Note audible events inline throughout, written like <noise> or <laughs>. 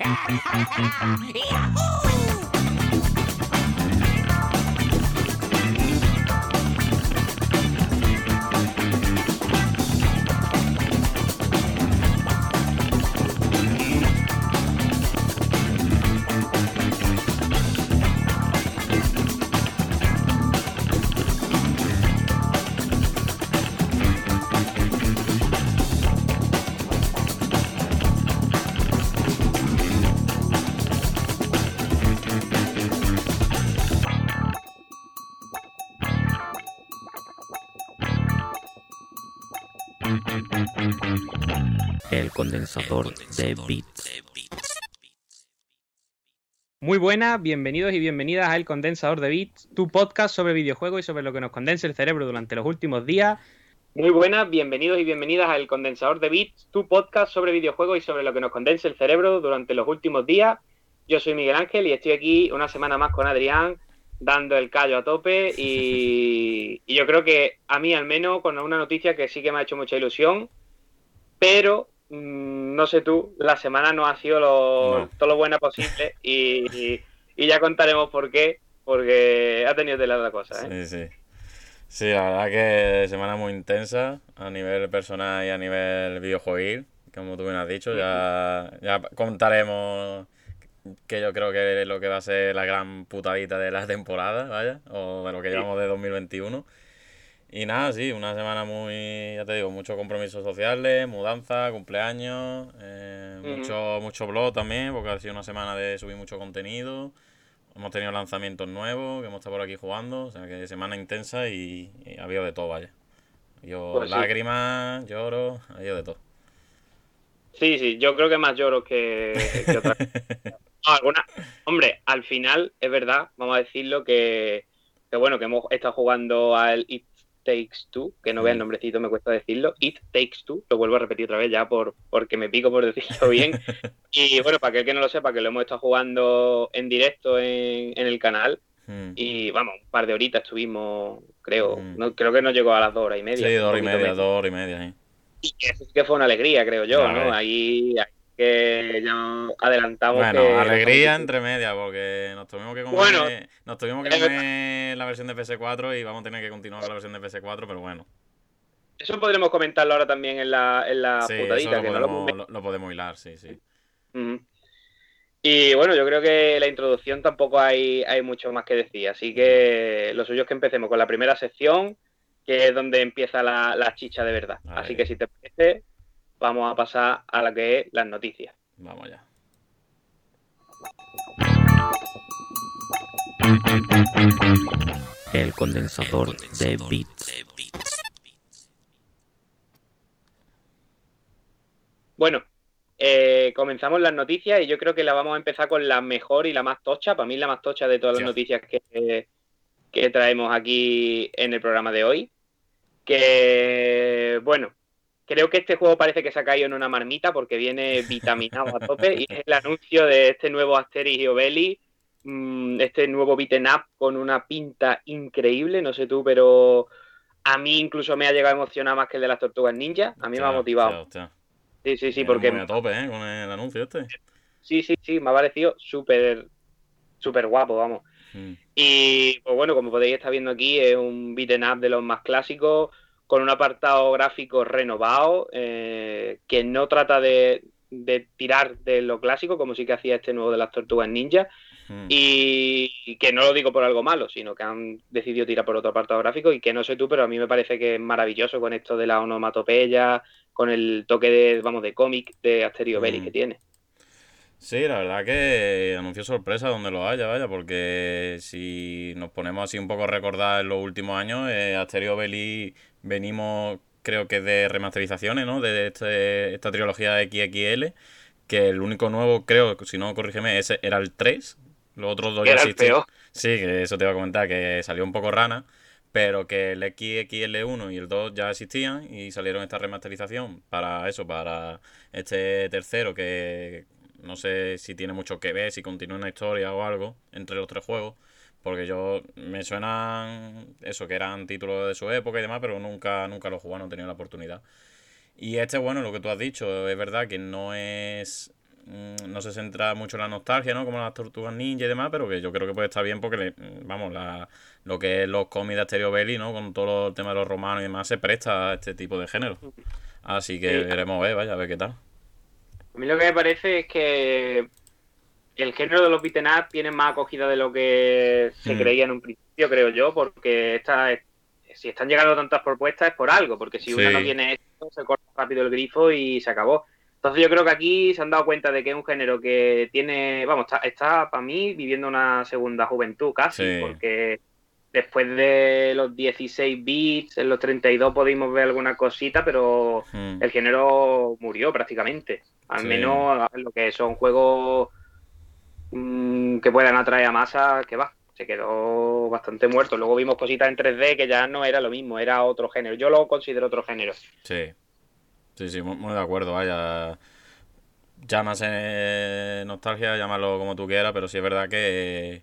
El condensador de bits. Muy buenas, bienvenidos y bienvenidas a El Condensador de Bits, tu podcast sobre videojuegos y sobre lo que nos condensa el cerebro durante los últimos días. Muy buenas, bienvenidos y bienvenidas a El Condensador de Bits, tu podcast sobre videojuegos y sobre lo que nos condensa el cerebro durante los últimos días. Yo soy Miguel Ángel y estoy aquí una semana más con Adrián, dando el callo a tope y, <laughs> y yo creo que a mí al menos con una noticia que sí que me ha hecho mucha ilusión, pero no sé tú, la semana no ha sido lo, No. todo lo buena posible y, y- y ya contaremos por qué, porque ha tenido tela la cosa. ¿eh? Sí, sí. Sí, la verdad que semana muy intensa a nivel personal y a nivel videojueguil, como tú bien has dicho. Ya, ya contaremos que yo creo que es lo que va a ser la gran putadita de la temporada, vaya, o de lo que Sí. llevamos de 2021. Y nada, sí, una semana muy, ya te digo, muchos compromisos sociales, mudanza, cumpleaños, eh, mucho, mucho blog también, porque ha sido una semana de subir mucho contenido. Hemos tenido lanzamientos nuevos, que hemos estado por aquí jugando, o sea que semana intensa y, y ha habido de todo, vaya. Yo Pues sí. lágrimas, lloro, ha habido de todo. Sí, sí, yo creo que más lloro que, que otra. <laughs> No, alguna... Hombre, al final es verdad, vamos a decirlo, que, que bueno, que hemos estado jugando al Takes Two, que no vea el nombrecito, me cuesta decirlo. It Takes Two, lo vuelvo a repetir otra vez ya por, porque me pico por decirlo bien. <laughs> y bueno, para aquel que no lo sepa, que lo hemos estado jugando en directo en, en el canal. Mm. Y vamos, un par de horitas estuvimos, creo, Mm. no, creo que no llegó a las dos horas y media. Sí, dos horas y media, menos. dos horas y media, sí. Y eso sí que fue una alegría, creo yo, Ya ¿no? Ahí, ahí que ya adelantamos Bueno, que... alegría entre medias, porque nos tuvimos que comer, Bueno, nos tuvimos que verdad. comer la versión de PS4 y vamos a tener que continuar con la versión de PS4, pero bueno. Eso podremos comentarlo ahora también en la, en la Sí, putadita, lo que no lo podemos, hemos lo, lo podemos hilar, sí, sí. Y bueno, yo creo que la introducción tampoco hay, hay mucho más que decir, así que lo suyo es que empecemos con la primera sección, que es donde empieza la, la chicha de verdad. Así que si te parece, vamos a pasar a la que es las noticias. Vamos ya. El condensador de bits. Bueno, eh, comenzamos las noticias y yo creo que la vamos a empezar con la mejor y la más tocha, para mí la más tocha de todas las noticias que, que traemos aquí en el programa de hoy. Que, bueno, creo que este juego parece que se ha caído en una marmita porque viene vitaminado a tope y es el anuncio de este nuevo Asterix y Obelix, mm, este nuevo beaten up con una pinta increíble, no sé tú, pero a mí incluso me ha llegado a emocionar más que el de las Tortugas Ninja, a mí me ha motivado. hostia, hostia. Sí, sí, sí, Viene porque Muy a tope, ¿eh? Con el anuncio este. Sí, sí, sí, me ha parecido súper, súper guapo, vamos. Mm. Y pues bueno, como podéis estar viendo aquí, es un beaten up de los más clásicos, con un apartado gráfico renovado, eh, que no trata de, de tirar de lo clásico, como sí que hacía este nuevo de las tortugas ninja, Mm. y, y que no lo digo por algo malo, sino que han decidido tirar por otro apartado gráfico, y que no sé tú, pero a mí me parece que es maravilloso con esto de la onomatopeya, con el toque de, vamos, de cómic de Asterio Mm. que tiene. Sí, la verdad que anunció sorpresa donde lo haya, vaya, porque si nos ponemos así un poco a recordar en los últimos años, eh, Asterio Belli venimos, creo que de remasterizaciones, ¿no? De este- esta trilogía XXL, que el único nuevo, creo, si no, corrígeme, ese era el 3, los otros dos ya existían. Sí, que eso te iba a comentar, que salió un poco rana, pero que el XXL1 y el 2 ya existían y salieron esta remasterización para eso, para este tercero que no sé si tiene mucho que ver, si continúa una historia o algo entre los tres juegos, porque yo me suenan eso, que eran títulos de su época y demás, pero nunca, nunca los jugado, no he tenido la oportunidad. Y este, bueno, lo que tú has dicho, es verdad que no es mm, no se centra mucho en la nostalgia, ¿no? Como las tortugas ninja y demás, pero que yo creo que puede estar bien porque, mm, vamos, la, lo que es los cómics de Asterio Belli, ¿no? Con todo el tema de los romanos y demás, se presta a este tipo de género. Así que veremos, ver, vaya, a ver qué tal. A mí lo que me parece es que el género de los beaten up tiene más acogida de lo que se mm. creía en un principio, creo yo, porque esta, si están llegando tantas propuestas es por algo, porque si uno no tiene esto, se corta rápido el grifo y se acabó. Entonces yo creo que aquí se han dado cuenta de que es un género que tiene, vamos, está, está para mí viviendo una segunda juventud casi, porque después de los 16 bits, en los 32 pudimos ver alguna cosita, pero hmm. el género murió prácticamente. Al menos lo que son juegos mm, que puedan atraer a masa, que va, se quedó bastante muerto. Luego vimos cositas en 3D que ya no era lo mismo, era otro género. Yo lo considero otro género. Sí, sí, sí, muy, de acuerdo, vaya. Llámase nostalgia, llámalo como tú quieras, pero sí es verdad que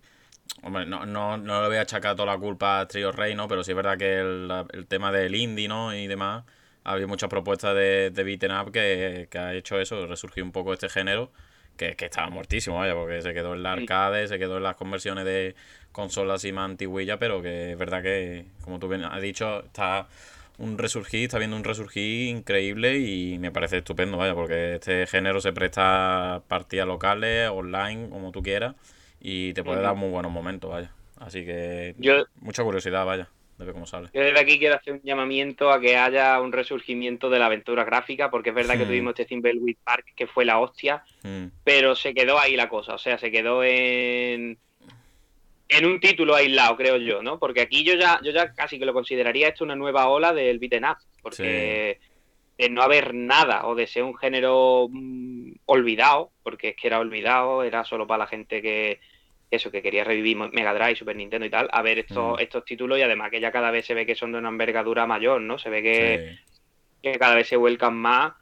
Hombre, no, no, no le voy a achacar toda la culpa a Trio Rey, ¿no? Pero sí es verdad que el, tema del indie, ¿no? Y demás, ha habido muchas propuestas de, de beaten up que, ha hecho eso, resurgió un poco este género, que, que estaba muertísimo, vaya, porque se quedó en la arcade, se quedó en las conversiones de consolas y más antiguillas, pero que es verdad que, como tú bien has dicho, está un resurgir, está viendo un resurgir increíble y me parece estupendo, vaya, porque este género se presta a partidas locales, online, como tú quieras y te puede dar muy buenos momentos, vaya. Así que mucha curiosidad, vaya, de ver cómo sale. Yo desde aquí quiero hacer un llamamiento a que haya un resurgimiento de la aventura gráfica, porque es verdad que tuvimos este Thimbleweed Park que fue la hostia, hmm. pero se quedó ahí la cosa, o sea, se quedó en en un título aislado, creo yo, ¿no? Porque aquí yo ya yo ya casi que lo consideraría esto una nueva ola del beaten up, porque de no haber nada o de ser un género mm, olvidado, porque es que era olvidado, era solo para la gente que eso que quería revivir Mega Drive, Super Nintendo y tal, a ver estos, mm. estos títulos y además que ya cada vez se ve que son de una envergadura mayor, ¿no? Se ve que, que cada vez se vuelcan más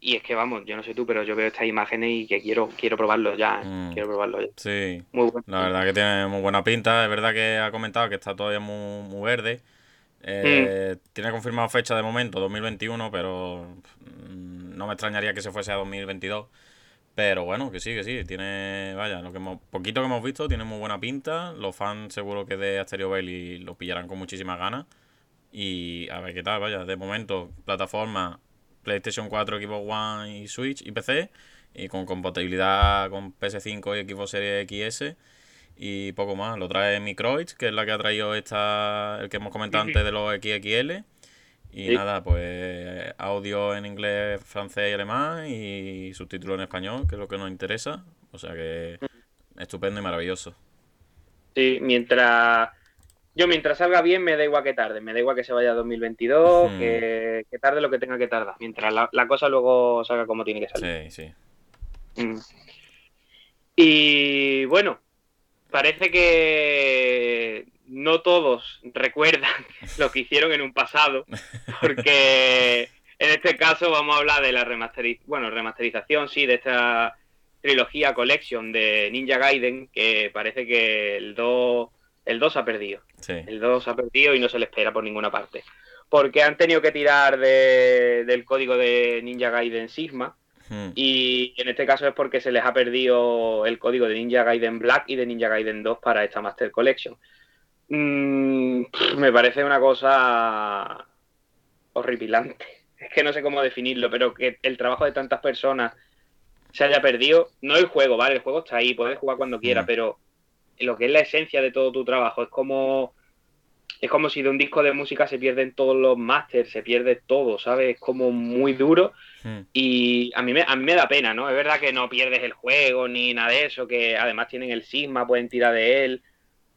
y es que vamos, yo no sé tú, pero yo veo estas imágenes y que quiero quiero probarlo ya, ¿eh? mm. quiero probarlo ya. Sí. Muy bueno. La verdad que tiene muy buena pinta, es verdad que ha comentado que está todavía muy, muy verde eh, tiene confirmado fecha de momento, 2021, pero mm, no me extrañaría que se fuese a 2022. Pero bueno, que sí, que sí, tiene, vaya, lo que hemos, poquito que hemos visto, tiene muy buena pinta. Los fans seguro que de Asterio Bailey lo pillarán con muchísimas ganas. Y a ver qué tal, vaya, de momento, plataforma PlayStation 4, Xbox One y Switch y PC. Y con compatibilidad con PS5 y Xbox Series XS y poco más. Lo trae Microid, que es la que ha traído esta, el que hemos comentado antes de los XXL. Y nada, pues audio en inglés, francés y alemán y subtítulos en español, que es lo que nos interesa. O sea que estupendo y maravilloso. Sí, mientras... Yo mientras salga bien me da igual que tarde, me da igual que se vaya a 2022, que, que, tarde lo que tenga que tardar, mientras la, la, cosa luego salga como tiene que salir. Sí, sí. Mm. Y bueno, parece que no todos recuerdan <laughs> lo que hicieron en un pasado, porque en este caso vamos a hablar de la bueno, remasterización, sí, de esta trilogía collection de Ninja Gaiden, que parece que el 2 el 2 ha perdido. El 2 ha perdido y no se le espera por ninguna parte. Porque han tenido que tirar del código de Ninja Gaiden Sigma, Hmm. Y en este caso es porque se les ha perdido el código de Ninja Gaiden Black y de Ninja Gaiden 2 para esta Master Collection. Mm, me parece una cosa horripilante. Es que no sé cómo definirlo, pero que el trabajo de tantas personas se haya perdido. No el juego, ¿vale? El juego está ahí, puedes jugar cuando quieras, hmm. pero lo que es la esencia de todo tu trabajo es como es como si de un disco de música se pierden todos los masters, se pierde todo, ¿sabes? Es como muy duro hmm. y a mí, me, a mí me da pena, ¿no? Es verdad que no pierdes el juego ni nada de eso, que además tienen el Sigma, pueden tirar de él,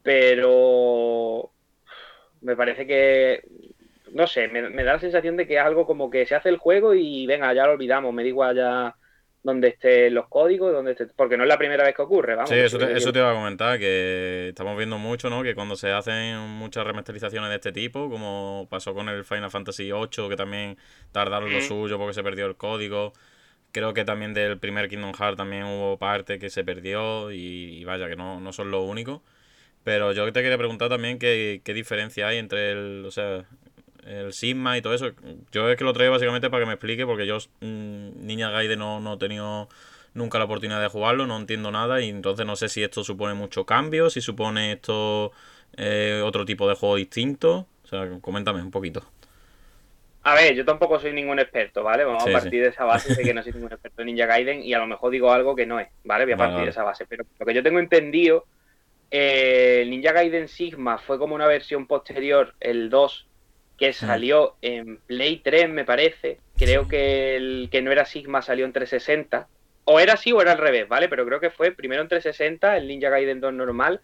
pero me parece que, no sé, me, me da la sensación de que es algo como que se hace el juego y venga, ya lo olvidamos, me digo ya donde estén los códigos, donde esté, porque no es la primera vez que ocurre, vamos. Sí, eso te, eso te iba a comentar, que estamos viendo mucho, ¿no? Que cuando se hacen muchas remasterizaciones de este tipo, como pasó con el Final Fantasy VIII, que también tardaron lo suyo porque se perdió el código. Creo que también del primer Kingdom Hearts también hubo parte que se perdió y, vaya, que no, no son los únicos. Pero yo te quería preguntar también qué, qué diferencia hay entre el, o sea, el Sigma y todo eso. Yo es que lo traigo básicamente para que me explique, porque yo, mm, Niña Gaide, no, no he tenido nunca la oportunidad de jugarlo, no entiendo nada y entonces no sé si esto supone mucho cambio, si supone esto eh, otro tipo de juego distinto. O sea, coméntame un poquito. A ver, yo tampoco soy ningún experto, ¿vale? Vamos a partir de esa base de que no soy <laughs> ningún experto en Ninja Gaiden y a lo mejor digo algo que no es, ¿vale? Voy a partir de esa base. Pero lo que yo tengo entendido, eh, el Ninja Gaiden Sigma fue como una versión posterior, el 2, que salió en Play 3, me parece. Creo que el que no era Sigma salió en 360 o era así o era al revés, ¿vale? Pero creo que fue primero en 360, el Ninja Gaiden 2 normal,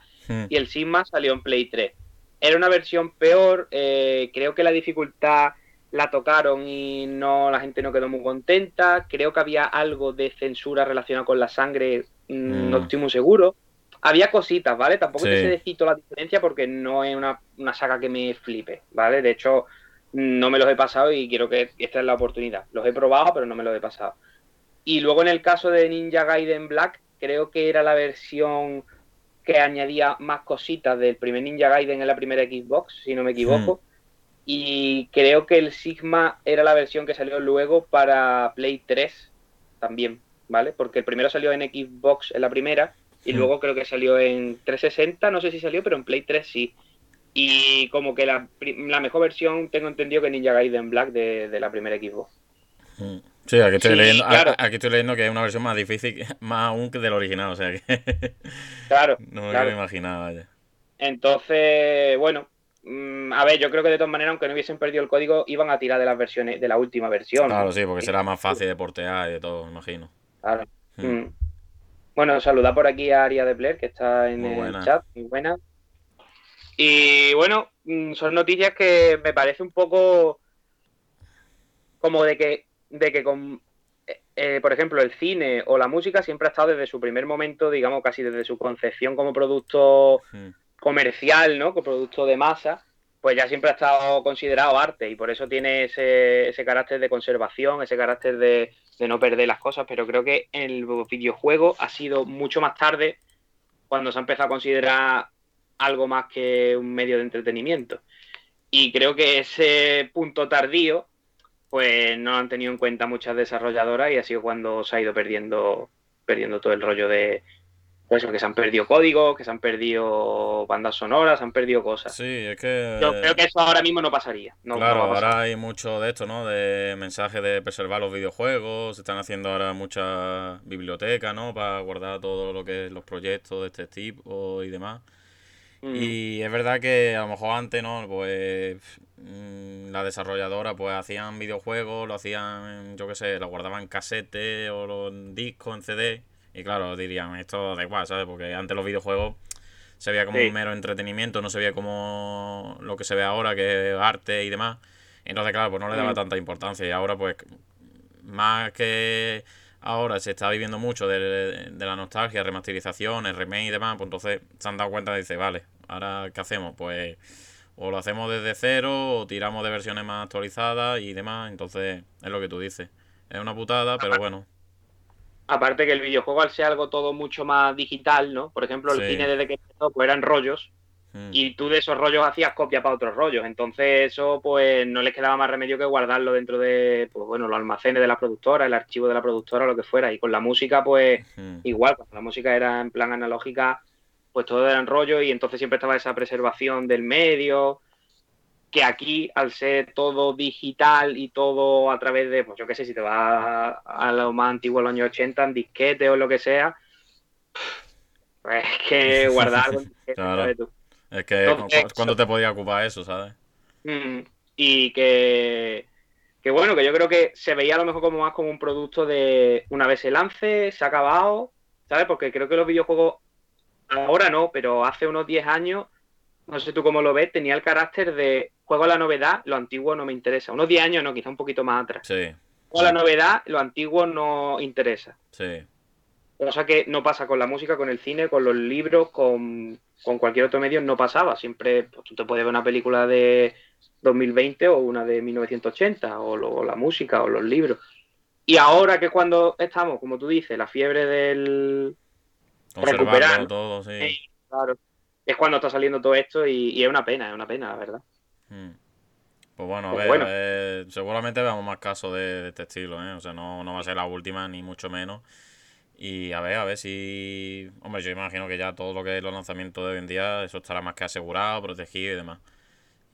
y el Sigma salió en Play 3. Era una versión peor, eh, creo que la dificultad la tocaron y no la gente no quedó muy contenta, creo que había algo de censura relacionado con la sangre, mm, no hmm. estoy muy seguro. Había cositas, ¿vale? Tampoco te sé decir la diferencia porque no es una, una saga que me flipe, ¿vale? De hecho, no me los he pasado y quiero que esta es la oportunidad. Los he probado, pero no me los he pasado. Y luego en el caso de Ninja Gaiden Black, creo que era la versión que añadía más cositas del primer Ninja Gaiden en la primera Xbox, si no me equivoco. Y creo que el Sigma era la versión que salió luego para Play 3 también, ¿vale? Porque el primero salió en Xbox en la primera y hmm. luego creo que salió en 360, no sé si salió, pero en Play 3 sí. Y como que la, mejor versión tengo entendido que Ninja Gaiden Black de, la primera Xbox. Hmm. Sí, aquí estoy, leyendo, aquí estoy leyendo que es una versión más difícil, <laughs> más aún que del original, o sea que. <laughs> claro. no me lo imaginaba ya. Entonces, bueno, mm, a ver, yo creo que de todas maneras, aunque no hubiesen perdido el código, iban a tirar de las versiones, de la última versión. Claro, sí, porque será más fácil de portear y de todo, imagino. Claro. Hmm. Mm. Bueno, saludar por aquí a Aria de Blair, que está en el chat, muy buena. Y bueno, mm, son noticias que me parece un poco como de que de que con, eh, eh, por ejemplo, el cine o la música siempre ha estado desde su primer momento, digamos, casi desde su concepción como producto hmm. comercial, ¿no? Como producto de masa, pues ya siempre ha estado considerado arte y por eso tiene ese, ese carácter de conservación, ese carácter de, de no perder las cosas, pero creo que el videojuego ha sido mucho más tarde cuando se ha empezado a considerar algo más que un medio de entretenimiento. Y creo que ese punto tardío pues no han tenido en cuenta muchas desarrolladoras y ha sido cuando se ha ido perdiendo, perdiendo todo el rollo de, pues que se han perdido códigos, que se han perdido bandas sonoras, se han perdido cosas. Sí, es que... Yo creo que eso ahora mismo no pasaría. claro, ahora hay mucho de esto, ¿no? De mensajes de preservar los videojuegos, se están haciendo ahora muchas bibliotecas, ¿no? Para guardar todo lo que es los proyectos de este tipo y demás. Mm. Y es verdad que a lo mejor antes, ¿no? Pues mm, la desarrolladora pues hacían videojuegos, lo hacían, yo qué sé, lo guardaban en casete o en disco, en CD. Y claro, dirían, esto da igual, ¿sabes? Porque antes los videojuegos se veía como un mero entretenimiento, no se veía como lo que se ve ahora, que es arte y demás. Entonces, claro, pues no le daba mm. tanta importancia. Y ahora, pues, más que ahora se está viviendo mucho de, de la nostalgia, remasterizaciones, remake y demás, pues entonces se han dado cuenta y dice, vale, ahora ¿qué hacemos? Pues o lo hacemos desde cero o tiramos de versiones más actualizadas y demás, entonces es lo que tú dices. Es una putada, pero bueno. Aparte que el videojuego al ser algo todo mucho más digital, ¿no? Por ejemplo, el cine desde que empezó pues eran rollos Mm. Y tú de esos rollos hacías copia para otros rollos. Entonces eso pues no les quedaba más remedio que guardarlo dentro de, pues bueno, los almacenes de la productora, el archivo de la productora, lo que fuera. Y con la música pues igual, cuando la música era en plan analógica, pues todo era en rollo y entonces siempre estaba esa preservación del medio que aquí, al ser todo digital y todo a través de, pues yo qué sé, si te vas a, lo más antiguo, los años 80, en disquete o lo que sea, pues que guardar algo en <laughs> tú. Es que cuando te podía ocupar eso, ¿sabes? Mm, y que, que bueno, que yo creo que se veía a lo mejor como más como un producto de una vez se lance, se ha acabado, ¿sabes? Porque creo que los videojuegos, ahora no, pero hace unos 10 años, no sé tú cómo lo ves, tenía el carácter de juego a la novedad, lo antiguo no me interesa. Unos 10 años no, quizá un poquito más atrás. Sí. Juego a la novedad, lo antiguo no interesa. Sí. Cosa que no pasa con la música, con el cine, con los libros, con, cualquier otro medio, no pasaba. Siempre pues, tú te puedes ver una película de 2020 o una de 1980, o, la música, o los libros. Y ahora que cuando estamos, como tú dices, la fiebre del recuperar, todo, sí. claro, es cuando está saliendo todo esto y, es una pena, es una pena, la verdad. Hmm. Pues bueno, a pues ver, seguramente veamos más casos de, este estilo, ¿eh? O sea, no, no va a ser la última, ni mucho menos. Y a ver, a ver si. Hombre, yo imagino que ya todo lo que es los lanzamientos de hoy en día, eso estará más que asegurado, protegido y demás.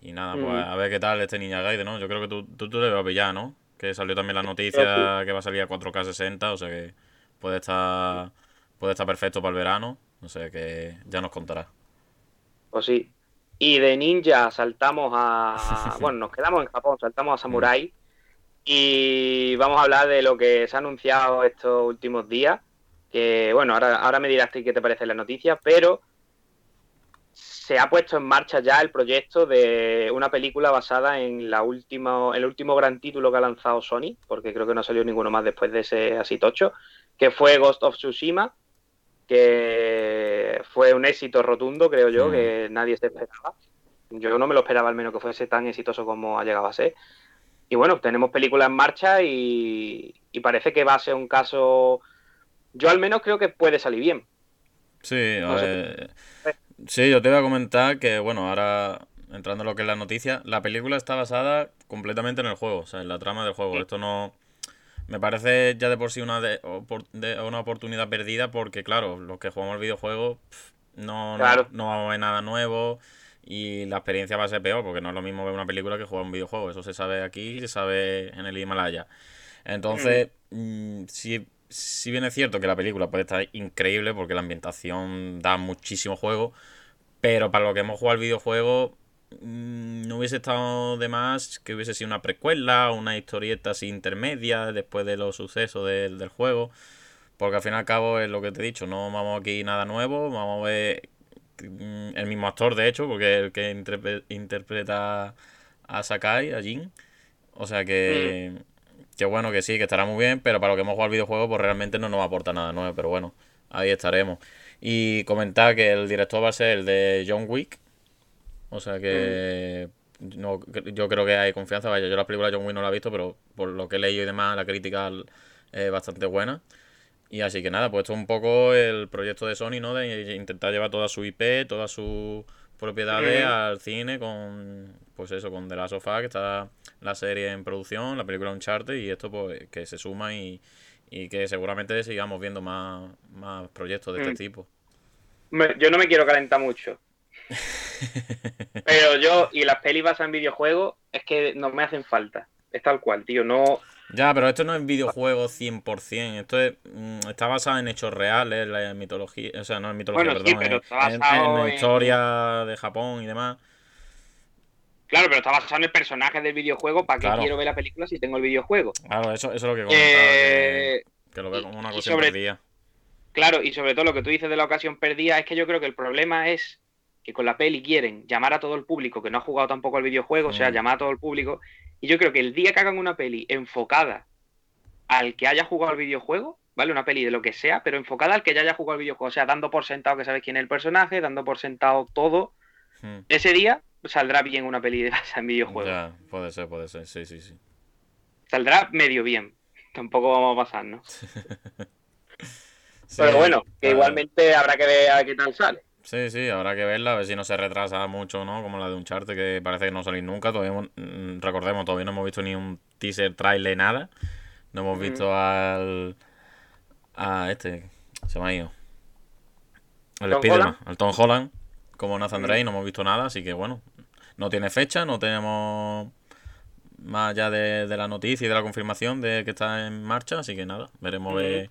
Y nada, pues Mm. a ver qué tal este Ninja Gaiden, ¿no? Yo creo que tú, tú, tú le vas a pillar, ¿no? Que salió también la noticia que va a salir a 4K 60, o sea que puede estar, puede estar perfecto para el verano. O sea que ya nos contará. Pues sí. Y de ninja saltamos a. <laughs> Bueno, nos quedamos en Japón, saltamos a Samurai. Y vamos a hablar de lo que se ha anunciado estos últimos días. Que bueno, ahora, ahora me dirás qué te parece la noticia, pero se ha puesto en marcha ya el proyecto de una película basada en la última, el último gran título que ha lanzado Sony, porque creo que no salió ninguno más después de ese así tocho, que fue Ghost of Tsushima, que fue un éxito rotundo, creo yo, Mm. que nadie se esperaba. Yo no me lo esperaba al menos que fuese tan exitoso como ha llegado a ser. Y bueno, tenemos película en marcha y, y parece que va a ser un caso. Yo al menos creo que puede salir bien. Sí, a No ver, sí, yo te voy a comentar que, bueno, ahora entrando en lo que es la noticia, la película está basada completamente en el juego, o sea, en la trama del juego. Sí. Esto no... Me parece ya de por sí una, de, de- una oportunidad perdida porque, claro, los que jugamos el videojuego no, no- Claro. no vamos a ver nada nuevo y la experiencia va a ser peor porque no es lo mismo ver una película que jugar un videojuego. Eso se sabe aquí y se sabe en el Himalaya. Entonces, mm, si, si bien es cierto que la película puede estar increíble porque la ambientación da muchísimo juego, pero para lo que hemos jugado al videojuego, mm, no hubiese estado de más que hubiese sido una precuela, una historieta así intermedia después de los sucesos del, del juego. Porque al fin y al cabo es lo que te he dicho, no vamos aquí nada nuevo, vamos a ver mm, el mismo actor de hecho, porque es el que interpre- interpreta a Sakai, a Jin. O sea que, que bueno, que sí, que estará muy bien, pero para lo que hemos jugado al videojuego, pues realmente no nos aporta nada nuevo, pero bueno, ahí estaremos. Y comentar que el director va a ser el de John Wick. O sea que no, yo creo que hay confianza. Vaya, yo la película de John Wick no la he visto, pero por lo que he leído y demás, la crítica es bastante buena. Y así que nada, pues esto es un poco el proyecto de Sony, ¿no? De intentar llevar toda su IP, todas sus propiedades al cine con, pues eso, con The Last of Us, que está la serie en producción, la película Uncharted, y esto pues que se suma y, y que seguramente sigamos viendo más, más proyectos de este Mm. tipo. Yo no me quiero calentar mucho. <laughs> Pero yo, y las pelis basadas en videojuegos, es que no me hacen falta. Es tal cual, tío. No. Ya, pero esto no es videojuego 100%, esto es, mm, está basado en hechos reales, la mitología, o sea, no en mitología, Bueno, sí, perdón, pero en- está en, basado en en- historia de Japón y demás. Claro, pero está basado en el personaje del videojuego. ¿Para qué Claro. quiero ver la película si tengo el videojuego? Claro, eso, eso es lo que comentaba, que, Eh, que lo veo como una cosa sobre- perdida. Claro, y sobre todo lo que tú dices de la ocasión perdida es que yo creo que el problema es que con la peli quieren llamar a todo el público que no ha jugado tampoco al videojuego, o sea, Mm. llamar a todo el público. Y yo creo que el día que hagan una peli enfocada al que haya jugado al videojuego, ¿vale? Una peli de lo que sea, pero enfocada al que ya haya jugado al videojuego, o sea, dando por sentado que sabes quién es el personaje, dando por sentado todo, Mm, ese día saldrá bien una peli de basada en videojuego. Ya, puede ser, puede ser, sí, sí, sí. Saldrá medio bien. Tampoco vamos a pasarnos. <laughs> Sí, Pero bueno, que claro. igualmente habrá que ver a qué tal sale. Sí, sí, habrá que verla, a ver si no se retrasa mucho, ¿no? Como la de Uncharted, que parece que no salir nunca. Todavía, hemos- mm, recordemos, todavía no hemos visto ni un teaser, trailer, nada. No hemos visto al. a este. Se me ha ido. El ¿Tom Spiderman, al Tom Holland, como Nathan. Drake, no hemos visto nada, así que bueno. No tiene fecha, no tenemos más allá de, de la noticia y de la confirmación de que está en marcha, así que nada, veremos ver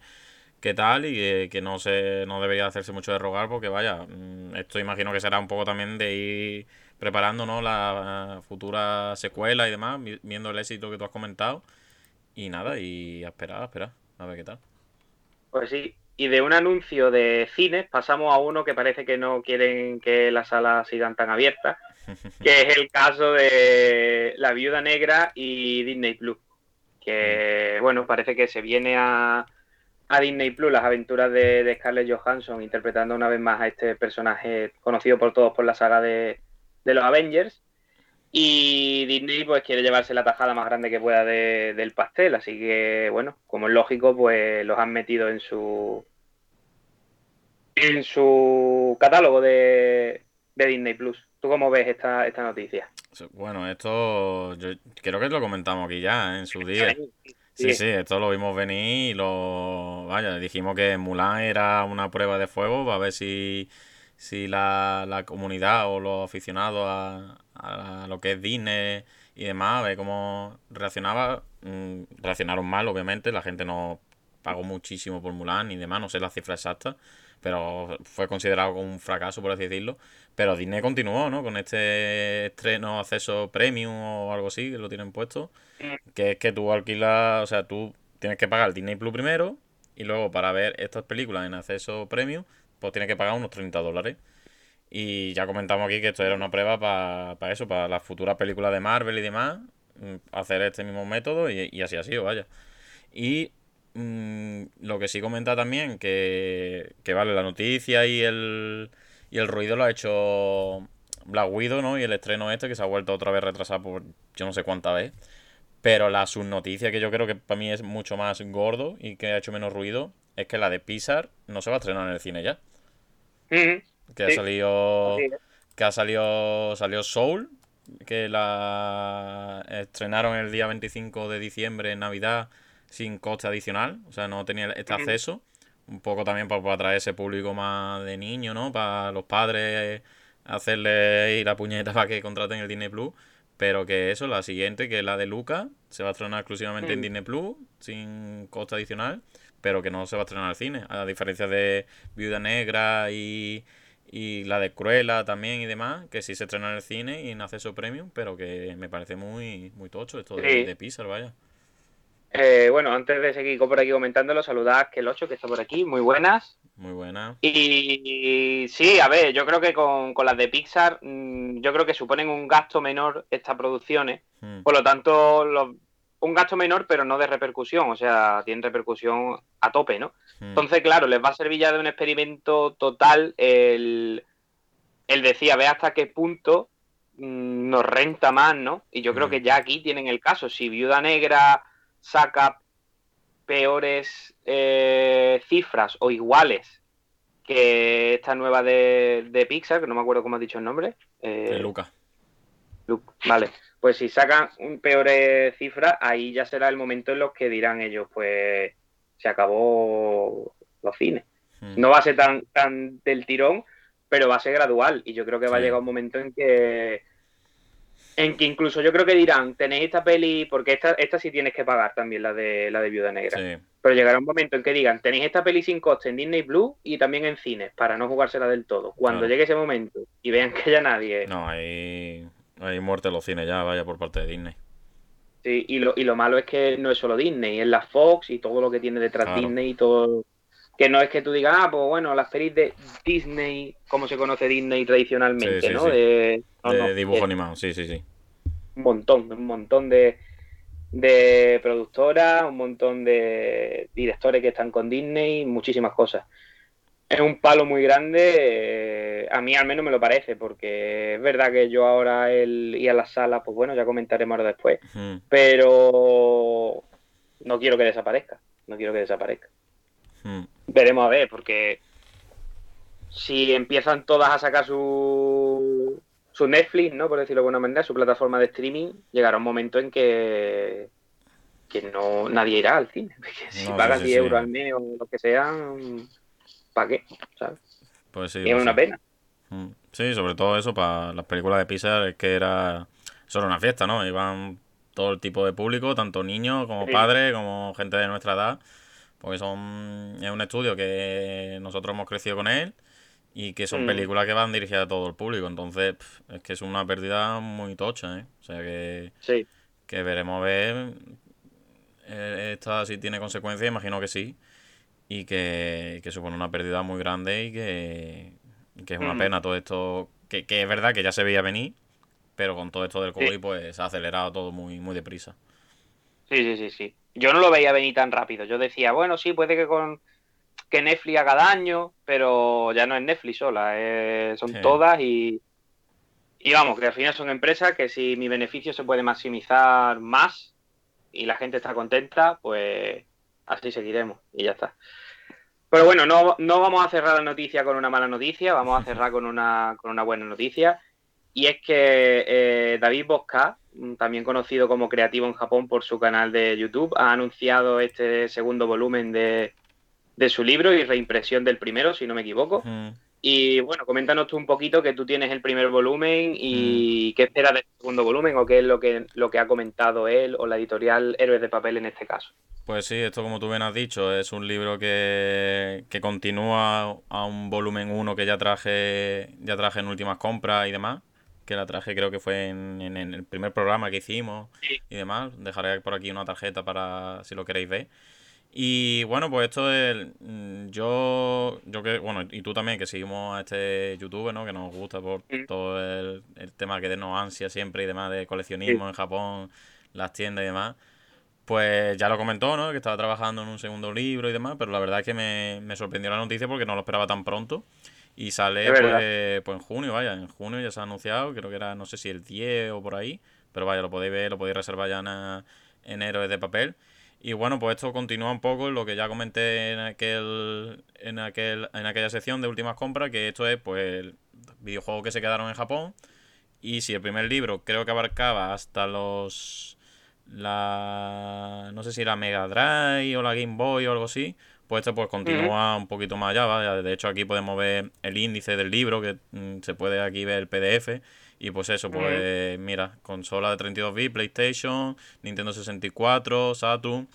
qué tal y que, que no se no debería hacerse mucho de rogar porque vaya, mm, esto imagino que será un poco también de ir preparando ¿no? la futura secuela y demás, vi- viendo el éxito que tú has comentado y nada, y a esperar, a esperar, a ver qué tal. Pues sí. Y de un anuncio de cines pasamos a uno que parece que no quieren que las salas sigan tan abiertas, <laughs> que es el caso de La Viuda Negra y Disney Plus. Que, bueno, parece que se viene a, a Disney Plus las aventuras de, de Scarlett Johansson interpretando una vez más a este personaje conocido por todos por la saga de, de los Avengers. Y Disney pues quiere llevarse la tajada más grande que pueda de- del pastel, así que bueno, como es lógico, pues los han metido en su en su catálogo de, de Disney Plus. ¿Tú cómo ves esta, esta noticia? Bueno, esto yo creo que lo comentamos aquí ya en su día. Sí, sí, esto lo vimos venir y lo. Vaya, dijimos que Mulan era una prueba de fuego para ver si, si la, la comunidad o los aficionados a, a lo que es Disney y demás, a ver cómo reaccionaba. Mm, reaccionaron mal, obviamente, la gente no pagó muchísimo por Mulan y demás, no sé la cifra exacta, pero fue considerado como un fracaso, por así decirlo. Pero Disney continuó, ¿no? Con este estreno, acceso premium o algo así, que lo tienen puesto. Mm. Que es que tú alquilas, o sea, tú tienes que pagar Disney Plus primero y luego para ver estas películas en acceso premium, pues tienes que pagar unos 30 dólares. Y ya comentamos aquí que esto era una prueba para eso, para las futuras películas de Marvel y demás, mm, hacer este mismo método y, así ha sido, vaya. Y mm, lo que sí comenta también, que, que vale, la noticia y el, y el ruido lo ha hecho Black Widow, ¿no? Y el estreno este que se ha vuelto otra vez retrasado por yo no sé cuánta vez. Pero la subnoticia que yo creo que para mí es mucho más gordo y que ha hecho menos ruido es que la de Pixar no se va a estrenar en el cine ya. Que ha salido. Que ha salido. Salió Soul. Que la estrenaron el día 25 de diciembre en Navidad sin coste adicional. O sea, no tenía este acceso. Un poco también para, atraer ese público más de niño, ¿no? Para los padres hacerle la puñeta <laughs> para que contraten el Disney Plus. Pero que eso, la siguiente, que es la de Luca, se va a estrenar exclusivamente en Disney Plus, sin coste adicional, pero que no se va a estrenar al cine. A diferencia de Viuda Negra y, y la de Cruella también y demás, que sí se estrena en el cine y en acceso premium, pero que me parece muy, muy tocho esto de, de Pixar, vaya. Eh, bueno, antes de seguir por aquí comentándolo, saludad que el 8 que está por aquí, muy buenas. Muy buenas. Y, sí, a ver, yo creo que con, las de Pixar, mm, yo creo que suponen un gasto menor estas producciones, hmm. por lo tanto, un gasto menor, pero no de repercusión, o sea, tienen repercusión a tope, ¿no? Hmm. Entonces, claro, les va a servir ya de un experimento total el, el decir, a ver hasta qué punto mm, nos renta más, ¿no? Y yo creo hmm. que ya aquí tienen el caso. Si Viuda Negra saca peores eh, cifras o iguales que esta nueva de, Pixar, que no me acuerdo cómo ha dicho el nombre. Eh, Luca. Vale, pues si sacan un peores cifras, ahí ya será el momento en los que dirán ellos, pues se acabó los cines. Hmm. No va a ser tan, tan del tirón, pero va a ser gradual. Y yo creo que va a llegar un momento en que en que incluso yo creo que dirán, tenéis esta peli, porque esta, esta sí tienes que pagar también, la de la de Viuda Negra. Pero llegará un momento en que digan, tenéis esta peli sin coste en Disney Blue y también en cines, para no jugársela del todo. Cuando llegue ese momento y vean que ya nadie. No, hay, hay muerte en los cines ya, vaya por parte de Disney. Sí, y lo, y lo malo es que no es solo Disney, es la Fox y todo lo que tiene detrás Disney y todo. Que no es que tú digas, ah, pues bueno, las pelis de Disney, como se conoce Disney tradicionalmente, ¿no? De, dibujo animado, sí, sí, sí. Un montón, un montón de, de productoras, un montón de directores que están con Disney, muchísimas cosas. Es un palo muy grande, eh, a mí al menos me lo parece, porque es verdad que yo ahora el ir a la sala, pues bueno, ya comentaremos ahora después, pero no quiero que desaparezca, no quiero que desaparezca. Veremos a ver, porque si empiezan todas a sacar su, su Netflix, ¿no? Por decirlo de alguna manera, su plataforma de streaming, llegará un momento en que, que no nadie irá al cine. <laughs> si pagas 10 euros al mes o lo que sea, ¿para qué? ¿Sabes? Pues sí. es pues una pena. Mm. Sí, sobre todo eso para las películas de Pixar, es que era solo una fiesta, ¿no? Iban todo el tipo de público, tanto niños como padres, como gente de nuestra edad, porque son es un estudio que nosotros hemos crecido con él y que son mm. películas que van dirigidas a todo el público. Entonces, es que es una pérdida muy tocha, ¿eh? O sea que, que veremos a ver. Eh, esta si tiene consecuencias, imagino que sí. Y que, supone una pérdida muy grande y que, es una mm. pena todo esto. Que, es verdad que ya se veía venir, pero con todo esto del COVID, pues se ha acelerado todo muy, muy deprisa. Sí, sí, sí, sí. Yo no lo veía venir tan rápido. Yo decía, bueno, sí, puede que con que Netflix haga daño, pero ya no es Netflix sola, eh, son todas y, y vamos, que al final son empresas que si mi beneficio se puede maximizar más y la gente está contenta, pues así seguiremos y ya está. Pero bueno, no, no vamos a cerrar la noticia con una mala noticia, vamos a cerrar con una, con una buena noticia. y es que eh, David Bosca, también conocido como creativo en Japón por su canal de YouTube, ha anunciado este segundo volumen de, su libro y reimpresión del primero, si no me equivoco. Y bueno, coméntanos tú un poquito que tú tienes el primer volumen y qué esperas del segundo volumen o qué es lo que, lo que ha comentado él o la editorial Héroes de Papel en este caso. Pues sí, esto como tú bien has dicho, es un libro que, que continúa a un volumen 1 que ya traje, ya traje en últimas compras y demás que la traje creo que fue en, el primer programa que hicimos y demás. Dejaré por aquí una tarjeta para si lo queréis ver. Y bueno, pues esto es. Mm, yo, yo que, bueno, y tú también, que seguimos a este youtuber, ¿no? Que nos gusta por todo el, tema que denos ansia siempre y demás de coleccionismo en Japón, las tiendas y demás. Pues ya lo comentó, ¿no? Que estaba trabajando en un segundo libro y demás, pero la verdad es que me, me sorprendió la noticia porque no lo esperaba tan pronto. Y sale pues, pues, en junio, vaya, en junio ya se ha anunciado, creo que era, no sé si el 10 o por ahí, pero vaya, lo podéis ver, lo podéis reservar ya en, en Héroes de Papel. Y bueno, pues esto continúa un poco lo que ya comenté en aquel, en aquel, en aquella sección de últimas compras, que esto es pues videojuegos que se quedaron en Japón. Y si el primer libro creo que abarcaba hasta los la no sé si la Mega Drive o la Game Boy o algo así, pues esto pues continúa un poquito más allá, De hecho aquí podemos ver el índice del libro, que mm, se puede aquí ver el PDF. Y pues eso, pues mira, consola de 32 bits, PlayStation, Nintendo 64, Saturn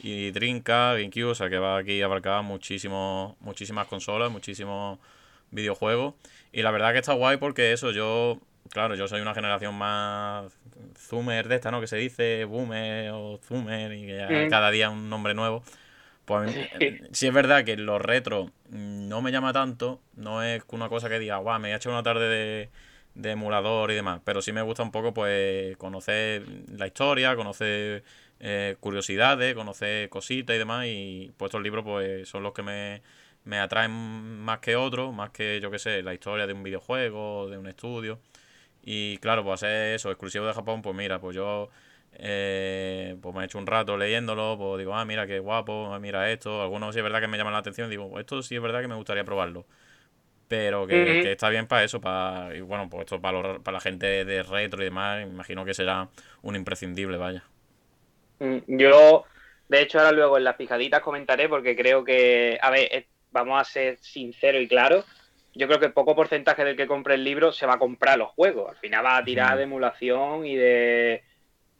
y Dreamcast, GameCube, o sea que va aquí a abarcar muchísimo, muchísimas consolas, muchísimos videojuegos. Y la verdad que está guay porque eso, yo, claro, yo soy una generación más zoomer de esta, ¿no? Que se dice boomer o zoomer y que cada día un nombre nuevo. Pues sí es verdad que los retro no me llama tanto, no es una cosa que diga, guau, me he hecho una tarde de, emulador y demás, pero sí me gusta un poco pues conocer la historia, conocer eh, curiosidades, conocer cositas y demás, y pues estos libros pues son los que me, me atraen más que otros, más que yo que sé, la historia de un videojuego, de un estudio. Y claro, pues hacer eso, exclusivo de Japón, pues mira, pues yo eh, pues me he hecho un rato leyéndolo, pues digo, ah, mira qué guapo, ah, mira esto. Algunos sí es verdad que me llaman la atención, digo, esto sí es verdad que me gustaría probarlo. Pero que, está bien para eso, para, y bueno, pues esto para, para la gente de retro y demás, imagino que será un imprescindible, vaya. Mm, yo, de hecho, ahora luego en las pijaditas comentaré, porque creo que, a ver, vamos a ser sinceros y claros, yo creo que poco porcentaje del que compre el libro se va a comprar los juegos. Al final va a tirar de emulación y de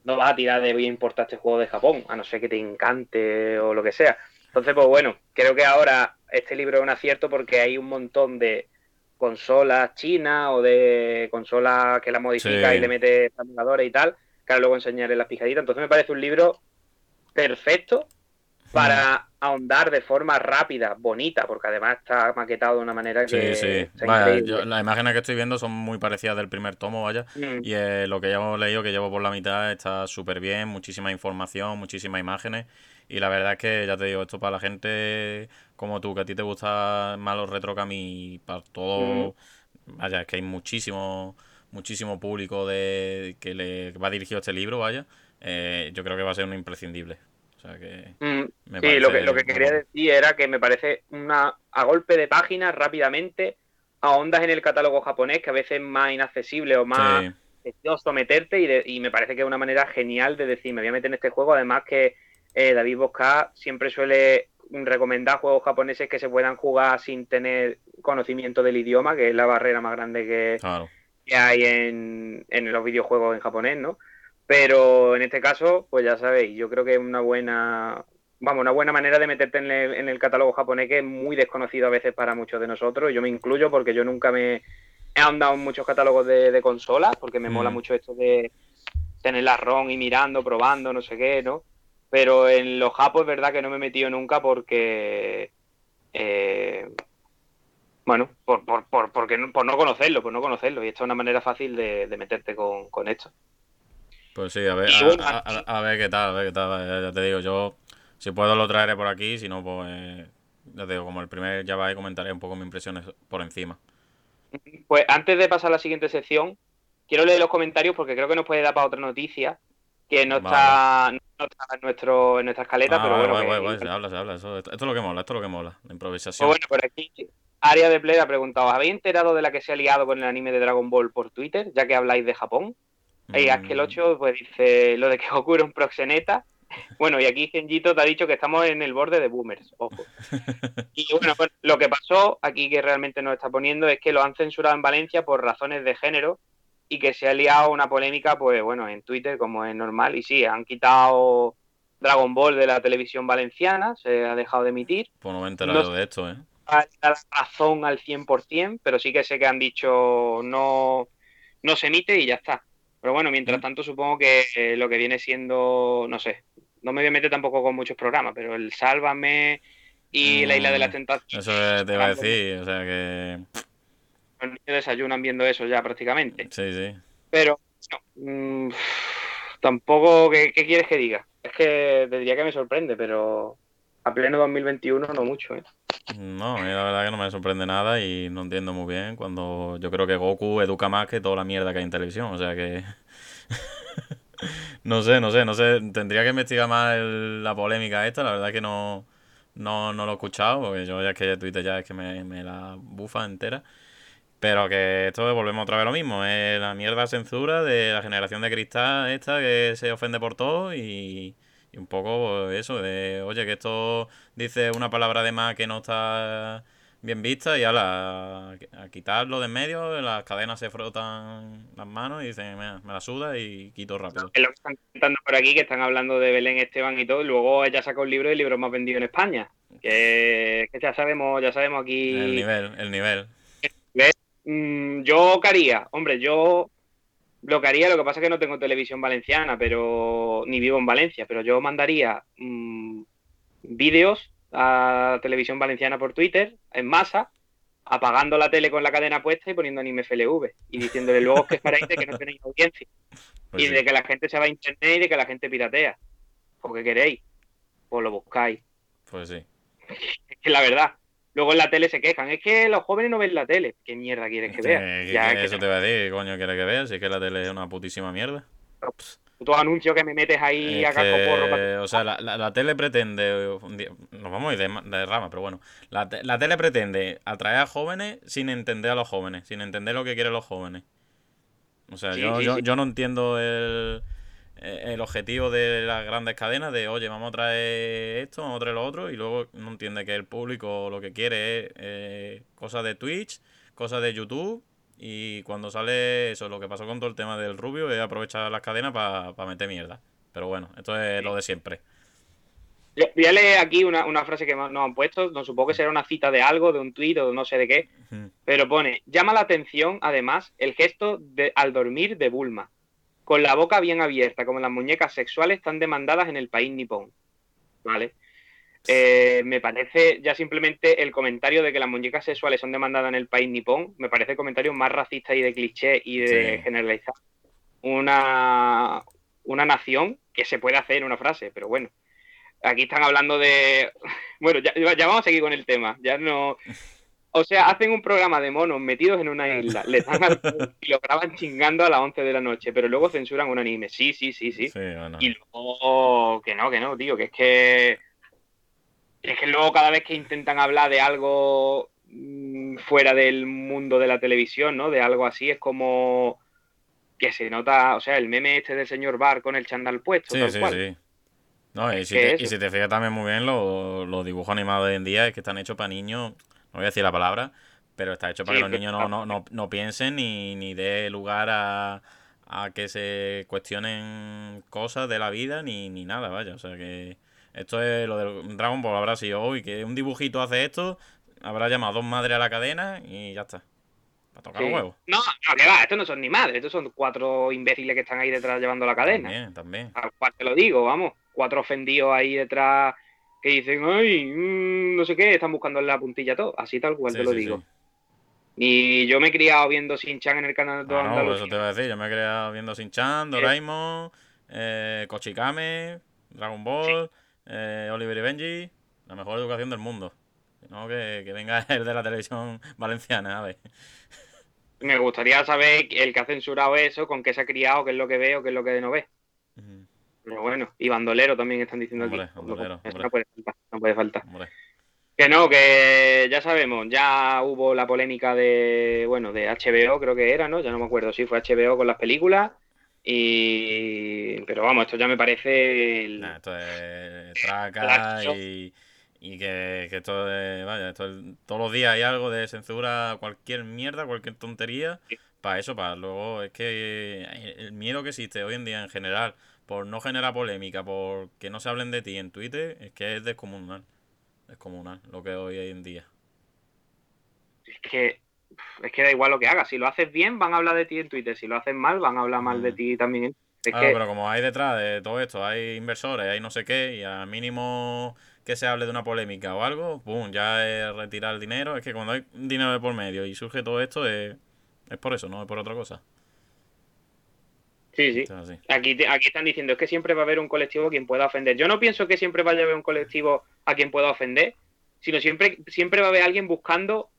no vas a tirar de voy a importar este juego de Japón, a no ser que te encante o lo que sea. Entonces, pues bueno, creo que ahora este libro es un acierto porque hay un montón de consolas chinas o de consolas que la modifica y le mete emuladores y tal, que ahora luego enseñaré las pijaditas. Entonces me parece un libro perfecto para ahondar de forma rápida, bonita, porque además está maquetado de una manera que. Sí, sí. Vaya, las imágenes que estoy viendo son muy parecidas del primer tomo, vaya. Mm. Y eh, lo que ya hemos leído, que llevo por la mitad, está súper bien, muchísima información, muchísimas imágenes. Y la verdad es que, ya te digo, esto para la gente como tú, que a ti te gusta más los retro que a mí, para todo. Mm. Vaya, es que hay muchísimo, muchísimo público de que le va dirigido este libro, vaya. Eh, yo creo que va a ser un imprescindible. O sea que. Mm, sí, lo que, lo que quería decir era que me parece una. a golpe de páginas rápidamente, a ondas en el catálogo japonés, que a veces es más inaccesible o más precioso meterte, y, y, me parece que es una manera genial de decir, me voy a meter en este juego. Además, que eh, David Bosca siempre suele recomendar juegos japoneses que se puedan jugar sin tener conocimiento del idioma, que es la barrera más grande que, que hay en, en los videojuegos en japonés, ¿no? Pero en este caso, pues ya sabéis, yo creo que es una buena, vamos, una buena manera de meterte en el, catálogo japonés que es muy desconocido a veces para muchos de nosotros. Yo me incluyo porque yo nunca me he andado en muchos catálogos de, consolas, porque me mola mm. mucho esto de tener la ROM y mirando, probando, no sé qué, ¿no? Pero en los japos es verdad que no me he metido nunca porque... Eh, bueno, por, por, por, porque, por no conocerlo, por no conocerlo. Y esta es una manera fácil de, meterte con, con esto. Pues sí, a ver, a, ver qué tal, a ver qué tal. Ya, te digo, yo si puedo lo traeré por aquí, si no, pues ya te digo, como el primer ya va y comentaré un poco mis impresiones por encima. Pues antes de pasar a la siguiente sección, quiero leer los comentarios porque creo que nos puede dar para otra noticia que no está, en, nuestro, en nuestra escaleta, ah, pero bueno. se habla, se habla. esto es lo que mola, esto es lo que mola, la improvisación. Pues bueno, por aquí Área de Play ha preguntado, ¿os habéis enterado de la que se ha liado con el anime de Dragon Ball por Twitter, ya que habláis de Japón? Y Askel 8 pues dice lo de que <laughs> era un proxeneta. Bueno, y aquí Genjito te ha dicho que estamos en el borde de boomers, ojo. <laughs> Y bueno, pues, lo que pasó aquí que realmente nos está poniendo es que lo han censurado en Valencia por razones de género y que se ha liado una polémica, pues bueno, en Twitter como es normal. Y sí, han quitado Dragon Ball de la televisión valenciana, se ha dejado de emitir. Pues no me he enterado No- de esto, ¿eh? a la razón al 100%, pero sí que sé que han dicho no, no se emite y ya está. Pero bueno, mientras tanto supongo que eh, lo que viene siendo, no sé, no me voy a meter tampoco con muchos programas, pero el Sálvame y la Isla de las Mm, Tentaciones, Eso te iba a decir, o sea que... los niños desayunan viendo eso ya prácticamente. Sí, sí. Pero no, mm, tampoco, ¿qué, qué quieres que diga? Es que te diría que me sorprende, pero a pleno 2021 no mucho, ¿eh? No, a mí la verdad que no me sorprende nada y no entiendo muy bien cuando yo creo que Goku educa más que toda la mierda que hay en televisión, o sea que... <laughs> no sé, no sé, no sé, tendría que investigar más el- la polémica esta, la verdad que no, no, no lo he escuchado, porque yo ya es que Twitter ya es que me, me la bufa entera. Pero que esto volvemos otra vez lo mismo, es la mierda censura de la generación de cristal esta que se ofende por todo y, y un poco eso, de oye que esto dice una palabra de más que no está bien vista y ala, a, a quitarlo de en medio, las cadenas se frotan las manos y dicen, "Mira, me la suda y quito rápido. es lo que están comentando por aquí, que están hablando de Belén Esteban y todo, y luego ella saca un libro y el libro más vendido en España. Que, que ya sabemos, ya sabemos aquí. El nivel, el nivel. Mm, yo qué haría, hombre, yo lo que haría, lo que pasa es que no tengo televisión valenciana, pero ni vivo en Valencia, pero yo mandaría mm, vídeos a televisión valenciana por Twitter en masa, apagando la tele con la cadena puesta y poniendo anime FLV y diciéndole luego que quejaréis de que no tenéis audiencia. <laughs> Pues y sí. de que la gente se va a internet y de que la gente piratea. ¿Por qué queréis? Pues lo buscáis. Pues sí. <laughs> Es que la verdad. Luego en la tele se quejan. Es que los jóvenes no ven la tele. ¿Qué mierda quieres que vean? Ya, que eso te va a decir, ¿qué coño quiere que veas? Si es que la tele es una putísima mierda. putos anuncios que me metes ahí Es a casco porro. para- o sea, la, la- la tele pretende. Nos vamos a ir de, ma- de rama, pero bueno. La, te- la tele pretende atraer a jóvenes sin entender a los jóvenes, sin entender lo que quieren los jóvenes. O sea, Sí, yo, sí, yo, sí. yo no entiendo el, el objetivo de las grandes cadenas de, oye, vamos a traer esto, vamos a traer lo otro, y luego no entiende que el público lo que quiere es eh, cosas de Twitch, cosas de YouTube. Y cuando sale eso, lo que pasó con todo el tema del rubio es aprovechar las cadenas para meter mierda. Pero bueno, esto es lo de siempre. Yo voy a leer aquí una, una frase que nos han puesto. No supongo que será una cita de algo, de un tuit o no sé de qué. Pero pone, llama la atención, además, el gesto de, al dormir de Bulma, con la boca bien abierta, como las muñecas sexuales tan demandadas en el país nipón. ¿Vale? Eh, me parece ya simplemente el comentario de que las muñecas sexuales son demandadas en el país nipón, me parece el comentario más racista y de cliché y de Sí. generalizar una, una nación que se puede hacer en una frase, pero bueno. Aquí están hablando de. <laughs> Bueno, ya, ya vamos a seguir con el tema. Ya no. O sea, hacen un programa de monos metidos en una isla, le dan al y lo graban chingando a las 11 de la noche, pero luego censuran un anime. Sí, sí, sí, sí. Sí, bueno. Y luego, que no, que no, tío, que es que. Es que luego cada vez que intentan hablar de algo mm, fuera del mundo de la televisión, ¿no? De algo así, es como que se nota, o sea, el meme este del señor Bar con el chandal puesto, Sí, tal sí, cual. sí. No, y si, te, y si te fijas también muy bien, lo- los dibujos animados de hoy en día es que están hechos para niños, no voy a decir la palabra, pero está hecho para Sí, que los niños no, no, no, no piensen ni, ni dé lugar a, a que se cuestionen cosas de la vida ni, ni nada, vaya. O sea que esto es lo del Dragon Ball habrá sido hoy, que un dibujito hace esto, habrá llamado a dos madres a la cadena y ya está. Para tocar Sí. huevos. No, no, que va, estos no son ni madres, estos son cuatro imbéciles que están ahí detrás llevando la cadena. También, también. Tal cual te lo digo, vamos. Cuatro ofendidos ahí detrás que dicen, ay, mm, no sé qué, están buscando la puntilla todo. Así tal cual Sí, te lo sí, digo. sí. Y yo me he criado viendo Sin-Chan en el canal de Ah, no, eso te voy a decir. Yo me he creado viendo Shin-Chan, Doraemon, eh, Kochikame, Dragon Ball, eh, Oliver y Benji. La mejor educación del mundo. No, que, que venga <laughs> el de la televisión valenciana, a ver. Me gustaría saber el que ha censurado eso, con qué se ha criado, qué es lo que ve o qué es lo que no ve. Pero bueno, y bandolero también están diciendo Hombre, aquí. bandolero, no puede faltar, no puede faltar. Que no, que ya sabemos, ya hubo la polémica de, bueno, de HBO creo que era, ¿no? Ya no me acuerdo si fue HBO con las películas. Y... Pero vamos, esto ya me parece... el- Nah, esto es traca y, y que, que esto es, vaya, esto es- todos los días hay algo de censura, cualquier mierda, cualquier tontería, Sí. para eso, para luego, es que el miedo que existe hoy en día en general, por no generar polémica, por que no se hablen de ti en Twitter, es que es descomunal, descomunal lo que hoy en día. Es que, es que da igual lo que hagas. Si lo haces bien, van a hablar de ti en Twitter. Si lo haces mal, van a hablar mal de Mm. ti también. Es Claro, que, pero como hay detrás de todo esto, hay inversores, hay no sé qué, y al mínimo que se hable de una polémica o algo, pum, ya es retirar el dinero. Es que cuando hay dinero de por medio y surge todo esto, es, es por eso, no es por otra cosa. Sí, sí. Aquí, aquí están diciendo es que siempre va a haber un colectivo a quien pueda ofender. Yo no pienso que siempre vaya a haber un colectivo a quien pueda ofender, sino siempre, siempre va a haber alguien buscando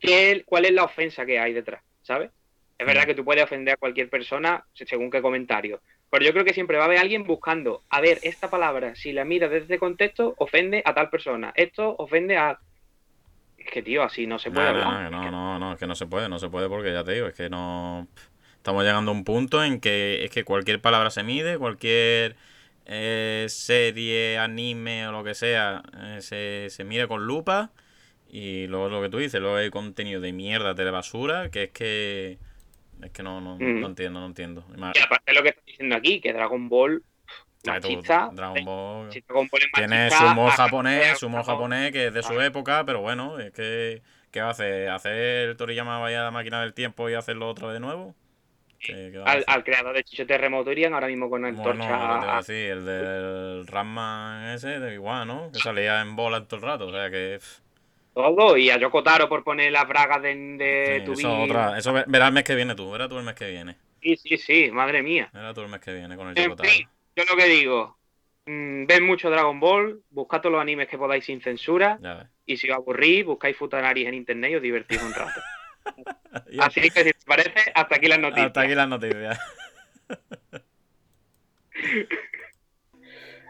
qué, cuál es la ofensa que hay detrás, ¿sabes? Es verdad Mm. que tú puedes ofender a cualquier persona se- según qué comentario, pero yo creo que siempre va a haber alguien buscando, a ver, esta palabra, si la miras desde este contexto, ofende a tal persona, esto ofende a... Es que, tío, así no se puede no, hablar. no, no, no, no, es que no se puede, no se puede porque ya te digo, es que no... Estamos llegando a un punto en que es que cualquier palabra se mide, cualquier eh, serie, anime o lo que sea, eh, se, se mira con lupa y luego lo que tú dices, luego hay contenido de mierda, de basura, que es que... Es que no, no, Mm. no entiendo, no entiendo. Y aparte lo que estás diciendo aquí, que Dragon Ball... tú, machista, Dragon Ball... si Dragon Ball es Tiene su humor japonés, su humor japonés que es de su época, pero bueno, es que ¿qué va a hacer? ¿Hacer el Toriyama vaya a la máquina del tiempo y hacerlo otra vez de nuevo? ¿Qué, qué va a al, al creador de Chicho Terremoto irían ahora mismo con Bueno, antorcha. a a- decir, el del Ramman ese, de igual, ¿no? Que salía en bola todo el rato, o sea que... todo y a Yoko Taro por poner las bragas de, de sí, tu eso otra, eso ve- verás el mes que viene tú, verás tú el mes que viene. Sí, sí, sí, madre mía. Verás tú el mes que viene con el En Yokotaro. fin, yo lo que digo, mm, ven mucho Dragon Ball, buscad todos los animes que podáis sin censura y si os aburrís, buscáis Futanaris en internet y os divertís un rato. <laughs> <laughs> Así que si os parece, hasta aquí las noticias. hasta aquí las noticias. <laughs>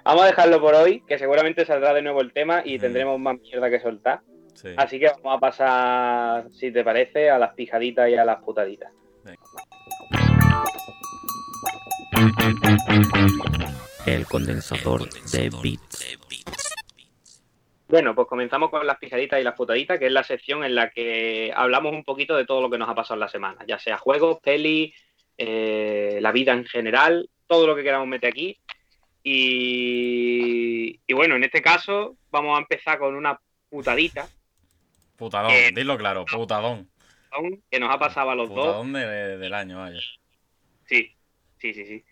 Vamos a dejarlo por hoy, que seguramente saldrá de nuevo el tema y Mm. tendremos más mierda que soltar. Sí. Así que vamos a pasar, si te parece, a las pijaditas y a las putaditas. El condensador de bits. Bueno, pues comenzamos con las pijaditas y las putaditas, que es la sección en la que hablamos un poquito de todo lo que nos ha pasado en la semana, ya sea juegos, pelis, eh, la vida en general, todo lo que queramos meter aquí. Y, y bueno, en este caso vamos a empezar con una putadita Putadón, Eh, dilo claro, putadón. que nos ha pasado a los dos. Putadón de- del año, vaya. Sí, sí, sí, sí.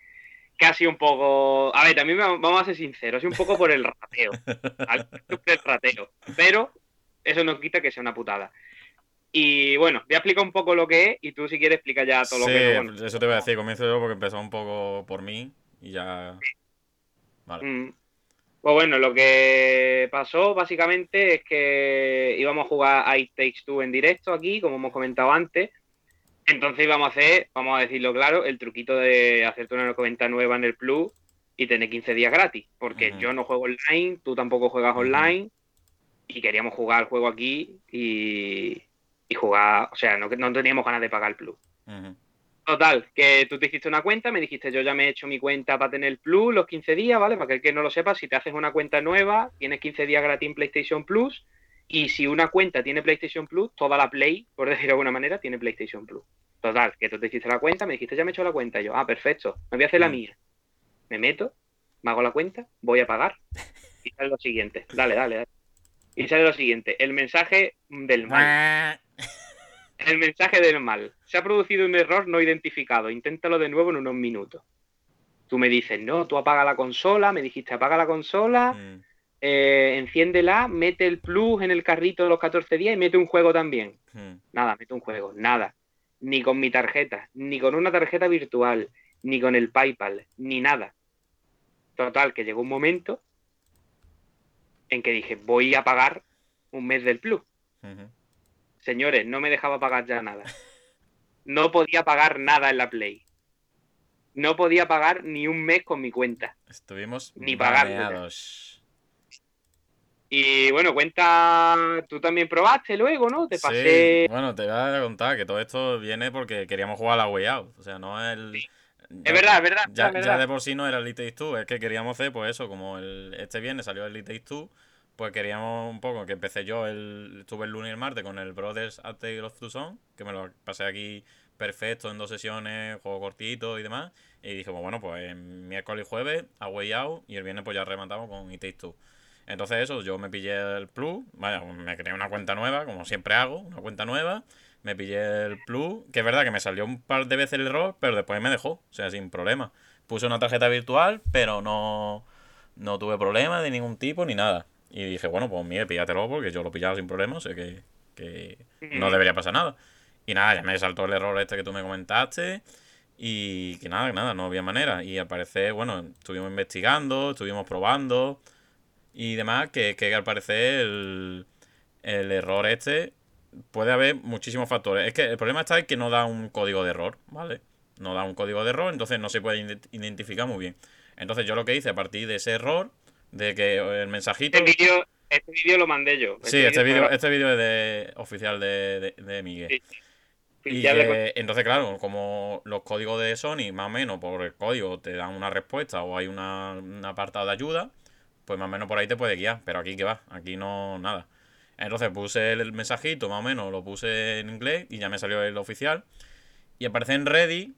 Casi un poco. A ver, también va- vamos a ser sinceros, es un poco por el rateo. <laughs> Por el rateo. Pero eso no quita que sea una putada. Y bueno, voy a explicar un poco lo que es y tú si quieres explica ya todo lo que bueno, eso te voy a decir, comienzo yo porque empezó un poco por mí y ya... Vale. Mm. Pues bueno, lo que pasó básicamente es que íbamos a jugar a It Takes Two en directo aquí, como hemos comentado antes. Entonces íbamos a hacer, vamos a decirlo claro, el truquito de hacerte una cuenta nueva en el Plus y tener 15 días gratis. Porque yo no juego online, tú tampoco juegas online y queríamos jugar el juego aquí y, y jugar, o sea, no, no teníamos ganas de pagar el Plus. Total, que tú te hiciste una cuenta, me dijiste yo ya me he hecho mi cuenta para tener el Plus los 15 días, ¿vale? Para que el que no lo sepa, si te haces una cuenta nueva, tienes 15 días gratis en PlayStation Plus. Y si una cuenta tiene PlayStation Plus, toda la Play, por <laughs> decirlo de alguna manera, tiene PlayStation Plus. Total, que tú te hiciste la cuenta, me dijiste ya me he hecho la cuenta. Y yo, ah, perfecto, me voy a hacer la Mm. mía. Me meto, me hago la cuenta, voy a pagar. Y sale lo siguiente, dale, dale, dale. Y sale lo siguiente, el mensaje del mal. <laughs> El mensaje del mal. Se ha producido un error no identificado. Inténtalo de nuevo en unos minutos. Tú me dices, no, tú apaga la consola. Me dijiste, apaga la consola, Mm. Eh, enciéndela, mete el plus en el carrito de los 14 días y mete un juego también. Mm. Nada, mete un juego, nada. Ni con mi tarjeta, ni con una tarjeta virtual, ni con el PayPal, ni nada. Total, que llegó un momento en que dije, voy a pagar un mes del plus. Ujú. Señores, no me dejaba pagar ya nada. No podía pagar nada en la Play. No podía pagar ni un mes con mi cuenta. Estuvimos Ni baneados. Y bueno, cuenta, tú también probaste luego, ¿no? Te pasé... Sí, bueno, te voy a contar que todo esto viene porque queríamos jugar a la Way Out. O sea, no el... es verdad, es verdad. Ya, es verdad. ya de por sí no era el Elite Takes Two, es que queríamos hacer, pues eso, como el, este viernes salió el Elite Takes Two, pues queríamos un poco que empecé yo, el, estuve el lunes y el martes con el Brothers A Tale of Two Song, que me lo pasé aquí perfecto en dos sesiones, juego cortito y demás. Y dijimos, bueno, pues miércoles y jueves a Way Out y el viernes pues ya rematamos con It Takes Two. Entonces eso, yo me pillé el Plus, vaya, me creé una cuenta nueva, como siempre hago, una cuenta nueva, me pillé el Plus, que es verdad que me salió un par de veces el error, pero después me dejó, o sea, sin problema. Puse una tarjeta virtual, pero no, no tuve problema de ningún tipo ni nada. Y dije, bueno, pues mire, píllatelo porque yo lo pillaba sin problema, sé que, que no debería pasar nada. Y nada, ya me saltó el error este que tú me comentaste. Y que nada, que nada, no había manera. Y al parecer, bueno, estuvimos investigando, estuvimos probando y demás, que, que al parecer el, el error este puede haber muchísimos factores. Es que el problema está en que no da un código de error, ¿vale? No da un código de error, entonces no se puede ident- identificar muy bien. Entonces yo lo que hice a partir de ese error, de que el mensajito... Este vídeo este lo mandé yo. Sí, este fue vídeo este vídeo es de, oficial de, de, de Miguel. Sí, Y que, entonces, claro, como los códigos de Sony, más o menos por el código te dan una respuesta o hay una, un apartado de ayuda, pues más o menos por ahí te puede guiar. Pero aquí que va, aquí no nada. Entonces puse el mensajito, más o menos, lo puse en inglés y ya me salió el oficial. Y aparece en Reddit,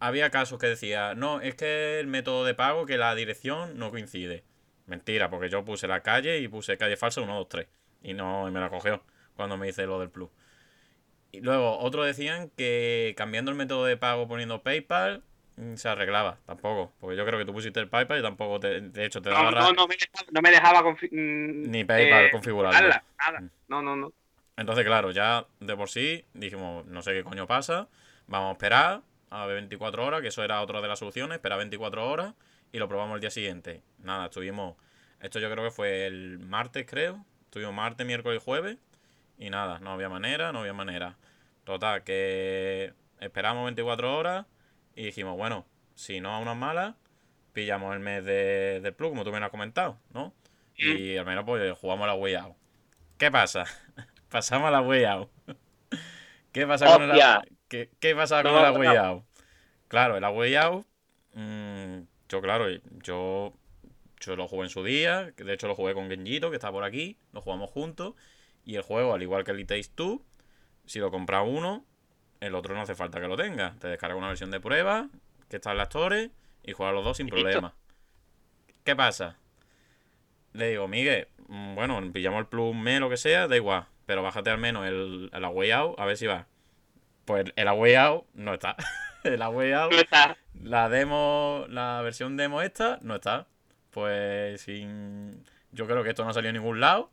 había casos que decía, no, es que el método de pago, que la dirección no coincide. Mentira, porque yo puse la calle y puse calle falsa 123. Y no y me la cogió cuando me hice lo del plus. Y luego, otros decían que cambiando el método de pago poniendo PayPal se arreglaba. Tampoco. Porque yo creo que tú pusiste el PayPal y tampoco, te- de hecho, te daba No, no, no me dejaba, no me dejaba mm, ni PayPal eh, configurarlo. nada, nada. No, no, no. Entonces, claro, ya de por sí dijimos, no sé qué coño pasa, vamos a esperar a ver 24 horas, que eso era otra de las soluciones, esperar 24 horas y lo probamos el día siguiente. Nada, estuvimos, esto yo creo que fue el martes, creo, estuvimos martes, miércoles y jueves y nada, no había manera, no había manera. Total, que esperamos 24 horas y dijimos, bueno, si no a unas malas, pillamos el mes de, del Plus, como tú me lo has comentado, ¿no? Y al menos pues jugamos la Way Out. ¿Qué pasa? Pasamos a la Way Out. ¿Qué pasa <laughs> <laughs> con la. ¿qué, qué pasa con No, la. Way Out? Claro, el Way Out, yo claro, yo, yo lo jugué en su día, de hecho lo jugué con Genjito, que está por aquí, lo jugamos juntos, y el juego, al igual que el It Takes Two, si lo compras uno, el otro no hace falta que lo tenga. Te descarga una versión de prueba, que está en las torres, y juegas los dos sin problema. ¿Qué pasa? Le digo, Miguel, mm, bueno, pillamos el plus me, lo que sea, da igual, pero bájate al menos el, el Away Out, a ver si va. Pues el Away Out no está. <laughs> el Away Out, No está. la demo, la versión demo esta, no está. Pues sin. Yo creo que esto no salió en ningún lado.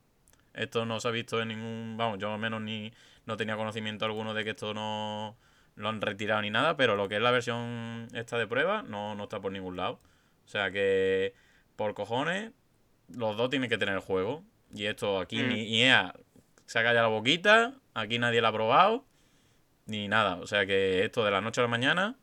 Esto no se ha visto en ningún. Vamos, yo al menos ni no tenía conocimiento alguno de que esto no lo han retirado ni nada, pero lo que es la versión esta de prueba no, no está por ningún lado. O sea que, por cojones, los dos tienen que tener el juego. Y esto aquí Mm. ni EA se ha callado la boquita, aquí nadie lo ha probado, ni nada. O sea que esto de la noche a la mañana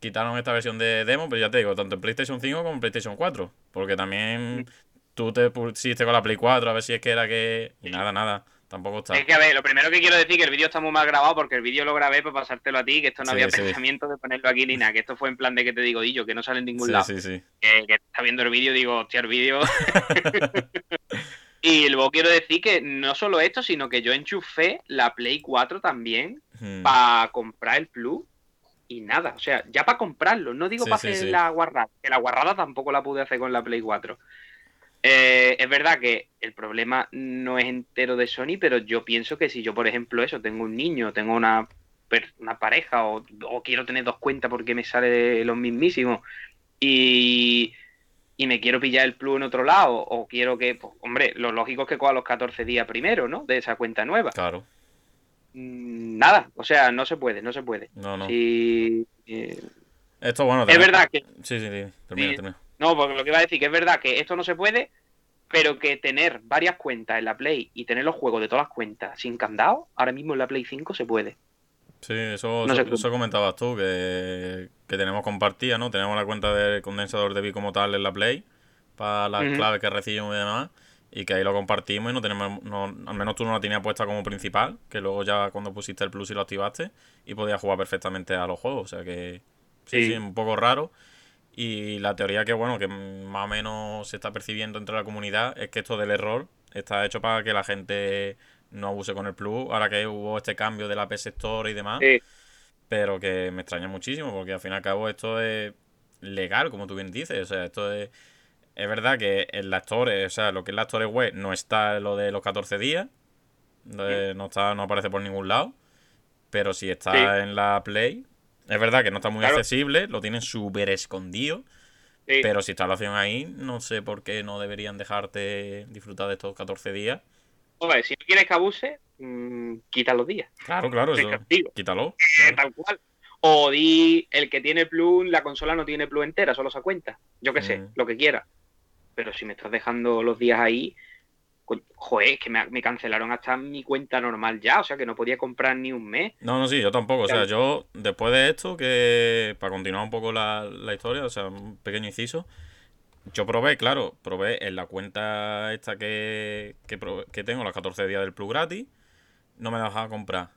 quitaron esta versión de demo, pero ya te digo, tanto en PlayStation 5 como en PlayStation 4. Porque también tú te pusiste con la Play 4 a ver si es que era que... Y nada, nada, tampoco está. Es que a ver, lo primero que quiero decir es que el vídeo está muy mal grabado porque el vídeo lo grabé para pasártelo a ti, que esto no Sí, había sí. pensamiento de ponerlo aquí ni <laughs> nada, que esto fue en plan de que te digo, Dillo, que no sale en ningún Sí, lado. sí, sí. que, que está viendo el vídeo, digo, hostia, el vídeo. <laughs> <laughs> y luego quiero decir que no solo esto, sino que yo enchufé la Play 4 también Hmm. para comprar el Plus y nada, o sea, ya para comprarlo, no digo para hacer la guarrada, que la guarrada tampoco la pude hacer con la Play 4. Eh, es verdad que el problema no es entero de Sony, pero yo pienso que si yo, por ejemplo, eso, tengo un niño, tengo una, una pareja o, o quiero tener dos cuentas porque me sale de los mismísimos y, y me quiero pillar el plus en otro lado o quiero que, pues, hombre, lo lógico es que coja los 14 días primero, ¿no? De esa cuenta nueva. Claro. Mm, Nada, o sea, no se puede, no se puede. No, no. Sí, eh, Esto, bueno... es tener- verdad que, Sí, sí, sí. Termina, Sí. termina. no, porque lo que iba a decir que es verdad que esto no se puede, pero que tener varias cuentas en la Play y tener los juegos de todas las cuentas sin candado, ahora mismo en la Play 5 se puede. Sí, eso, No eso, comentabas tú, que, que tenemos compartida, ¿no? Tenemos la cuenta del condensador de Wii como tal en la Play, para las claves que recibimos y demás. y que ahí lo compartimos y no tenemos, no, al menos tú no la tenías puesta como principal, que luego ya cuando pusiste el plus y lo activaste y podías jugar perfectamente a los juegos, o sea que sí, sí, un poco raro. Y la teoría que, bueno, que más o menos se está percibiendo entre la comunidad es que esto del error está hecho para que la gente no abuse con el plus, ahora que hubo este cambio de la PS Store y demás. Pero que me extraña muchísimo, porque al fin y al cabo esto es legal, como tú bien dices. O sea, esto es. Es verdad que en la Store, o sea, lo que es la Store web no está lo de los 14 días. No, está, no aparece por ningún lado. Pero si está en la Play, es verdad que no está muy accesible, lo tienen súper escondido. Pero si está la opción ahí, no sé por qué no deberían dejarte disfrutar de estos 14 días. Si no quieres que abuse, mmm, quita los días. Claro, claro, eso. Quítalo. Eh, tal cual. O di el que tiene plus, la consola no tiene plus entera, solo se cuenta. Yo qué sé, mm. lo que quiera. Pero si me estás dejando los días ahí, joder, es que me, cancelaron hasta mi cuenta normal ya, o sea que no podía comprar ni un mes. No, no, sí, yo tampoco. O sea, yo después de esto, que para continuar un poco la, historia, o sea, un pequeño inciso, yo probé, claro, probé en la cuenta esta que, que, tengo, los 14 días del Plus gratis, no me dejaba comprar.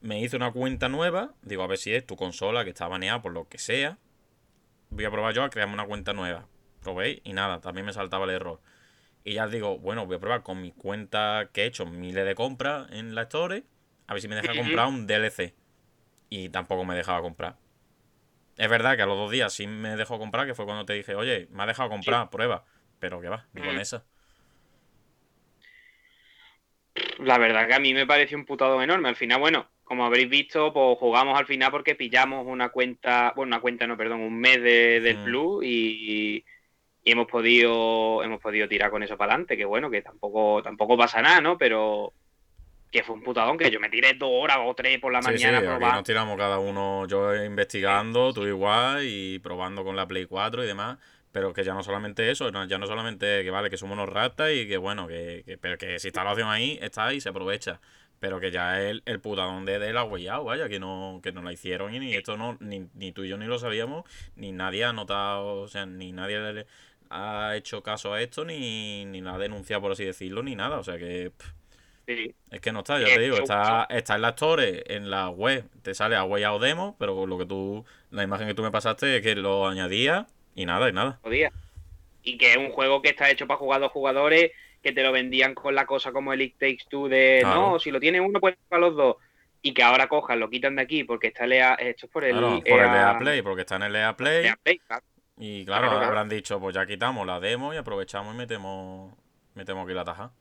Me hice una cuenta nueva, digo, a ver si es tu consola que está baneada por lo que sea. Voy a probar yo a crearme una cuenta nueva. Probé y nada, también me saltaba el error. Y ya digo, bueno, voy a probar con mi cuenta que he hecho miles de compras en la Store. A ver si me deja comprar un DLC. Y tampoco me dejaba comprar. Es verdad que a los dos días sí me dejó comprar, que fue cuando te dije, oye, me ha dejado comprar, prueba. Pero que va, ni con esa. La verdad que a mí me pareció un putado enorme. Al final, bueno, como habréis visto, pues jugamos al final porque pillamos una cuenta, bueno, una cuenta, no, perdón, un mes de, del mm. Plus y, y hemos podido hemos podido tirar con eso para adelante, que bueno, que tampoco tampoco pasa nada, ¿no? Pero que fue un putadón que yo me tiré dos horas o tres por la mañana sí, nos tiramos cada uno, yo investigando, tú igual y probando con la Play 4 y demás. Pero que ya no solamente eso, ya no solamente que vale, que somos unos ratas y que bueno, que, pero que si está la opción ahí, está ahí y se aprovecha. Pero que ya el, el putadón de, de la huellado, vaya, que no, que no la hicieron y ni esto no, ni, ni tú y yo ni lo sabíamos, ni nadie ha notado, o sea, ni nadie le, ha hecho caso a esto ni, ni la ha denunciado, por así decirlo, ni nada. O sea que. Es que no está, ya te digo, está, está en la Store, en la web, te sale a o Demo, pero lo que tú, la imagen que tú me pasaste es que lo añadía y nada, y nada. Y que es un juego que está hecho para jugar dos jugadores, que te lo vendían con la cosa como el It Takes Two de no, si lo tiene uno, puedes jugar los dos. Y que ahora cojan, lo quitan de aquí porque está lea, esto es por el, por el EA Play, porque está en el EA Play. Y claro, habrán dicho, pues ya quitamos la demo y aprovechamos y metemos, metemos aquí la taja.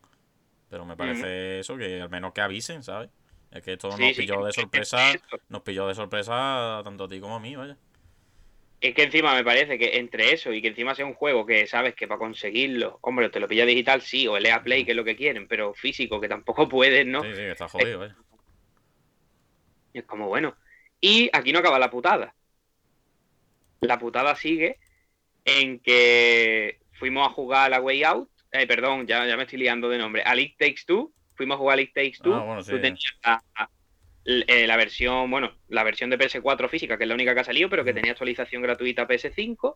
Pero me parece eso, que al menos que avisen, ¿sabes? Es que esto nos pilló de sorpresa, nos pilló de sorpresa tanto a ti como a mí, vaya. Es que encima me parece que entre eso y que encima sea un juego que sabes que para conseguirlo, hombre, te lo pilla digital sí, o el EA Play, que es lo que quieren, pero físico, que tampoco <laughs> puedes, ¿no? Sí, sí, que está jodido, vaya. Es como bueno. Y aquí no acaba la putada la putada sigue en que fuimos a jugar a la Way Out, eh, perdón, ya, ya me estoy liando de nombre, a League Takes Two, fuimos a jugar a League Takes Two, ah, tú tenías eh, la, versión, bueno, la versión de PS4 física, que es la única que ha salido, pero que tenía actualización gratuita PS5,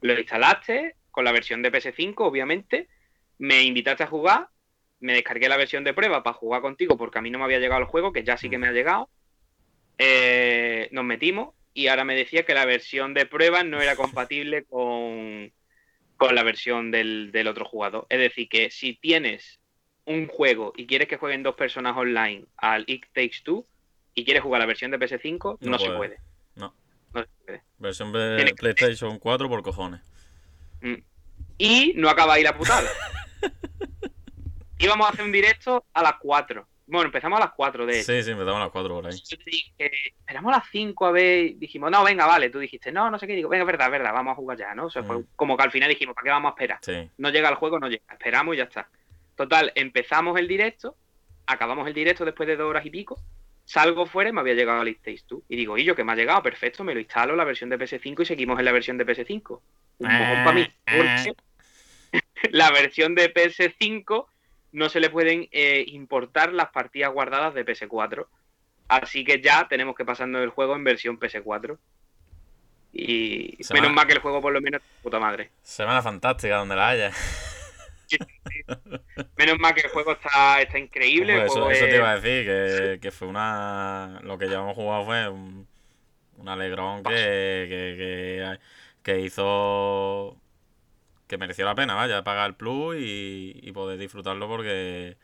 lo instalaste con la versión de PS5, obviamente, me invitaste a jugar, me descargué la versión de prueba para jugar contigo porque a mí no me había llegado el juego, que ya sí que me ha llegado. Eh, nos metimos, y ahora me decía que la versión de prueba no era compatible con, la versión del, otro jugador. Es decir, que si tienes un juego y quieres que jueguen dos personas online al It Takes Two y quieres jugar la versión de PS5, no, se puede. No. no se puede. Versión de PlayStation 4 por cojones. Mm. Y no acaba ahí la putada. <laughs> Íbamos a hacer un directo a las 4. Bueno, empezamos a las 4 de Sí, sí, empezamos a las 4 por ahí. esperamos a las 5 a ver, dijimos, no, venga, vale, tú dijiste, no, no sé qué, digo, venga, verdad, verdad, vamos a jugar ya, ¿no? O sea, fue mm. como que al final dijimos, ¿para qué vamos a esperar? No llega el juego, no llega, esperamos y ya está. Total, empezamos el directo, acabamos el directo después de dos horas y pico, salgo fuera y me había llegado al Stage 2. Y digo, y yo que me ha llegado, perfecto, me lo instalo la versión de PS5 y seguimos en la versión de PS5. Un mojón para mí. Eh, eh. <laughs> la versión de PS5 no se le pueden eh, importar las partidas guardadas de PS4. Así que ya tenemos que pasarnos el juego en versión PS4. Y menos mal que el juego por lo menos puta madre. Semana fantástica donde la haya. Menos mal que el juego está, está increíble. eso, te iba a decir, que, fue una. Lo que llevamos jugado fue un, un alegrón que, que, que, hizo. Que mereció la pena, vaya, pagar el plus y, y poder disfrutarlo porque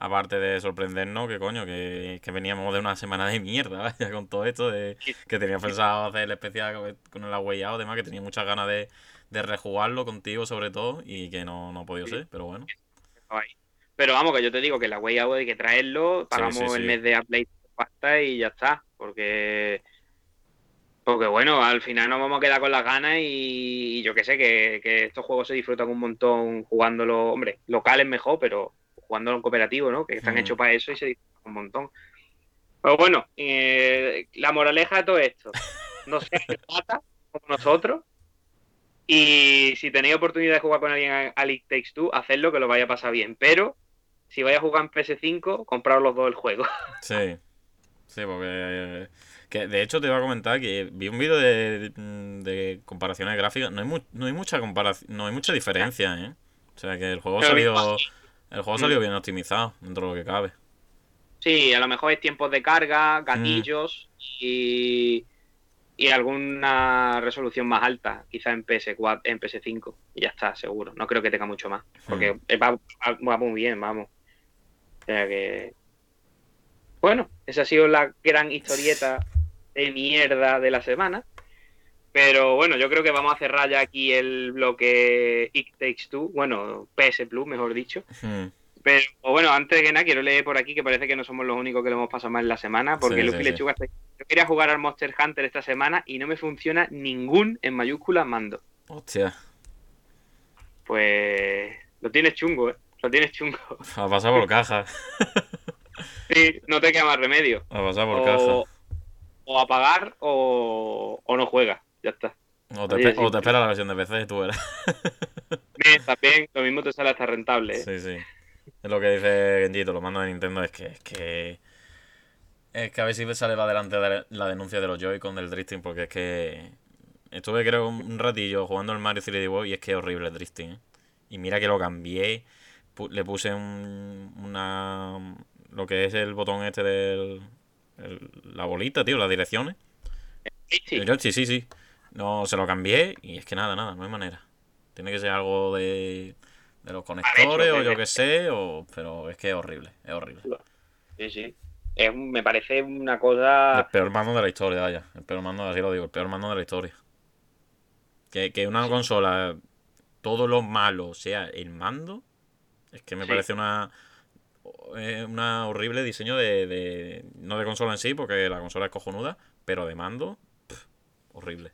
aparte de sorprendernos, que coño, que, veníamos de una semana de mierda, vaya, con todo esto, de que tenía pensado hacer el especial con el agüeyado, además que tenía muchas ganas de, de rejugarlo contigo sobre todo y que no, no ha podido ser, pero bueno. Pero vamos, que yo te digo que la agüeyado hay que traerlo, pagamos el mes de Update pasta y ya está, porque... Porque bueno, al final nos vamos a quedar con las ganas y, yo que sé, que, que, estos juegos se disfrutan un montón jugándolo, hombre, locales mejor, pero jugando en cooperativo, ¿no? Que están hechos para eso y se disfrutan un montón. Pero bueno, eh, la moraleja de todo esto, no se pata como nosotros. Y si tenéis oportunidad de jugar con alguien a It Takes Two, hacedlo que lo vaya a pasar bien. Pero si vais a jugar en PS5, compraros los dos el juego. Sí, sí, porque. Que de hecho te iba a comentar que vi un vídeo de, comparaciones gráficas. No hay, no hay mucha comparación, no hay mucha diferencia, ¿eh? O sea que el juego salió. El juego salió mm. bien optimizado, dentro de lo que cabe. Sí, a lo mejor es tiempos de carga, gatillos y, y alguna resolución más alta, quizá en PS4, en PS5, y ya está, seguro. No creo que tenga mucho más, porque mm. va, muy bien, vamos. O sea que... Bueno, esa ha sido la gran historieta de mierda de la semana. Pero bueno, yo creo que vamos a cerrar ya aquí el bloque It Takes Two, bueno, PS Plus, mejor dicho. Pero bueno, antes de que nada, quiero leer por aquí que parece que no somos los únicos que lo hemos pasado mal en la semana, porque Luffy Lechuga Yo quería jugar al Monster Hunter esta semana y no me funciona ningún en mayúsculas mando. Hostia. Pues lo tienes chungo, ¿eh? Lo tienes chungo. A pasar por caja. sí, no te queda más remedio. A pasar por caja. O apagar o, o no juega ya está. O te, espera la versión de PC, tú eres. <laughs> también, lo mismo te sale hasta rentable. ¿eh? Sí, sí. Es lo que dice Genjito, lo mando de Nintendo, es que, es que. Es que a ver si sale va adelante la denuncia de los Joy-Con del drifting, porque es que. Estuve, creo, un ratillo jugando el Mario 3D World y es que es horrible el drifting. ¿eh? Y mira que lo cambié. Le puse un, una. Lo que es el botón este la bolita, tío, las direcciones. Sí, sí, sí, sí. No, se lo cambié y es que nada, nada, no hay manera. Tiene que ser algo de, de los conectores o yo qué sé, o, pero es que es horrible, es horrible. Sí, sí. Es, me parece una cosa... El peor mando de la historia, vaya. El peor mando, así lo digo, el peor mando de la historia. Que, que una consola, todo lo malo sea el mando, es que me parece una una horrible diseño de, de, no de consola en sí, porque la consola es cojonuda, pero de mando, horrible.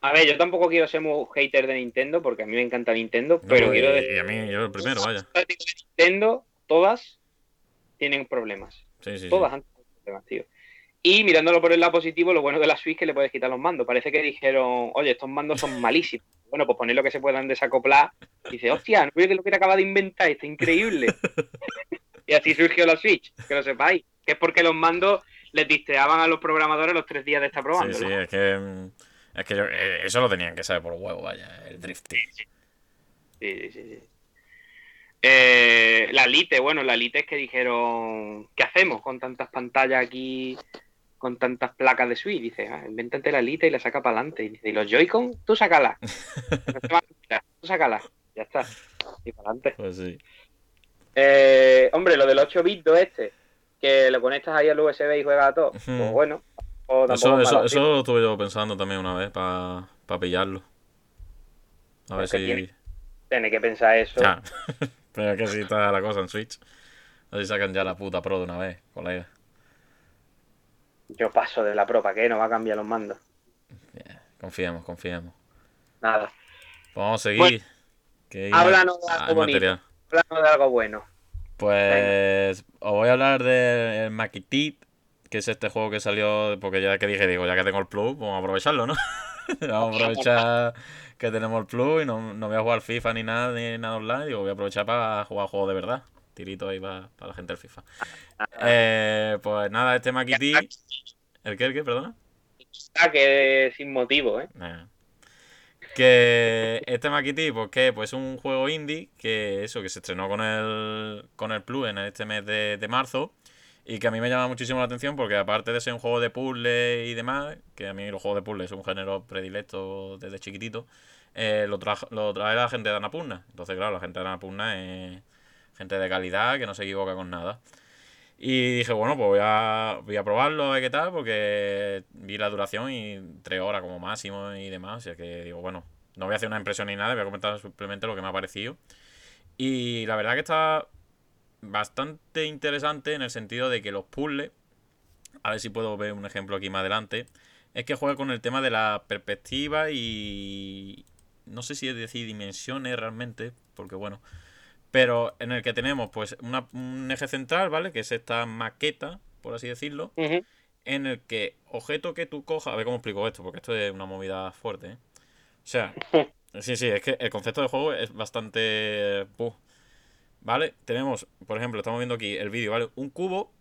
A ver, yo tampoco quiero ser muy hater de Nintendo porque a mí me encanta Nintendo, pero quiero decir. Y a mí, yo el primero, vaya. Nintendo, todas tienen problemas. Sí, sí, todas han tenido problemas, tío. Y mirándolo por el lado positivo, lo bueno de la Switch es que le puedes quitar los mandos. Parece que dijeron, oye, estos mandos son malísimos. <laughs> Bueno, pues poner lo que se puedan desacoplar. Y dice, hostia, no veo que lo que acaba de inventar, está increíble. <laughs> y así surgió la Switch, que lo sepáis. Que es porque los mandos les disteaban a los programadores los tres días de estar probando. Sí, sí, es que mm, es que eh, eso lo tenían que saber por huevo, vaya, el drifting. Sí, sí, sí. Eh, la Lite, bueno, la Lite es que dijeron, ¿qué hacemos con tantas pantallas aquí, con tantas placas de Switch? Dice, ah, invéntate la Lite y la saca para adelante. Y dice, ¿y los Joy-Con? Tú sácala. <laughs> tú sácala. Ya está. Y para adelante. Pues sí. Eh, hombre, lo del 8 bits este, que lo conectas ahí al USB y juegas a todo. Pues bueno, eso, eso, eso lo estuve yo pensando también una vez para pillarlo. A ver si. Tiene, que pensar eso. <laughs> Pero es que si está la cosa en Switch. A ver si sacan ya la puta Pro de una vez, colega. Yo paso de la Pro, ¿para qué? No va a cambiar los mandos. confiemos, confiemos. Nada. Vamos a seguir. háblanos de algo bonito. Háblanos de algo bueno. Pues os voy a hablar del Maquitit que es este juego que salió, porque ya que dije, digo, ya que tengo el plus, vamos a aprovecharlo, ¿no? <laughs> vamos a aprovechar que tenemos el plus y no, no voy a jugar FIFA ni nada, ni nada online, digo, voy a aprovechar para jugar juegos de verdad. Tirito ahí para, la gente del FIFA. Eh, pues nada, este Makiti. ¿El qué, el qué, perdona? Ah, que sin motivo, ¿eh? Que este Makiti, pues que pues un juego indie que eso, que se estrenó con el, con el Plus en este mes de, de marzo y que a mí me llama muchísimo la atención porque aparte de ser un juego de puzzle y demás, que a mí los juegos de puzzle es un género predilecto desde chiquitito, eh, lo, lo trae la gente de Anapurna. Entonces, claro, la gente de Anapurna es gente de calidad que no se equivoca con nada. Y dije, bueno, pues voy a, voy a probarlo, a ver qué tal, porque vi la duración y tres horas como máximo y demás. O sea que digo, bueno, no voy a hacer una impresión ni nada, voy a comentar simplemente lo que me ha parecido. Y la verdad que está bastante interesante en el sentido de que los puzzles, a ver si puedo ver un ejemplo aquí más adelante, es que juega con el tema de la perspectiva y no sé si es decir dimensiones realmente, porque bueno, pero en el que tenemos pues un eje central, ¿vale? Que es esta maqueta, por así decirlo, en el que objeto que tú cojas, a ver cómo explico esto, porque esto es una movida fuerte, ¿eh? O sea, <laughs> sí, sí, es que el concepto de juego es bastante... ¿Vale? Tenemos, por ejemplo, estamos viendo aquí el vídeo, ¿vale? Un cubo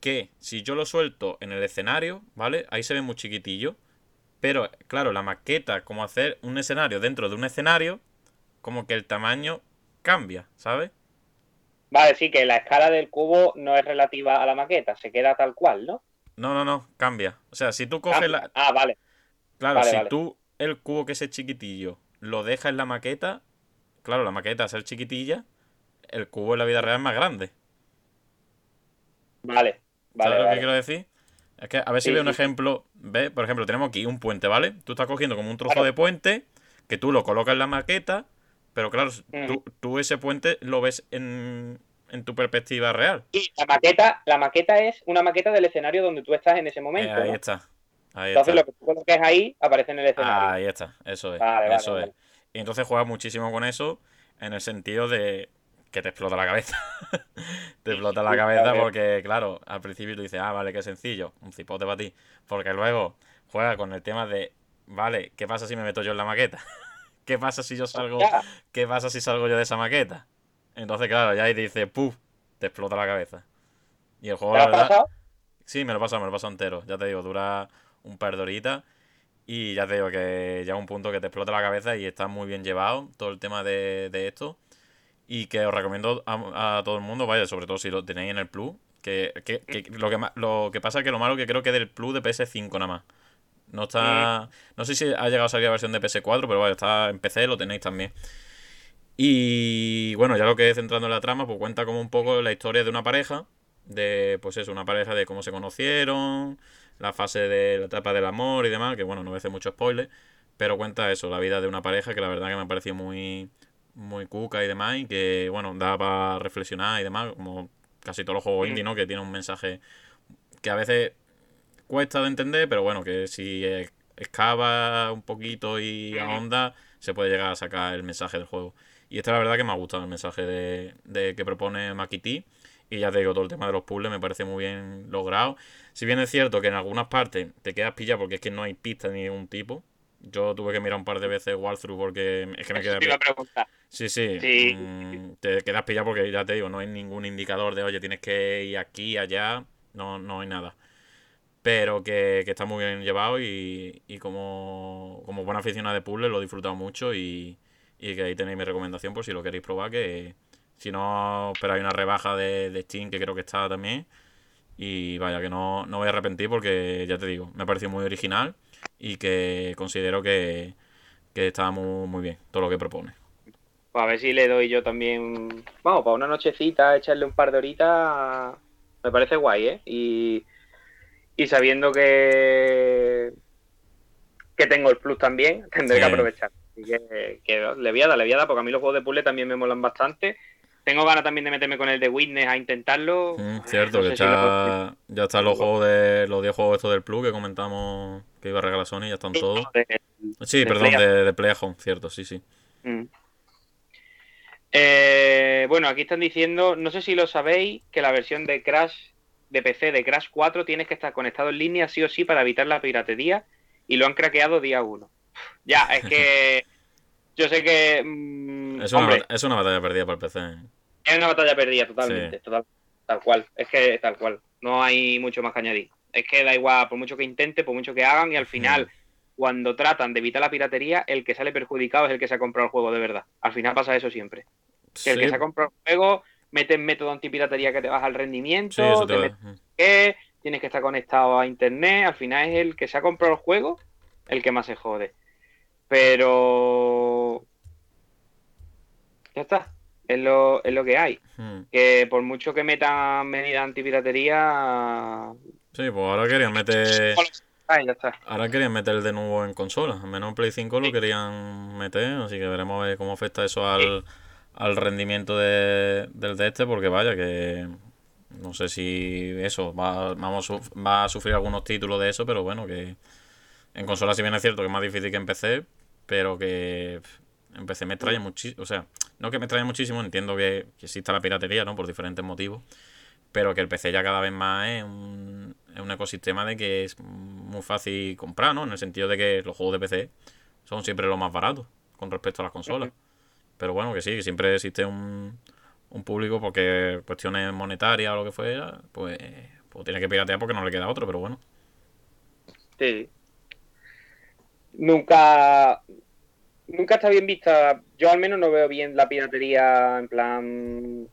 que si yo lo suelto en el escenario, ¿vale? Ahí se ve muy chiquitillo. Pero, claro, la maqueta, como hacer un escenario dentro de un escenario, como que el tamaño cambia, ¿sabes? Vale, sí, que la escala del cubo no es relativa a la maqueta, se queda tal cual, ¿no? No, no, no, cambia. O sea, si tú coges la. Ah, vale. Claro, si tú el cubo que es chiquitillo lo dejas en la maqueta, claro, la maqueta a ser chiquitilla, el cubo en la vida real es más grande. Vale, vale. ¿Sabes lo que quiero decir? Es que a ver si veo un ejemplo. ¿Ves? Por ejemplo, tenemos aquí un puente, ¿vale? Tú estás cogiendo como un trozo de puente que tú lo colocas en la maqueta pero claro, tú, ese puente lo ves en, tu perspectiva real. Y la maqueta, la maqueta es una maqueta del escenario donde tú estás en ese momento. ahí está. entonces lo que tú coloques ahí aparece en el escenario. Ahí está, eso es. eso es. Y entonces juegas muchísimo con eso en el sentido de que te explota la cabeza. <laughs> te explota la cabeza porque, claro, al principio tú dices, ah, vale, qué sencillo, un cipote para ti. Porque luego juega con el tema de, vale, ¿qué pasa si me meto yo en la maqueta? <laughs> ¿qué pasa si yo salgo, qué pasa si salgo yo de esa maqueta? Entonces, claro, ya ahí dice, ¡puf! Te explota la cabeza. Y el juego, la verdad. Sí, me lo pasa, me lo paso entero. Ya te digo, dura un par de horitas. Y ya te digo que llega un punto que te explota la cabeza y está muy bien llevado todo el tema de, esto. Y que os recomiendo a, todo el mundo, vaya, sobre todo si lo tenéis en el Plus. Que, lo, que, lo que pasa es que lo malo que creo que es del Plus de PS5 nada más. No está. No sé si ha llegado a salir la versión de PS4, pero bueno, está en PC, lo tenéis también. Y bueno, ya lo que es centrando en la trama, pues cuenta como un poco la historia de una pareja. De, pues eso, una pareja de cómo se conocieron, la fase de la etapa del amor y demás, que bueno, no voy a hacer mucho spoiler, pero cuenta eso, la vida de una pareja que la verdad que me ha parecido muy, muy cuca y demás, y que bueno, da para reflexionar y demás, como casi todos los juegos indie, ¿no? Que tiene un mensaje que a veces cuesta de entender, pero bueno, que si excava un poquito y ahonda, se puede llegar a sacar el mensaje del juego. Y esta la verdad que me ha gustado el mensaje de, que propone Makiti. Y ya te digo, todo el tema de los puzzles me parece muy bien logrado. Si bien es cierto que en algunas partes te quedas pillado porque es que no hay pistas ni ningún tipo. Yo tuve que mirar un par de veces walkthrough porque es que me quedé Sí, sí. sí. Mm, te quedas pillado porque ya te digo, no hay ningún indicador de, oye, tienes que ir aquí, allá. No, no hay nada pero que, está muy bien llevado y, como, como buena aficionada de puzzle lo he disfrutado mucho y, que ahí tenéis mi recomendación por si lo queréis probar, que si no esperáis una rebaja de, de Steam que creo que está también y vaya que no, no voy a arrepentir porque ya te digo, me ha parecido muy original y que considero que, que está muy, muy bien todo lo que propone. Pues a ver si le doy yo también, vamos, para una nochecita, echarle un par de horitas, me parece guay, ¿eh? Y y sabiendo que, que tengo el plus también, <laughs> tendré que aprovechar. Así que, le voy a dar, le voy a dar, porque a mí los juegos de puzzle también me molan bastante. Tengo ganas también de meterme con el de Witness a intentarlo. Mm, cierto, que ya, ya están los juegos de los 10 juegos estos del Plus que comentamos que iba a regalar Sony, ya están todos. sí, perdón, de, de Playhome, cierto, sí, sí. Mm. Eh, bueno, aquí están diciendo, no sé si lo sabéis, que la versión de Crash de PC de Crash 4 tienes que estar conectado en línea sí o sí para evitar la piratería y lo han craqueado día 1. Ya, es que <laughs> yo sé que... Mm, es, una es, una batalla perdida para el PC. Es una batalla perdida totalmente, tal cual. Es que tal cual. No hay mucho más que añadir. Es que da igual, por mucho que intente, por mucho que hagan y al final... cuando tratan de evitar la piratería, el que sale perjudicado es el que se ha comprado el juego de verdad. Al final pasa eso siempre. Que el que se ha comprado el juego mete en método antipiratería que te baja el rendimiento, tienes que estar conectado a internet, al final es el que se ha comprado el juego el que más se jode. Pero ya está, es lo, es lo que hay. Hmm. Que por mucho que metan medidas antipiratería... Sí, pues ahora querían meter... Ahora querían meter de nuevo en consola. Al menos en Play 5 lo querían meter, así que veremos ver cómo afecta eso al, al rendimiento de, del de este, porque vaya, que no sé si eso va, vamos, va a sufrir algunos títulos de eso, pero bueno, que en consola si bien es cierto que es más difícil que en PC, pero que en PC me extraña muchísimo, o sea, no que me extraña muchísimo, entiendo que, que, exista la piratería, ¿no? Por diferentes motivos, pero que el PC ya cada vez más es un, es un ecosistema de que es muy fácil comprar, ¿no? En el sentido de que los juegos de PC son siempre los más baratos con respecto a las consolas. Pero bueno, que sí, que siempre existe un, un público porque cuestiones monetarias o lo que fuera, pues, pues tiene que piratear porque no le queda otro, pero bueno. Sí. Nunca, nunca está bien vista. Yo al menos no veo bien la piratería en plan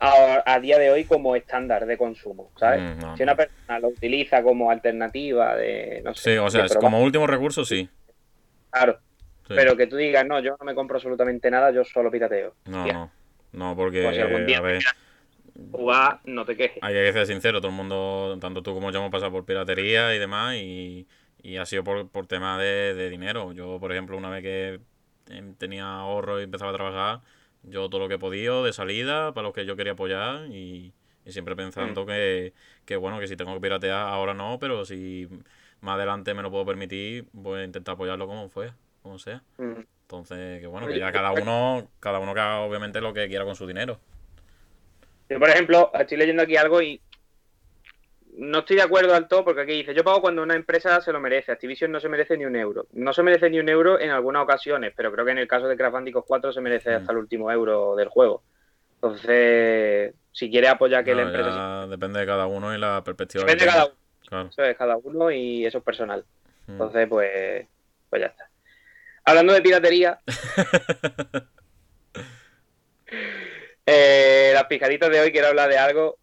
a, día de hoy como estándar de consumo, ¿sabes? Mm, si una persona lo utiliza como alternativa de, no sé. Sí, o sea, como último recurso, sí. Claro. Pero que tú digas, no, yo no me compro absolutamente nada, yo solo pirateo. No, no. No, porque. Pues a ver, jugar, no te quejes. Hay que ser sincero, todo el mundo, tanto tú como yo, hemos pasado por piratería y demás, y, ha sido por, por tema de, dinero. Yo, por ejemplo, una vez que em, tenía ahorro y empezaba a trabajar, yo todo lo que he podido de salida para los que yo quería apoyar y, siempre pensando mm. que, que, bueno, que si tengo que piratear ahora no, pero si más adelante me lo puedo permitir, voy a intentar apoyarlo como fue, como sea. Mm. Entonces, que bueno, que ya cada uno, cada uno que haga obviamente lo que quiera con su dinero. Yo, por ejemplo, estoy leyendo aquí algo y no estoy de acuerdo al todo porque aquí dice, yo pago cuando una empresa se lo merece, Activision no se merece ni un euro. No se merece ni un euro en algunas ocasiones, pero creo que en el caso de Crash Bandicoot 4 se merece mm. hasta el último euro del juego. Entonces, si quiere apoyar que la empresa... Depende de cada uno y la perspectiva. Depende de cada uno. Eso es cada uno y eso es personal. Mm. Entonces, pues, pues ya está. Hablando de piratería. <laughs> eh, las picaditas de hoy quiero hablar de algo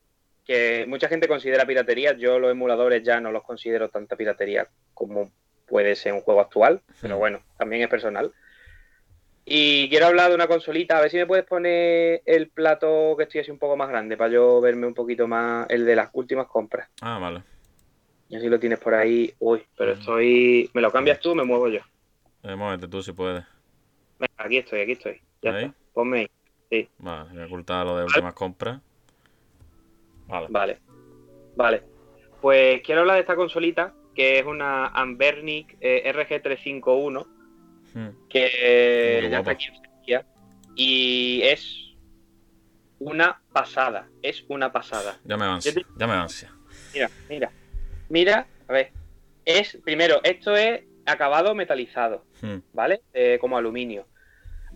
que mucha gente considera piratería. Yo los emuladores ya no los considero tanta piratería como puede ser un juego actual, pero hmm. bueno, también es personal. Y quiero hablar de una consolita, a ver si me puedes poner el plato que estoy así un poco más grande para yo verme un poquito más el de las últimas compras. Ah, vale. Y así lo tienes por ahí. Uy, pero hmm. estoy. ¿Me lo cambias tú me muevo yo? Eh, muévete tú si puedes. Venga, aquí estoy, aquí estoy. Ya está. Ponme ahí. Sí. Vale, voy a ocultar lo de últimas compras. Vale. Vale. Vale. Pues quiero hablar de esta consolita, que es una Ambernic eh, RG351, hmm. que ya está aquí en y es una pasada, es una pasada. Ya me ansia, ya me ansia. Mira, mira, mira, a ver, es, primero, esto es acabado metalizado. ¿Vale? Eh, como aluminio.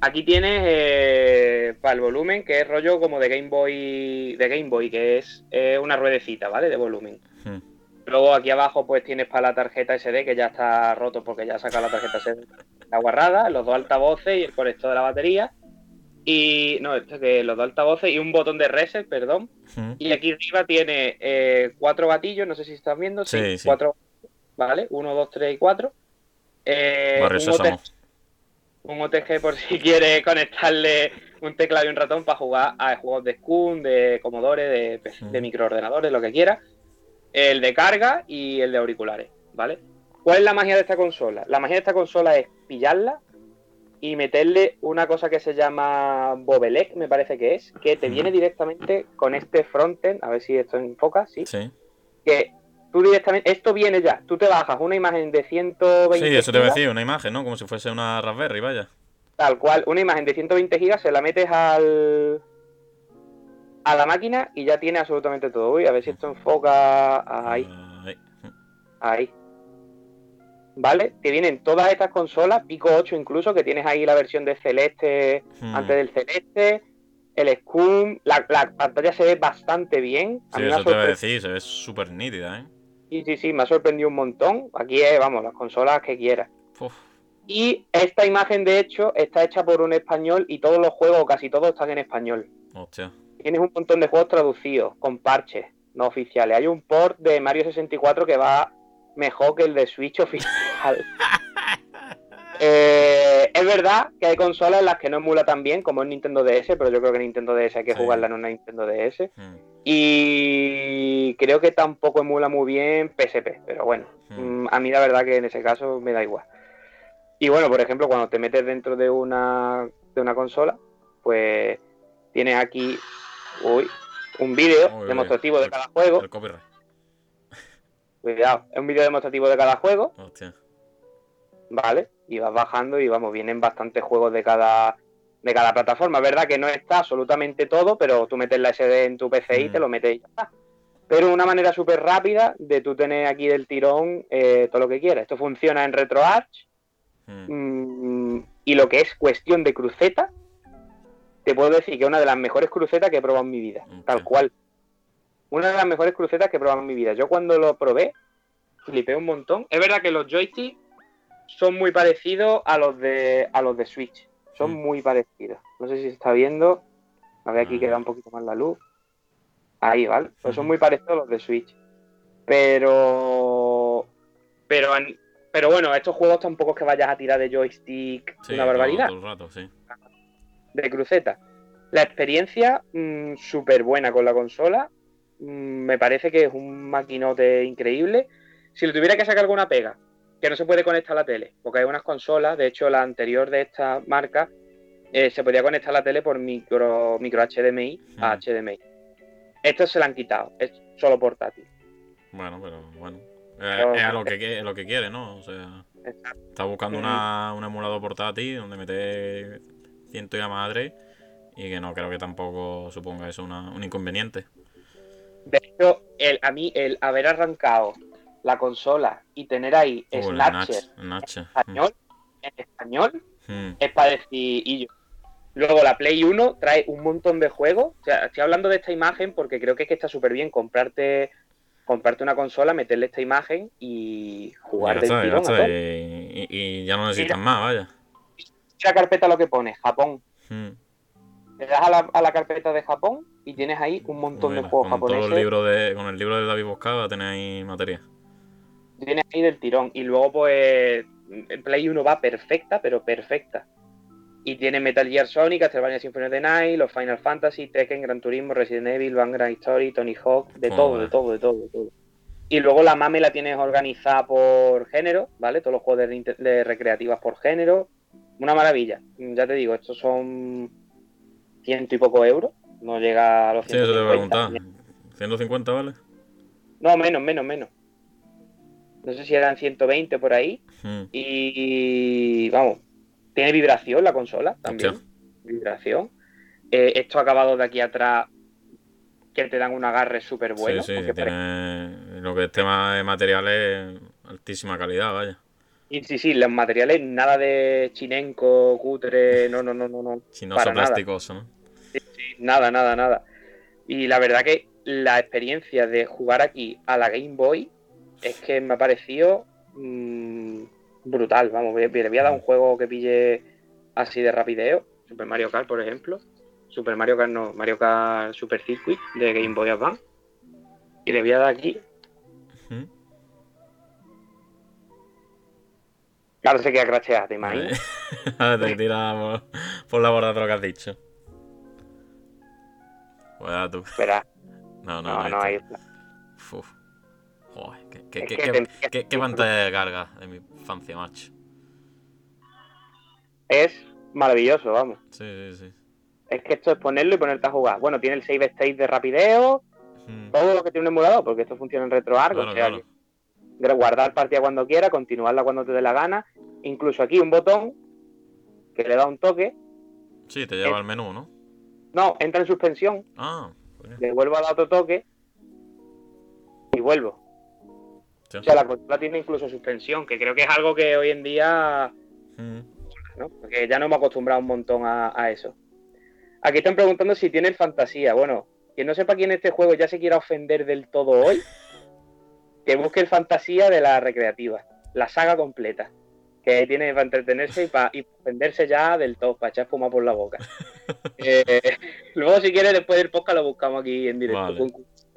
Aquí tienes eh, para el volumen, que es rollo como de Game Boy, de Game Boy, que es una ruedecita, ¿vale? De volumen. Hmm. Luego aquí abajo pues tienes para la tarjeta SD, que ya está roto porque ya saca la tarjeta SD la guarrada, los dos altavoces y el conector de la batería. Y no, esto que los dos altavoces y un botón de reset, perdón. Hmm. Y aquí arriba tiene eh, cuatro gatillos, no sé si están viendo, sí, cuatro, ¿vale? Uno, dos, tres y cuatro. Eh, un, OTG, por si quiere conectarle un teclado y un ratón para jugar a juegos de Scum, de Commodore, de, de microordenadores, lo que quiera. El de carga y el de auriculares, ¿vale? ¿Cuál es la magia de esta consola? La magia de esta consola es pillarla y meterle una cosa que se llama Bobelec, me parece que es, que te viene directamente con este frontend, a ver si esto enfoca, ¿sí? Sí. Que tú directamente, esto viene ya, tú te bajas una imagen de 120 Sí, eso te voy a decir, una imagen, ¿no? Como si fuese una Raspberry, vaya. Tal cual, una imagen de 120 gigas, se la metes al a la máquina y ya tiene absolutamente todo. Uy, a ver si esto enfoca ahí. Ahí. ¿Vale? Te vienen todas estas consolas, Pico 8 incluso, que tienes ahí la versión de Celeste hmm. antes del Celeste, el Scum, la, pantalla se ve bastante bien. Sí, eso te voy a decir, se ve súper nítida, ¿eh? Sí, sí, sí, me ha sorprendido un montón. Aquí es, vamos, las consolas que quieras. Uf, Y esta imagen, de hecho, está hecha por un español y todos los juegos, casi todos, están en español. hostia. Tienes un montón de juegos traducidos, con parches no oficiales. Hay un port de Mario 64 que va mejor que el de Switch oficial. <laughs> Eh, es verdad que hay consolas en las que no emula tan bien como es Nintendo DS, pero yo creo que Nintendo DS hay que Sí. jugarla en una Nintendo DS. Mm, Y creo que tampoco emula muy bien PSP, pero bueno, Hmm. mm, a mí la verdad que en ese caso me da igual. Y bueno, por ejemplo, cuando te metes dentro de una, de una consola, pues tienes aquí uy, un vídeo demostrativo de cada juego. El copyright. Cuidado, es un vídeo demostrativo de cada juego, Hostia. ¿vale? Y vas bajando y vamos, vienen bastantes juegos de cada, de cada plataforma. Es verdad que no está absolutamente todo, pero tú metes la SD en tu PC y Mm. te lo metes y ya está. Pero una manera súper rápida de tú tener aquí del tirón eh, todo lo que quieras. Esto funciona en RetroArch Mm, mm, y lo que es cuestión de cruceta, te puedo decir que es una de las mejores crucetas que he probado en mi vida. Tal cual. Una de las mejores crucetas que he probado en mi vida. Yo cuando lo probé, flipé un montón. Es verdad que los joysticks son muy parecidos a los de a los de Switch. Son Mm. muy parecidos. No sé si se está viendo. A ver aquí Ah. queda un poquito más la luz. Ahí, ¿vale? Pues son muy parecidos a los de Switch. Pero. Pero, pero bueno, estos juegos tampoco es que vayas a tirar de joystick sí, una barbaridad Todo, el rato, sí. de cruceta. La experiencia súper buena con la consola. Mm, me parece que es un maquinote increíble. Si le tuviera que sacar alguna pega, que no se puede conectar a la tele, porque hay unas consolas, de hecho la anterior de esta marca, eh, se podía conectar a la tele por micro, micro HDMI a Mm. HDMI. Estos se la han quitado, es solo portátil. Bueno, pero bueno. Eh, Pero- es a lo que, es lo que quiere, ¿no? O sea, Exacto. está buscando una, un emulador portátil donde mete ciento y la madre y que no creo que tampoco suponga eso una- un inconveniente. De hecho, el, a mí el haber arrancado la consola y tener ahí el Snatcher Natch, el Natch. en español, en español, Mm, es para decir y yo. Luego la Play 1 trae un montón de juegos. O sea, estoy hablando de esta imagen porque creo que es que está súper bien comprarte comprarte una consola, meterle esta imagen y jugar ya todo. Y, y- y ya no necesitas más, vaya. La carpeta lo que pone, Japón. Mm, Le das a la, a la carpeta de Japón y tienes ahí un montón mira, de juegos con, todos los japoneses. libros de, con el libro de David Boscada tenéis materia. Tienes ahí del tirón. Y luego, pues, Play 1 va perfecta, pero perfecta. Y tiene Metal Gear Sonic, Castlevania Symphony of the Night, los Final Fantasy, Tekken, Gran Turismo, Resident Evil, Vanguard Story, Tony Hawk, de todo, de todo, de todo, de todo. Y luego la MAME la tienes organizada por género, ¿vale? Todos los juegos de, recreativas por género. Una maravilla. Ya te digo, estos son ciento y poco euros. No llega a los Sí, eso te voy a 150. preguntar. ¿150 vale? No, menos, menos, menos. No sé si eran 120 por ahí. Mm, Y vamos, tiene vibración la consola también. Vibración. Eh, esto acabado de aquí atrás que te dan un agarre súper bueno. sí, sí, tiene lo que es tema de materiales, altísima calidad, vaya. Y sí, sí, los materiales, nada de chinenco, cutre, no, no, no, no, no. <laughs> Chinoso Para nada. plasticoso, ¿no? Nada, nada, nada. Y la verdad que la experiencia de jugar aquí a la Game Boy es que me ha parecido mm, brutal. Vamos, le voy a dar un juego que pille así de rapideo. Super Mario Kart, por ejemplo. Super Mario Kart no, Mario Kart Super Circuit de Game Boy Advance. Y le voy a dar aquí. Mm. Claro, se queda cracheada, ¿te imaginas? <laughs> Ahora te tira por, la borda de lo que has dicho. Pues tú. Espera, No, no, no, no. no, ahí esto- está. Uf. Joder, qué, pantalla de carga de mi infancia, macho. Es maravilloso, vamos. Sí, sí, sí. Es que esto es ponerlo y ponerte a jugar. Bueno, tiene el save state de rapideo, todo lo que tiene un emulador, porque esto funciona en RetroArch, Claro, o sea, claro. guardar partida cuando quiera, continuarla cuando te dé la gana. Incluso aquí un botón que le da un toque. Sí, te lleva al menú, ¿no? No, entra en suspensión, Ah, coño. le vuelvo a dar otro toque y vuelvo. Hostia. O sea, la consola tiene incluso suspensión, que creo que es algo que hoy en día, Mm, ¿no? Porque ya no hemos acostumbrado un montón a, a eso. Aquí están preguntando si tiene fantasía. Bueno, quien no sepa quién es este juego ya se quiera ofender del todo hoy. <laughs> que busque el fantasía de la recreativa, la saga completa, que tiene para entretenerse y para y venderse ya del todo, para echar fuma por la boca. <laughs> Eh, luego, si quieres, después del podcast lo buscamos aquí en directo, Vale. con,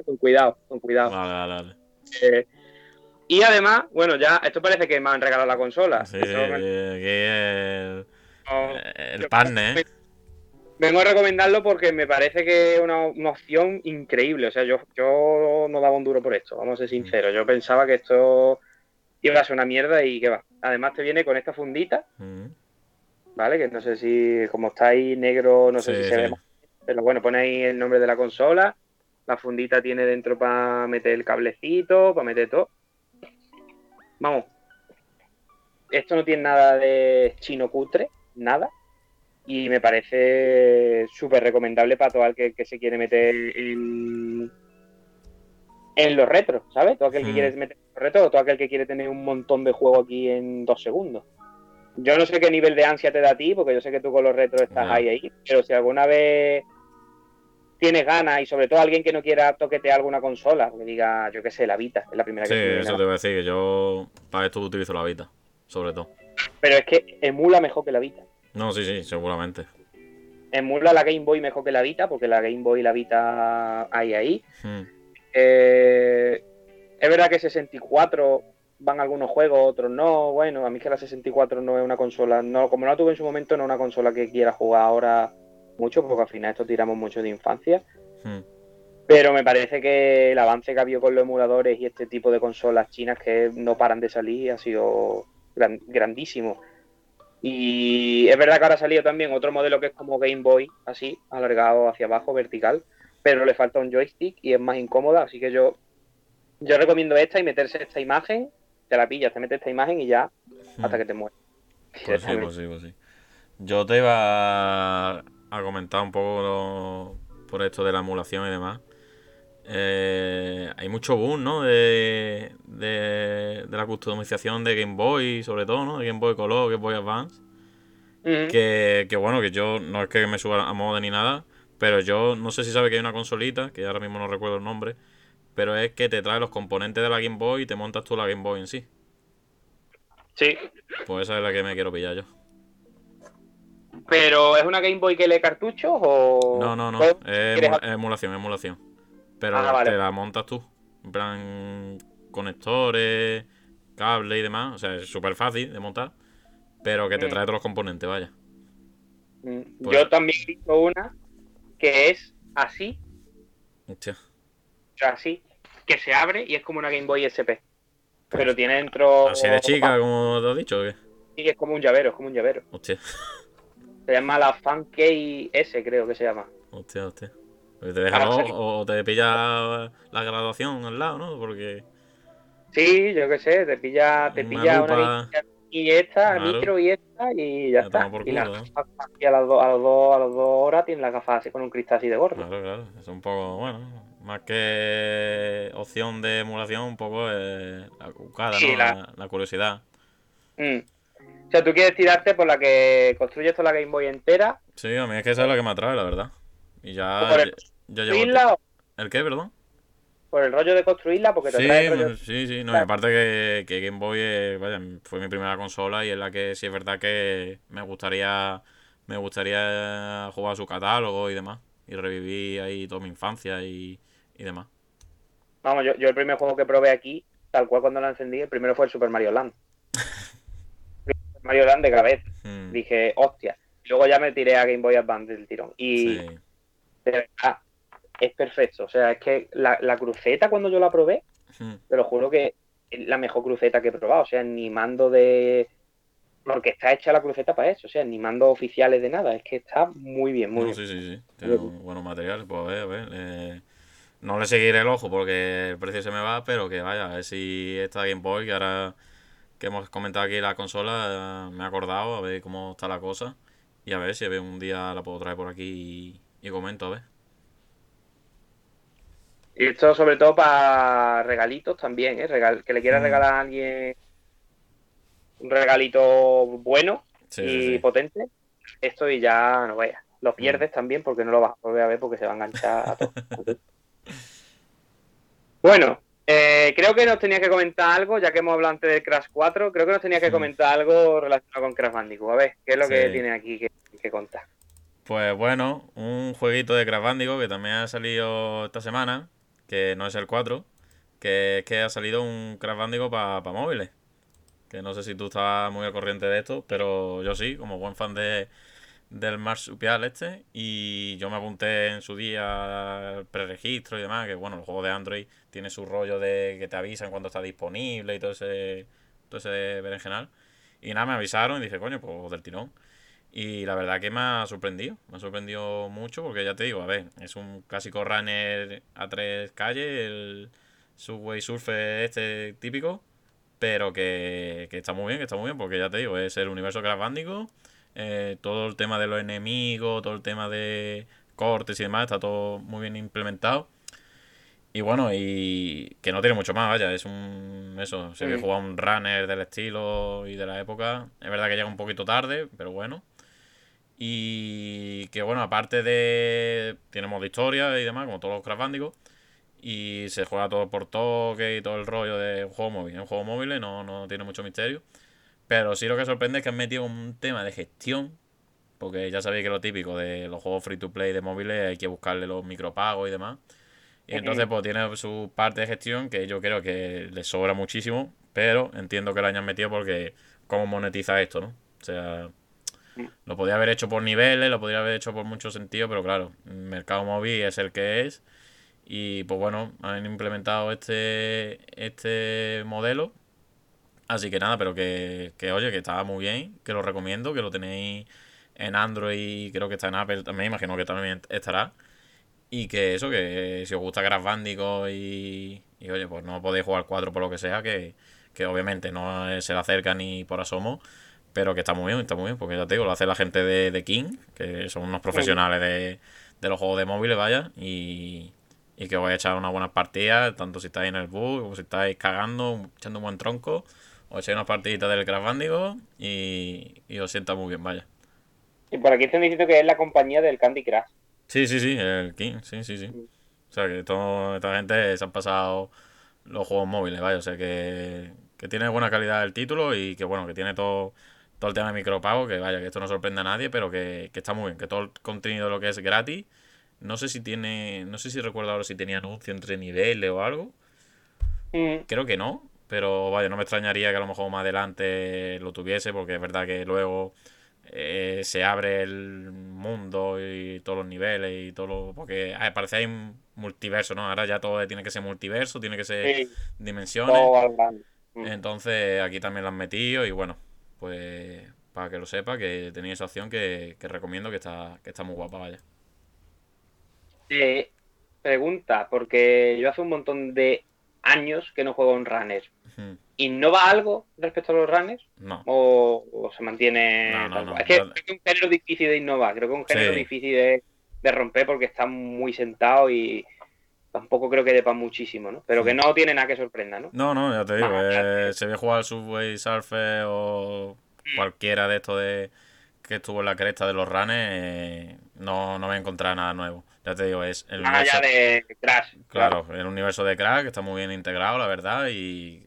con cuidado, con cuidado. Vale, vale. Eh, y además, bueno, ya, esto parece que me han regalado la consola. Sí, Eso me- aquí el, no- el partner, ¿eh? Vengo a recomendarlo porque me parece que es una, una opción increíble. O sea, yo, yo no daba un duro por esto, vamos a ser sinceros. Yo pensaba que esto iba a ser una mierda y que va. Además te viene con esta fundita, Mm. ¿vale? Que no sé si, como está ahí negro, no sé Sí, si se sí. ve más. Pero bueno, pone ahí el nombre de la consola. La fundita tiene dentro para meter el cablecito, para meter todo. Vamos. Esto no tiene nada de chino cutre, nada. Y me parece súper recomendable para todo el que, que se quiere meter en, en los retros, ¿sabes? Todo aquel que Mm. quiere meter en los retros o todo aquel que quiere tener un montón de juego aquí en dos segundos. Yo no sé qué nivel de ansia te da a ti, porque yo sé que tú con los retros estás ahí, ahí, pero si alguna vez tienes ganas y sobre todo alguien que no quiera toquetear alguna consola, que diga, yo qué sé, la Vita, es la primera Sí, que a eso te voy a decir, que yo para esto utilizo la Vita, sobre todo. Pero es que emula mejor que la Vita. No, sí, sí, seguramente. Emula la Game Boy mejor que la Vita, porque la Game Boy y la Vita hay ahí. Mm. Eh, es verdad que 64 van algunos juegos, otros no. Bueno, a mí es que la 64 no es una consola, no, como no la tuve en su momento, no es una consola que quiera jugar ahora mucho, porque al final esto tiramos mucho de infancia. Mm. Pero me parece que el avance que ha habido con los emuladores y este tipo de consolas chinas que no paran de salir ha sido gran- grandísimo. Y es verdad que ahora ha salido también otro modelo que es como Game Boy, así, alargado hacia abajo, vertical, pero le falta un joystick y es más incómoda, así que yo, yo recomiendo esta y meterse esta imagen, te la pillas, te metes esta imagen y ya hasta Mm. que te mueres. Pues sí, <laughs> pues sí, pues sí. Yo te iba a comentar un poco lo- por esto de la emulación y demás. Eh, hay mucho boom, ¿no? De, de, de la customización de Game Boy, sobre todo, ¿no? De Game Boy Color, Game Boy Advance. Que, que bueno, que yo no es que me suba a moda ni nada, pero yo no sé si sabe que hay una consolita, que ahora mismo no recuerdo el nombre, pero es que te trae los componentes de la Game Boy y te montas tú la Game Boy en sí. Sí, Pues esa es la que me quiero pillar yo. Pero ¿es una Game Boy que lee cartuchos o...? No, no, no. Es ¿Quieres emu- emulación, emulación. Pero Ah, vale. te la montas tú. En plan, conectores, cable y demás. O sea, es súper fácil de montar. Pero que te Mm. trae todos los componentes, vaya. Mm, Pues- Yo también he visto una que es así, Hostia. o sea, así, que se abre y es como una Game Boy SP. Pero tiene dentro... Así de chica, como te has dicho, ¿o qué? Sí, es como un llavero, es como un llavero. Hostia, <laughs> Se llama la Fan S, creo que se llama. hostia, hostia. Te deja Ah, sí. o te pilla la graduación al lado, ¿no? Porque. Sí, yo qué sé, te pilla, te Una pilla lupa. una y esta, Claro. micro y esta y ya Ya está. por y, las culo, ¿eh? y a las dos, a las dos, a las dos horas tienen las gafas así con un cristal así de gordo. Claro, claro. Es un poco, bueno. Más que opción de emulación, un poco eh, la cucada, Sí, ¿no? la- La, la curiosidad. Mm. O sea, tú quieres tirarte por la que construyes toda la Game Boy entera, Sí, a mí es que esa es la que me atrae, la verdad. Y ya. Por el- ya llevo. ¿El qué, perdón? por el rollo de construirla, porque te Sí, trae el rollo. pues, sí, sí. No, y aparte que, que Game Boy eh, vaya, fue mi primera consola y es la que sí es verdad que me gustaría. Me gustaría jugar a su catálogo y demás. Y revivir ahí toda mi infancia y, y demás. Vamos, yo, yo el primer juego que probé aquí, tal cual cuando lo encendí, el primero fue el Super Mario Land. <laughs> Mario Land de cabeza. Mm, Dije, hostia. Luego ya me tiré a Game Boy Advance del tirón. Y sí. de verdad, es perfecto. O sea, es que la, la cruceta cuando yo la probé, Mm, te lo juro que es la mejor cruceta que he probado. O sea, ni mando de. Porque está hecha la cruceta para eso. O sea, ni mando oficiales de nada. Es que está muy bien, muy No, bien. sí, sí, sí. Tiene buenos materiales. Pues a ver, a ver. eh, no le seguiré el ojo porque el precio se me va, pero que vaya, a ver si esta Game Boy, que ahora que hemos comentado aquí la consola, eh, me he acordado, a ver cómo está la cosa. Y a ver si a ver, un día la puedo traer por aquí y, y comento, a ver. Y esto sobre todo para regalitos también, ¿eh? Regal- que le quieras Mm. regalar a alguien un regalito bueno Sí, y sí, sí. potente. Esto y ya no vayas. Lo pierdes también porque no lo vas a volver a ver porque se va a enganchar a todo. <laughs> bueno, Eh, creo que nos tenía que comentar algo, ya que hemos hablado antes del Crash 4, creo que nos tenía que comentar algo relacionado con Crash Bandicoot. A ver, ¿qué es lo que tiene aquí que, contar? Pues bueno, un jueguito de Crash Bandicoot que también ha salido esta semana, que no es el 4, que es que ha salido un Crash Bandicoot para móviles. Que no sé si tú estás muy al corriente de esto, pero yo sí, como buen fan de, del marsupial este y yo me apunté en su día al preregistro y demás, que bueno, el juego de Android tiene su rollo de que te avisan cuando está disponible y todo ese, todo ese berenjenal. Y nada, me avisaron y dije, coño, pues del tirón. Y la verdad que me ha sorprendido, me ha sorprendido mucho porque ya te digo, a ver, es un clásico runner a tres calles, el Subway Surfer este típico, pero que, que está muy bien, que está muy bien porque ya te digo, es el universo Crash eh, todo el tema de los enemigos, todo el tema de cortes y demás, está todo muy bien implementado. Y bueno, y que no tiene mucho más, vaya, es un. Eso, se que juega un runner del estilo y de la época. Es verdad que llega un poquito tarde, pero bueno. Y que bueno, aparte de. Tiene modo historia y demás, como todos los Crash Bandicoot. Y se juega todo por toque y todo el rollo de un juego móvil. Es un juego móvil, no, no tiene mucho misterio. Pero sí lo que sorprende es que han metido un tema de gestión. Porque ya sabéis que lo típico de los juegos free to play de móviles hay que buscarle los micropagos y demás. Y entonces pues tiene su parte de gestión que yo creo que le sobra muchísimo. Pero entiendo que lo hayan metido porque cómo monetiza esto, ¿no? O sea, lo podría haber hecho por niveles, lo podría haber hecho por mucho sentido, pero claro, el mercado móvil es el que es. Y pues bueno, han implementado este, este modelo Así que nada, pero que, que oye, que está muy bien, que lo recomiendo, que lo tenéis en Android, creo que está en Apple también, imagino que también estará. Y que eso, que si os gusta Crash Bandicoot y, y oye, pues no podéis jugar 4 por lo que sea, que, que obviamente no se le acerca ni por asomo, pero que está muy bien, está muy bien, porque ya te digo, lo hace la gente de, de King, que son unos profesionales de, de los juegos de móviles, vaya, y, y que os voy a echar unas buenas partidas, tanto si estáis en el bus, como si estáis cagando, echando un buen tronco os echáis unas partiditas del Crash Bandicoot y, y os sienta muy bien, vaya. Y por aquí están diciendo que es la compañía del Candy Crush. Sí, sí, sí, el King, sí, sí, sí. O sea, que toda esta gente se han pasado los juegos móviles, vaya, o sea, que, que tiene buena calidad el título y que, bueno, que tiene todo, todo el tema de micropago, que vaya, que esto no sorprende a nadie, pero que, que está muy bien, que todo el contenido de lo que es gratis, no sé si tiene, no sé si recuerdo ahora si tenía anuncio entre niveles o algo. Mm. Creo que no, pero vaya, no me extrañaría que a lo mejor más adelante lo tuviese, porque es verdad que luego eh, se abre el mundo y todos los niveles y todo lo. Porque ah, parece hay un multiverso, ¿no? Ahora ya todo tiene que ser multiverso, tiene que ser dimensiones. Mm. Entonces aquí también lo han metido y bueno, pues para que lo sepa, que tenía esa opción que, recomiendo que está, que está muy guapa, vaya. Eh, pregunta, porque yo hace un montón de años que no juego un runner. ¿Innova algo respecto a los runners? No. ¿O, se mantiene.? es que creo que es un género difícil de innovar, creo que es un género difícil de, romper porque está muy sentado y tampoco creo que depa muchísimo, ¿no? Pero que no tiene nada que sorprenda, ¿no? No, no, ya te digo, eh, se ve jugar Subway Surfer o mm. cualquiera de estos de que estuvo en la cresta de los runners, eh, no, no voy a encontrar nada nuevo. Ya te digo, es el universo... de Crash. Claro, el universo de Crash, que está muy bien integrado, la verdad, y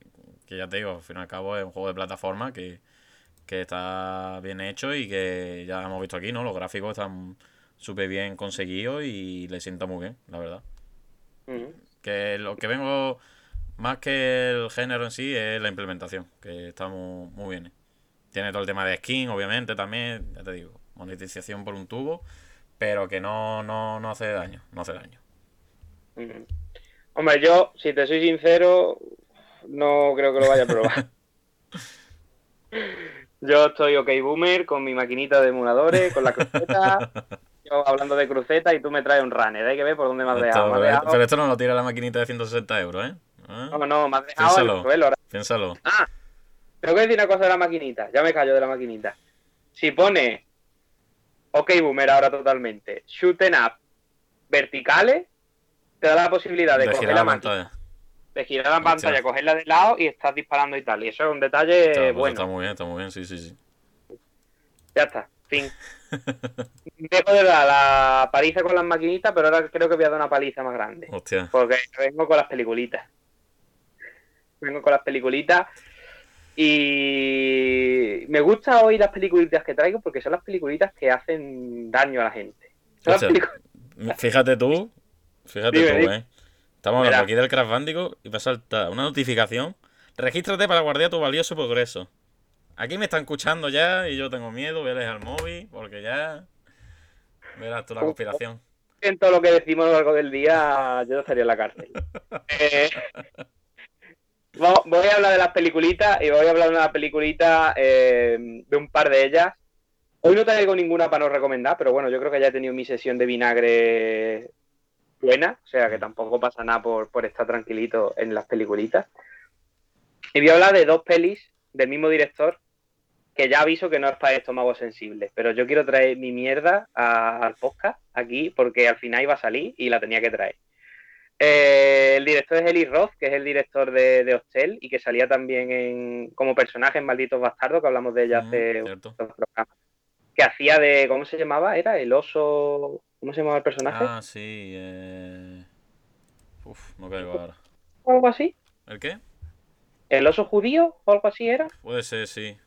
que ya te digo, al fin y al cabo es un juego de plataforma que, está bien hecho y que ya hemos visto aquí, ¿no? Los gráficos están súper bien conseguidos y le sienta muy bien, la verdad. Que lo que vengo, más que el género en sí, es la implementación, que está muy, muy bien. Tiene todo el tema de skin, obviamente, también, ya te digo, monetización por un tubo pero que no, no, no hace daño, no hace daño. Hombre, yo, si te soy sincero, no creo que lo vaya a probar. <laughs> yo estoy ok boomer con mi maquinita de emuladores, con la cruceta, yo hablando de cruceta y tú me traes un runner, hay que ver por dónde me has dejado. Pero esto no lo tira la maquinita de 160 euros, ¿eh? ¿Ah? No, no, me has dejado Piénsalo. el suelo. Piénsalo. Ah, tengo que decir una cosa de la maquinita, ya me callo de la maquinita. Si pone ok, boomer ahora totalmente, shooting up verticales, te da la posibilidad de, coger la, pantalla. De girar la pantalla, cogerla de lado y estás disparando y tal. Y eso es un detalle pues bueno. Está muy bien, está muy bien, sí, sí, sí. Ya está, fin. <laughs> Dejo de dar la paliza con las maquinitas, pero ahora creo que voy a dar una paliza más grande. Hostia. Porque vengo con las peliculitas. vengo con las peliculitas. Y me gusta hoy las peliculitas que traigo porque son las peliculitas que hacen daño a la gente. Fíjate tú, fíjate tú, eh. Estamos hablando aquí del Crash Bandicoot y me salta una notificación. Regístrate para guardar tu valioso progreso. Aquí me están escuchando ya y yo tengo miedo, voy a dejar el móvil porque ya verás tú la conspiración. En todo lo que decimos a lo largo del día, yo estaría en la cárcel. <laughs> Eh, voy a hablar de las peliculitas y voy a hablar de una peliculita eh, de un par de ellas. Hoy no traigo ninguna para no recomendar, pero bueno, yo creo que ya he tenido mi sesión de vinagre buena, o sea que tampoco pasa nada por, por estar tranquilito en las peliculitas. Y voy a hablar de dos pelis del mismo director que ya aviso que no es para estómago sensible, pero yo quiero traer mi mierda al podcast aquí porque al final iba a salir y la tenía que traer. Eh, el director es Eli Roth, que es el director de, de, Hostel y que salía también en, como personaje en Malditos Bastardos, que hablamos de ella hace un programas. Que hacía de. ¿Cómo se llamaba? Era el oso. ¿Cómo se llamaba el personaje? Ah, sí. Eh... Uf, no caigo ahora. ¿O algo así? ¿El qué? ¿El oso judío o algo así era? Puede ser, sí.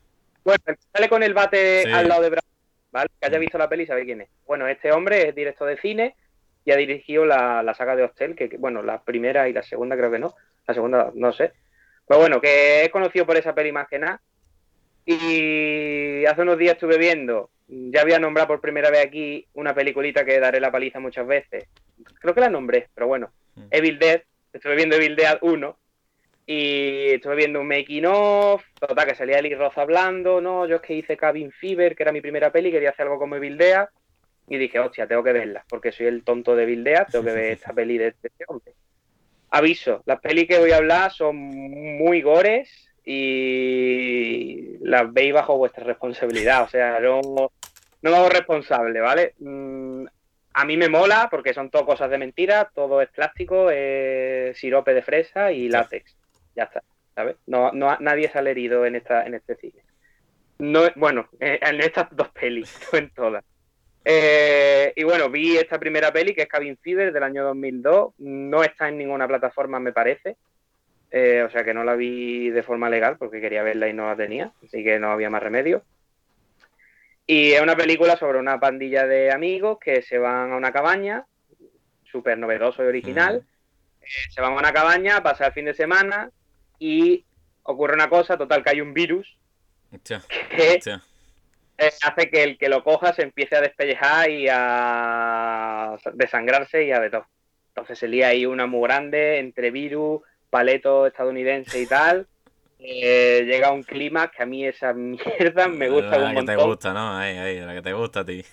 Bueno, sale con el bate al lado de Brad, ¿vale? Que haya visto la peli sabe quién es. Bueno, este hombre es director de cine y ha dirigido la, saga de Hostel, que, bueno, la primera y la segunda creo que no. La segunda, no sé. Pues bueno, que es conocido por esa peli más que nada. Y hace unos días estuve viendo, ya había nombrado por primera vez aquí una peliculita que daré la paliza muchas veces. Creo que la nombré, pero bueno. Mm. Evil Dead. Estuve viendo Evil Dead 1 y estuve viendo un making of, total, que salía Eli Roth hablando, no, yo es que hice Cabin Fever, que era mi primera peli, quería hacer algo como Bildea, y dije, hostia, tengo que verla, porque soy el tonto de Bildea, tengo que ver esta peli de este hombre. Aviso, las pelis que voy a hablar son muy gores y las veis bajo vuestra responsabilidad, o sea, no, no me hago responsable, ¿vale? Mm, a mí me mola porque son todo cosas de mentira, todo es plástico, es sirope de fresa y látex ya está, ¿sabes? No, no, nadie sale herido en, esta, en este cine. No, bueno, eh, en estas dos pelis, <laughs> no en todas. Eh, y bueno, vi esta primera peli que es Cabin Fever del año 2002. No está en ninguna plataforma, me parece. Eh, o sea que no la vi de forma legal porque quería verla y no la tenía. Así que no había más remedio. Y es una película sobre una pandilla de amigos que se van a una cabaña, súper novedoso y original. se van a una cabaña a pasar el fin de semana y ocurre una cosa, total, que hay un virus <laughs> que hace que el que lo coja se empiece a despellejar y a desangrarse y a de todo. Entonces se lía ahí una muy grande entre virus, paleto estadounidense y tal. Eh, llega un clima que a mí esa mierda me gusta la que te gusta, ¿no? Ahí, ahí, la que te gusta a ti.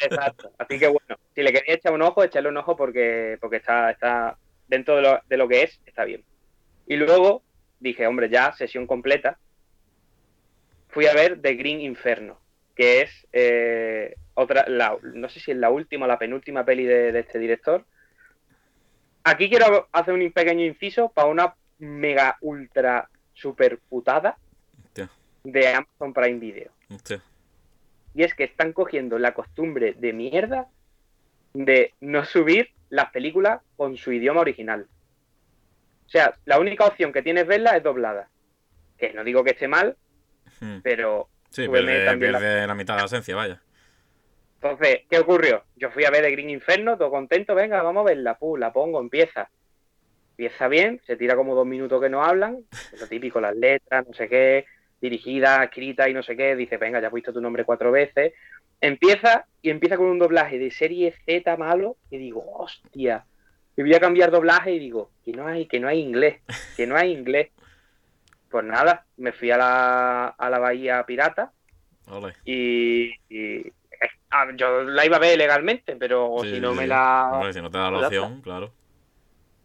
Exacto. Así que bueno, si le queréis echar un ojo, echarle un ojo porque, porque está, está dentro de lo, de lo que es, está bien. Y luego, dije, hombre, ya, sesión completa. Fui a ver The Green Inferno, que es eh, otra, no sé si es la última o la penúltima peli de, este director. Aquí quiero hacer un pequeño inciso para una mega ultra super putada de Amazon Prime Video. Y es que están cogiendo la costumbre de mierda de no subir las películas con su idioma original. O sea, la única opción que tienes verla es doblada. Que no digo que esté mal, hmm. pero... Sí, pierde, la... mitad de la esencia, vaya. Entonces, ¿qué ocurrió? Yo fui a ver The Green Inferno, todo contento, venga, vamos a verla, Pum, la pongo, empieza. Empieza bien, se tira como dos minutos que no hablan, lo típico, las letras, no sé qué, dirigida, escrita y no sé qué, dice, venga, ya has visto tu nombre cuatro veces. Empieza y empieza con un doblaje de serie Z malo y digo, hostia, y voy a cambiar doblaje y digo, que no hay, que no hay inglés, que no hay inglés. Pues nada, me fui a la, a la bahía pirata y, yo la iba a ver legalmente, pero si no me la... si no te da la opción, claro.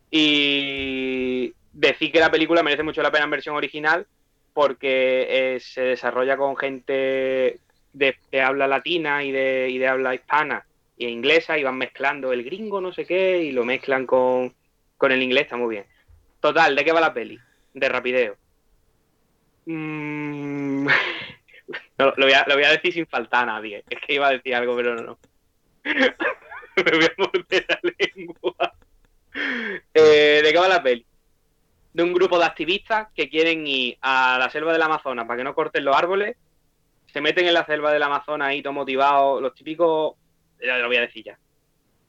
Y decir que la película merece mucho la pena en versión original porque eh, se desarrolla con gente de, de habla latina y de, y de habla hispana y inglesa y van mezclando el gringo no sé qué y lo mezclan con, el inglés, está muy bien. Total, ¿de qué va la peli? De rapideo. Mm, <laughs> lo, voy a, decir sin faltar a nadie. Es que iba a decir algo, pero no. no. <laughs> Me voy a morder la lengua. Eh, ¿De qué va la peli? de un grupo de activistas que quieren ir a la selva del Amazonas para que no corten los árboles. Se meten en la selva del Amazonas ahí, todo motivados, los típicos, ya lo voy a decir ya.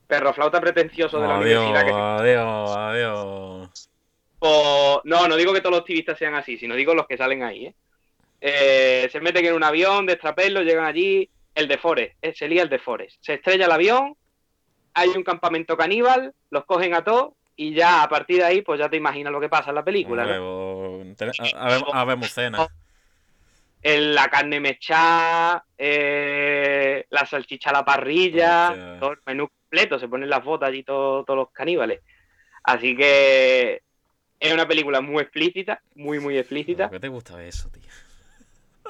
Perro flauta pretencioso de la universidad. Que adiós, adiós. O, no, no digo que todos los activistas sean así, sino digo los que salen ahí, ¿eh? Eh, se meten en un avión, destrapelo, llegan allí, el de Forest, eh, se lía el de Forest. Se estrella el avión, hay un campamento caníbal, los cogen a todos y ya a partir de ahí, pues ya te imaginas lo que pasa en la película. a, ver, cena. la carne mechada, eh, la salchicha a la parrilla, todo el menú completo, se ponen las botas allí todos los caníbales. Así que es una película muy explícita, muy, muy explícita. ¿Por qué te gusta eso, tío?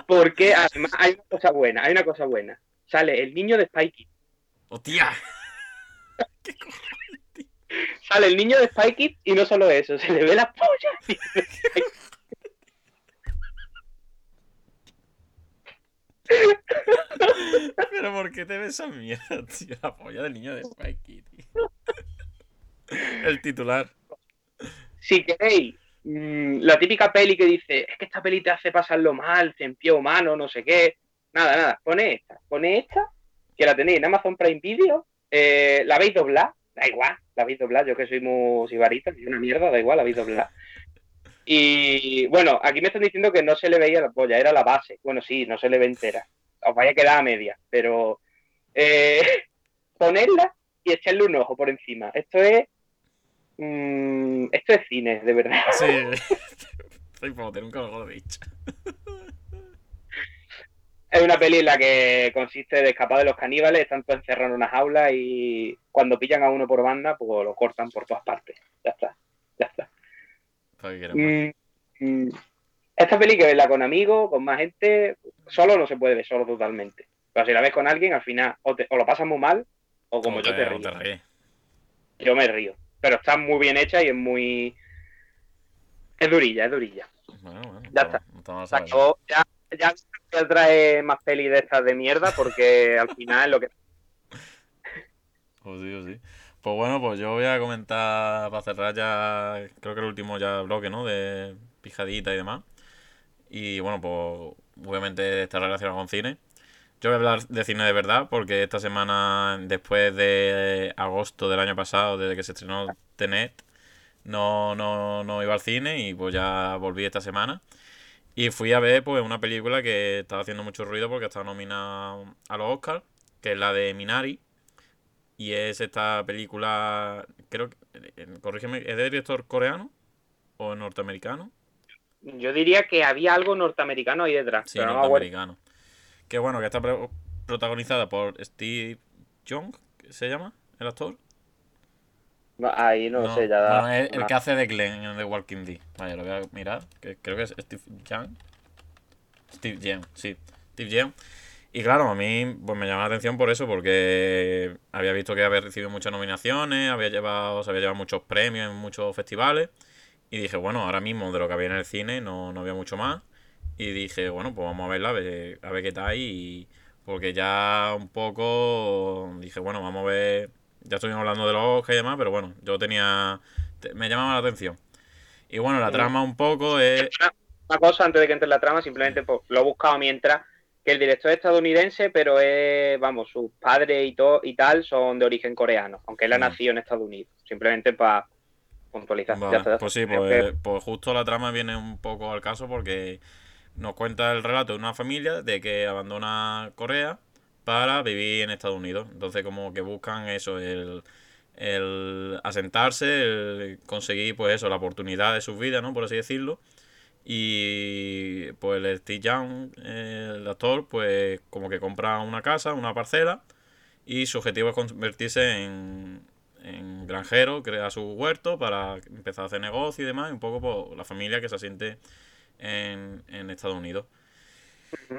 Porque además hay una cosa buena, hay una cosa buena. Sale el niño de Spikey. ¡Hostia! <laughs> ¿Qué Sale el niño de Spikey y no solo eso, se le ve la polla. <laughs> Pero ¿por qué te ves esa mierda, tío? La polla del niño de Spikey, tío. El titular. Si queréis Mm, la típica peli que dice, es que esta peli te hace pasarlo mal, en pie humano, no sé qué. Nada, nada, pone esta, pone esta, que la tenéis en Amazon Prime Video, eh, la veis doblar, da igual, la veis doblar, yo que soy muy sibarita, soy una mierda, da igual, la veis doblar. Y bueno, aquí me están diciendo que no se le veía la polla, era la base. Bueno, sí, no se le ve entera. Os vaya a quedar a media, pero eh, <laughs> ponerla y echarle un ojo por encima. Esto es Mm, esto es cine, de verdad. Sí, <laughs> soy un lo de dicho. Es una peli en la que consiste de escapar de los caníbales, están todos encerrados en una jaula y cuando pillan a uno por banda, pues lo cortan por todas partes. Ya está, ya está. Mm, mm, esta peli que verla con amigos, con más gente, solo no se puede ver, solo totalmente. Pero si la ves con alguien, al final o, lo pasas muy mal o como yo te, río. Yo me río pero está muy bien hecha y es muy. Es durilla, es durilla. Bueno, bueno, ya está. ya, ya trae más peli de estas de mierda porque al final es lo que. Pues sí, sí. Pues bueno, pues yo voy a comentar para cerrar ya, creo que el último ya bloque, ¿no? De pijadita y demás. Y bueno, pues obviamente está relacionado con cine. Yo voy a hablar de cine de verdad porque esta semana, después de agosto del año pasado, desde que se estrenó Tenet, no, no, no iba al cine y pues ya volví esta semana. Y fui a ver pues una película que estaba haciendo mucho ruido porque estaba nominada a los Oscars, que es la de Minari. Y es esta película, creo que, corrígeme, ¿es de director coreano o norteamericano? Yo diría que había algo norteamericano ahí detrás. Sí, norteamericano. Que bueno, que está protagonizada por Steve Young, ¿se llama el actor? ahí no, sé, ya da. Bueno, el que hace de Glenn en The Walking Dead. Vaya, lo voy a mirar, que creo que es Steve Young. Steve Young, sí, Steve Young. Y claro, a mí pues me llama la atención por eso, porque había visto que había recibido muchas nominaciones, había llevado, se había llevado muchos premios en muchos festivales. Y dije, bueno, ahora mismo de lo que había en el cine no, no había mucho más. Y dije, bueno, pues vamos a verla, a ver, a ver qué tal. Y porque ya un poco dije, bueno, vamos a ver. Ya estuvimos hablando de los ojos y demás, pero bueno, yo tenía. Me llamaba la atención. Y bueno, la trama un poco es. Una cosa antes de que entre en la trama, simplemente pues, lo he buscado mientras. Que el director es estadounidense, pero es, vamos, sus padres y, todo, y tal son de origen coreano, aunque él ha mm. nacido en Estados Unidos. Simplemente para puntualizar. pues sí, pues, pues justo la trama viene un poco al caso porque nos cuenta el relato de una familia de que abandona Corea para vivir en Estados Unidos. Entonces como que buscan eso, el, el asentarse, el conseguir pues eso, la oportunidad de su vida, ¿no? Por así decirlo. Y pues el Steve Young, el actor, pues como que compra una casa, una parcela, y su objetivo es convertirse en, en granjero, crea su huerto para empezar a hacer negocio y demás, y un poco por la familia que se asiente en, en Estados Unidos.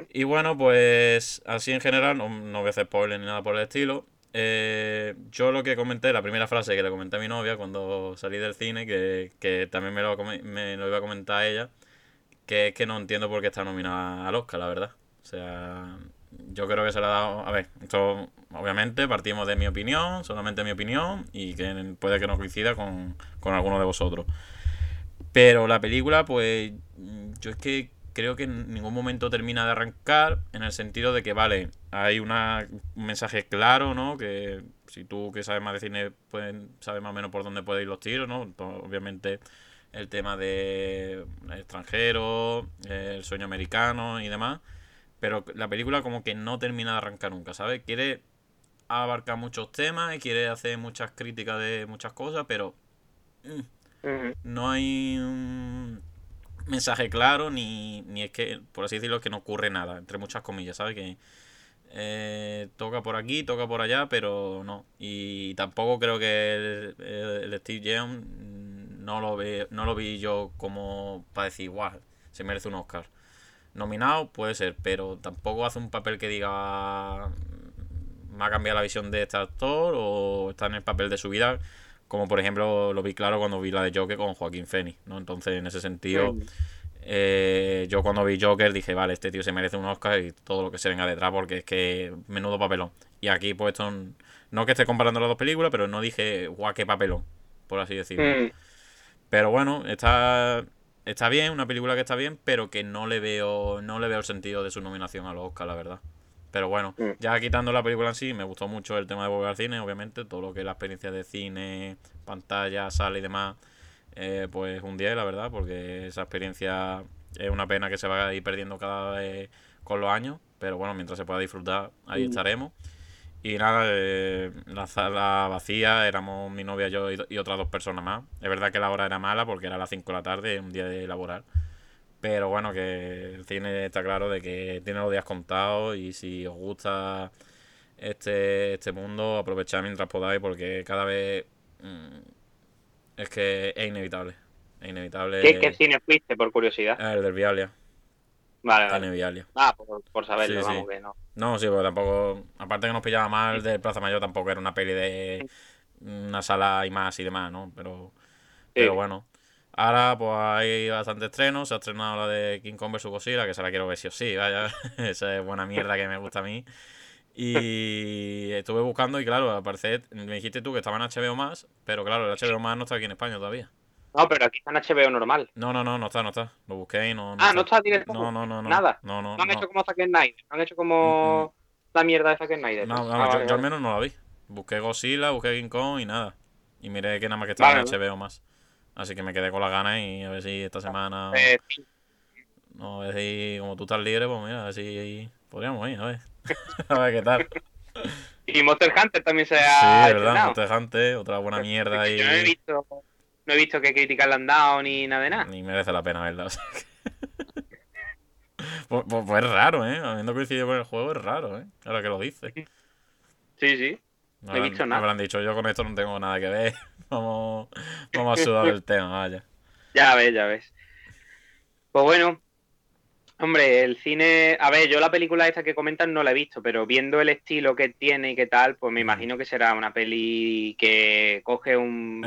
Y bueno, pues así en general, no, no voy a hacer spoiler ni nada por el estilo. Eh, yo lo que comenté, la primera frase que le comenté a mi novia cuando salí del cine, que, que también me lo, me lo iba a comentar a ella, que es que no entiendo por qué está nominada al Oscar, la verdad. O sea, yo creo que se le ha dado. A ver, esto obviamente partimos de mi opinión, solamente mi opinión, y que puede que no coincida con, con alguno de vosotros. Pero la película, pues, yo es que creo que en ningún momento termina de arrancar en el sentido de que, vale, hay una, un mensaje claro, ¿no? Que si tú que sabes más de cine, pues, sabes más o menos por dónde pueden ir los tiros, ¿no? obviamente el tema de extranjeros, el sueño americano y demás. Pero la película como que no termina de arrancar nunca, ¿sabes? Quiere abarcar muchos temas y quiere hacer muchas críticas de muchas cosas, pero mm, no hay un mensaje claro ni, ni es que, por así decirlo, que no ocurre nada, entre muchas comillas, ¿sabes? Que eh, toca por aquí, toca por allá, pero no. Y tampoco creo que el, Steve Young no lo, ve, no lo vi yo como para decir, guau, se merece un Oscar. Nominado puede ser, pero tampoco hace un papel que diga me ha cambiado la visión de este actor o está en el papel de su vida, como por ejemplo lo vi claro cuando vi la de Joker con Joaquín Phoenix, ¿no? Entonces en ese sentido, eh, yo cuando vi Joker dije, vale, este tío se merece un Oscar y todo lo que se venga detrás porque es que menudo papelón. Y aquí pues esto, no que esté comparando las dos películas, pero no dije, guau, qué papelón, por así decirlo. Mm. Pero bueno, está está bien, una película que está bien, pero que no le veo no le veo el sentido de su nominación a los Oscar, la verdad. Pero bueno, mm. ya quitando la película en sí, me gustó mucho el tema de volver al cine, obviamente, todo lo que es la experiencia de cine, pantalla, sala y demás, eh, pues un día, la verdad, porque esa experiencia es una pena que se va a ir perdiendo cada vez con los años, pero bueno, mientras se pueda disfrutar, ahí mm. estaremos. Y nada, eh, la sala vacía, éramos mi novia, yo y, y, otras dos personas más. Es verdad que la hora era mala porque era las 5 de la tarde, un día de laboral. Pero bueno, que el cine está claro de que tiene los días contados y si os gusta este, este mundo, aprovechad mientras podáis porque cada vez mm, es que es inevitable. Es inevitable. ¿Qué, cine fuiste, por curiosidad? el del Vialia. Vale, vale. Vialia. Ah, por, por saberlo, vamos que no. No, sí, porque tampoco. Aparte que nos pillaba mal de Plaza Mayor, tampoco era una peli de una sala y más y demás, ¿no? Pero, pero bueno. Ahora pues hay bastante estrenos. Se ha estrenado la de King Kong vs Godzilla, que se la quiero ver sí o sí, vaya. <laughs> Esa es buena mierda que me gusta a mí. Y estuve buscando y claro, al parecer me dijiste tú que estaba en HBO más, pero claro, el HBO más no está aquí en España todavía. No, pero aquí está en HBO normal. No, no, no, no está, no está. Lo busqué y no. ah, no está directo. No, no, no, no. Nada. No, no. No han hecho como Zack Snyder. No han hecho como la mierda de Zack Snyder. No, no ah, yo, al menos no la vi. Busqué Godzilla, busqué King Kong y nada. Y miré que nada más que estaba en HBO más. Así que me quedé con las ganas y a ver si esta semana. Eh, no, a ver si como tú estás libre, pues mira, a ver si podríamos ir, a ver. <laughs> a ver qué tal. Y Monster Hunter también se ha. Sí, verdad, Monster Hunter, otra buena mierda. Y... Yo no he visto, no he visto que críticas le han dado ni nada de nada. Ni merece la pena verla. <laughs> pues, pues, pues, es raro, ¿eh? Habiendo coincidido con el juego, es raro, ¿eh? Ahora que lo dice. Sí, sí. No, he visto nada. Me habrán dicho, yo con esto no tengo nada que ver. <laughs> Vamos, vamos a sudar el tema, vaya. Ya ves, ya ves. Pues bueno, hombre, el cine. A ver, yo la película esta que comentan no la he visto, pero viendo el estilo que tiene y qué tal, pues me imagino que será una peli que coge un.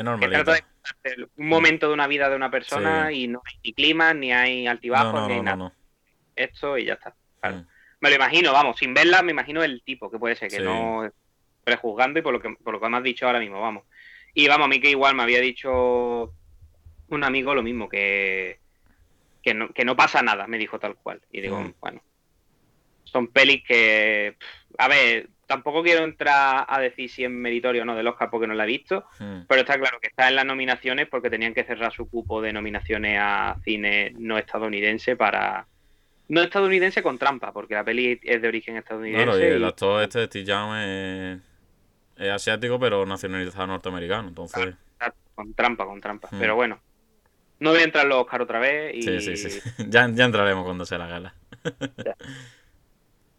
un momento de una vida de una persona y no hay ni clima, ni hay altibajos, ni nada. Esto y ya está. Mm. Me lo imagino, vamos, sin verla, me imagino el tipo que puede ser, que no prejuzgando y por lo que por lo que me has dicho ahora mismo, vamos. Y vamos, a mí que igual me había dicho un amigo lo mismo, que, que, no, que no pasa nada, me dijo tal cual. Y digo, mm. bueno, son pelis que, a ver, tampoco quiero entrar a decir si es meritorio o no del Oscar porque no la he visto, mm. pero está claro que está en las nominaciones porque tenían que cerrar su cupo de nominaciones a cine no estadounidense para... No estadounidense con trampa, porque la peli es de origen estadounidense. Claro, y el actor este de Steve Young es es asiático, pero nacionalizado norteamericano, entonces... con trampa, con trampa. Hmm. Pero bueno, no voy a entrar en los Oscar otra vez y... Sí, sí, sí. <laughs> Ya, ya entraremos cuando sea la gala. <laughs>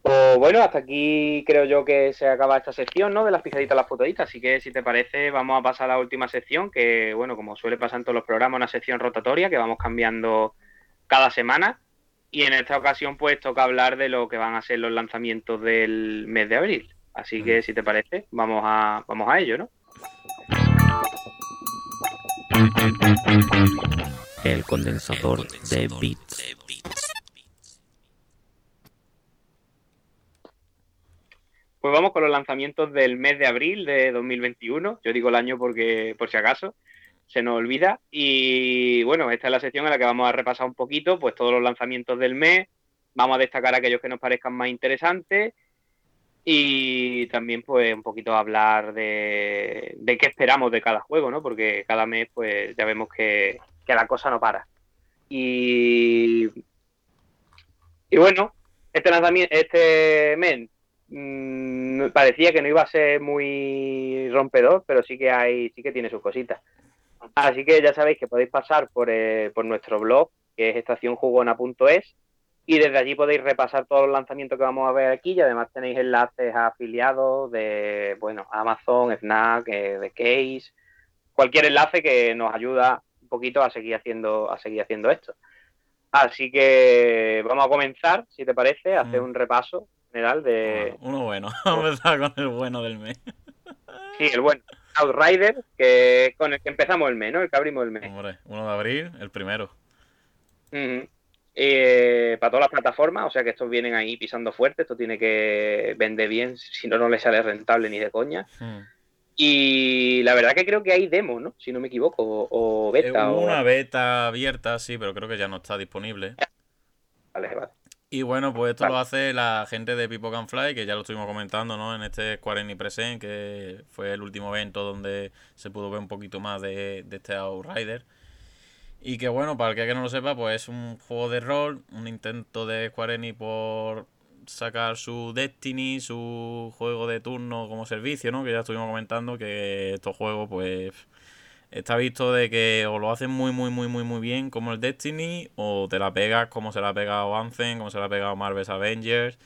Pues bueno, hasta aquí creo yo que se acaba esta sección, ¿no? De las pisaditas, las fotoditas. Así que si te parece, vamos a pasar a la última sección, que bueno, como suele pasar en todos los programas, una sección rotatoria que vamos cambiando cada semana. Y en esta ocasión, pues toca hablar de lo que van a ser los lanzamientos del mes de abril. Así que si te parece, vamos a, vamos a ello, ¿no? El condensador, de bits. Pues vamos con los lanzamientos del mes de abril de 2021. Yo digo el año porque, por si acaso. se nos olvida. Y bueno, esta es la sección en la que vamos a repasar un poquito pues todos los lanzamientos del mes. Vamos a destacar aquellos que nos parezcan más interesantes. Y también, pues, un poquito hablar de, de qué esperamos de cada juego, ¿no? Porque cada mes, pues, ya vemos que, que la cosa no para. Y, y bueno, este lanzamiento, este mes mmm, parecía que no iba a ser muy rompedor, pero sí que hay, sí que tiene sus cositas. Así que ya sabéis que podéis pasar por, por nuestro blog, que es estacionjugona.es, y desde allí podéis repasar todos los lanzamientos que vamos a ver aquí y además tenéis enlaces a afiliados de bueno Amazon, Fnac, eh, de Case, cualquier enlace que nos ayuda un poquito a seguir haciendo a seguir haciendo esto. Así que vamos a comenzar, si te parece, a hacer Mm. un repaso general de Uno bueno. <laughs> Vamos a empezar con el bueno del mes. <laughs> sí, el bueno Outrider, que es con el que empezamos el mes, ¿no? El que abrimos el mes. Hombre, 1 de abril, el primero. Ujú. Eh, para todas las plataformas, o sea que estos vienen ahí pisando fuerte, esto tiene que vender bien, si no, no le sale rentable ni de coña. Hmm. Y la verdad que creo que hay demo, ¿no? Si no me equivoco, o, o beta. Hubo o... una beta abierta, sí, pero creo que ya no está disponible. Vale, vale. Y bueno, pues esto Vale. lo hace la gente de People Can Fly, que ya lo estuvimos comentando, ¿no? En este Square Enix Present, que fue el último evento donde se pudo ver un poquito más de, de este Outrider. Y que bueno, para el que, no lo sepa, pues es un juego de rol, un intento de Square Enix por sacar su Destiny, su juego de turno como servicio, ¿no? Que ya estuvimos comentando que estos juegos, pues, está visto de que o lo hacen muy, muy, muy, muy, muy bien como el Destiny, o te la pegas como se la ha pegado Anthem, como se la ha pegado Marvel's Avengers.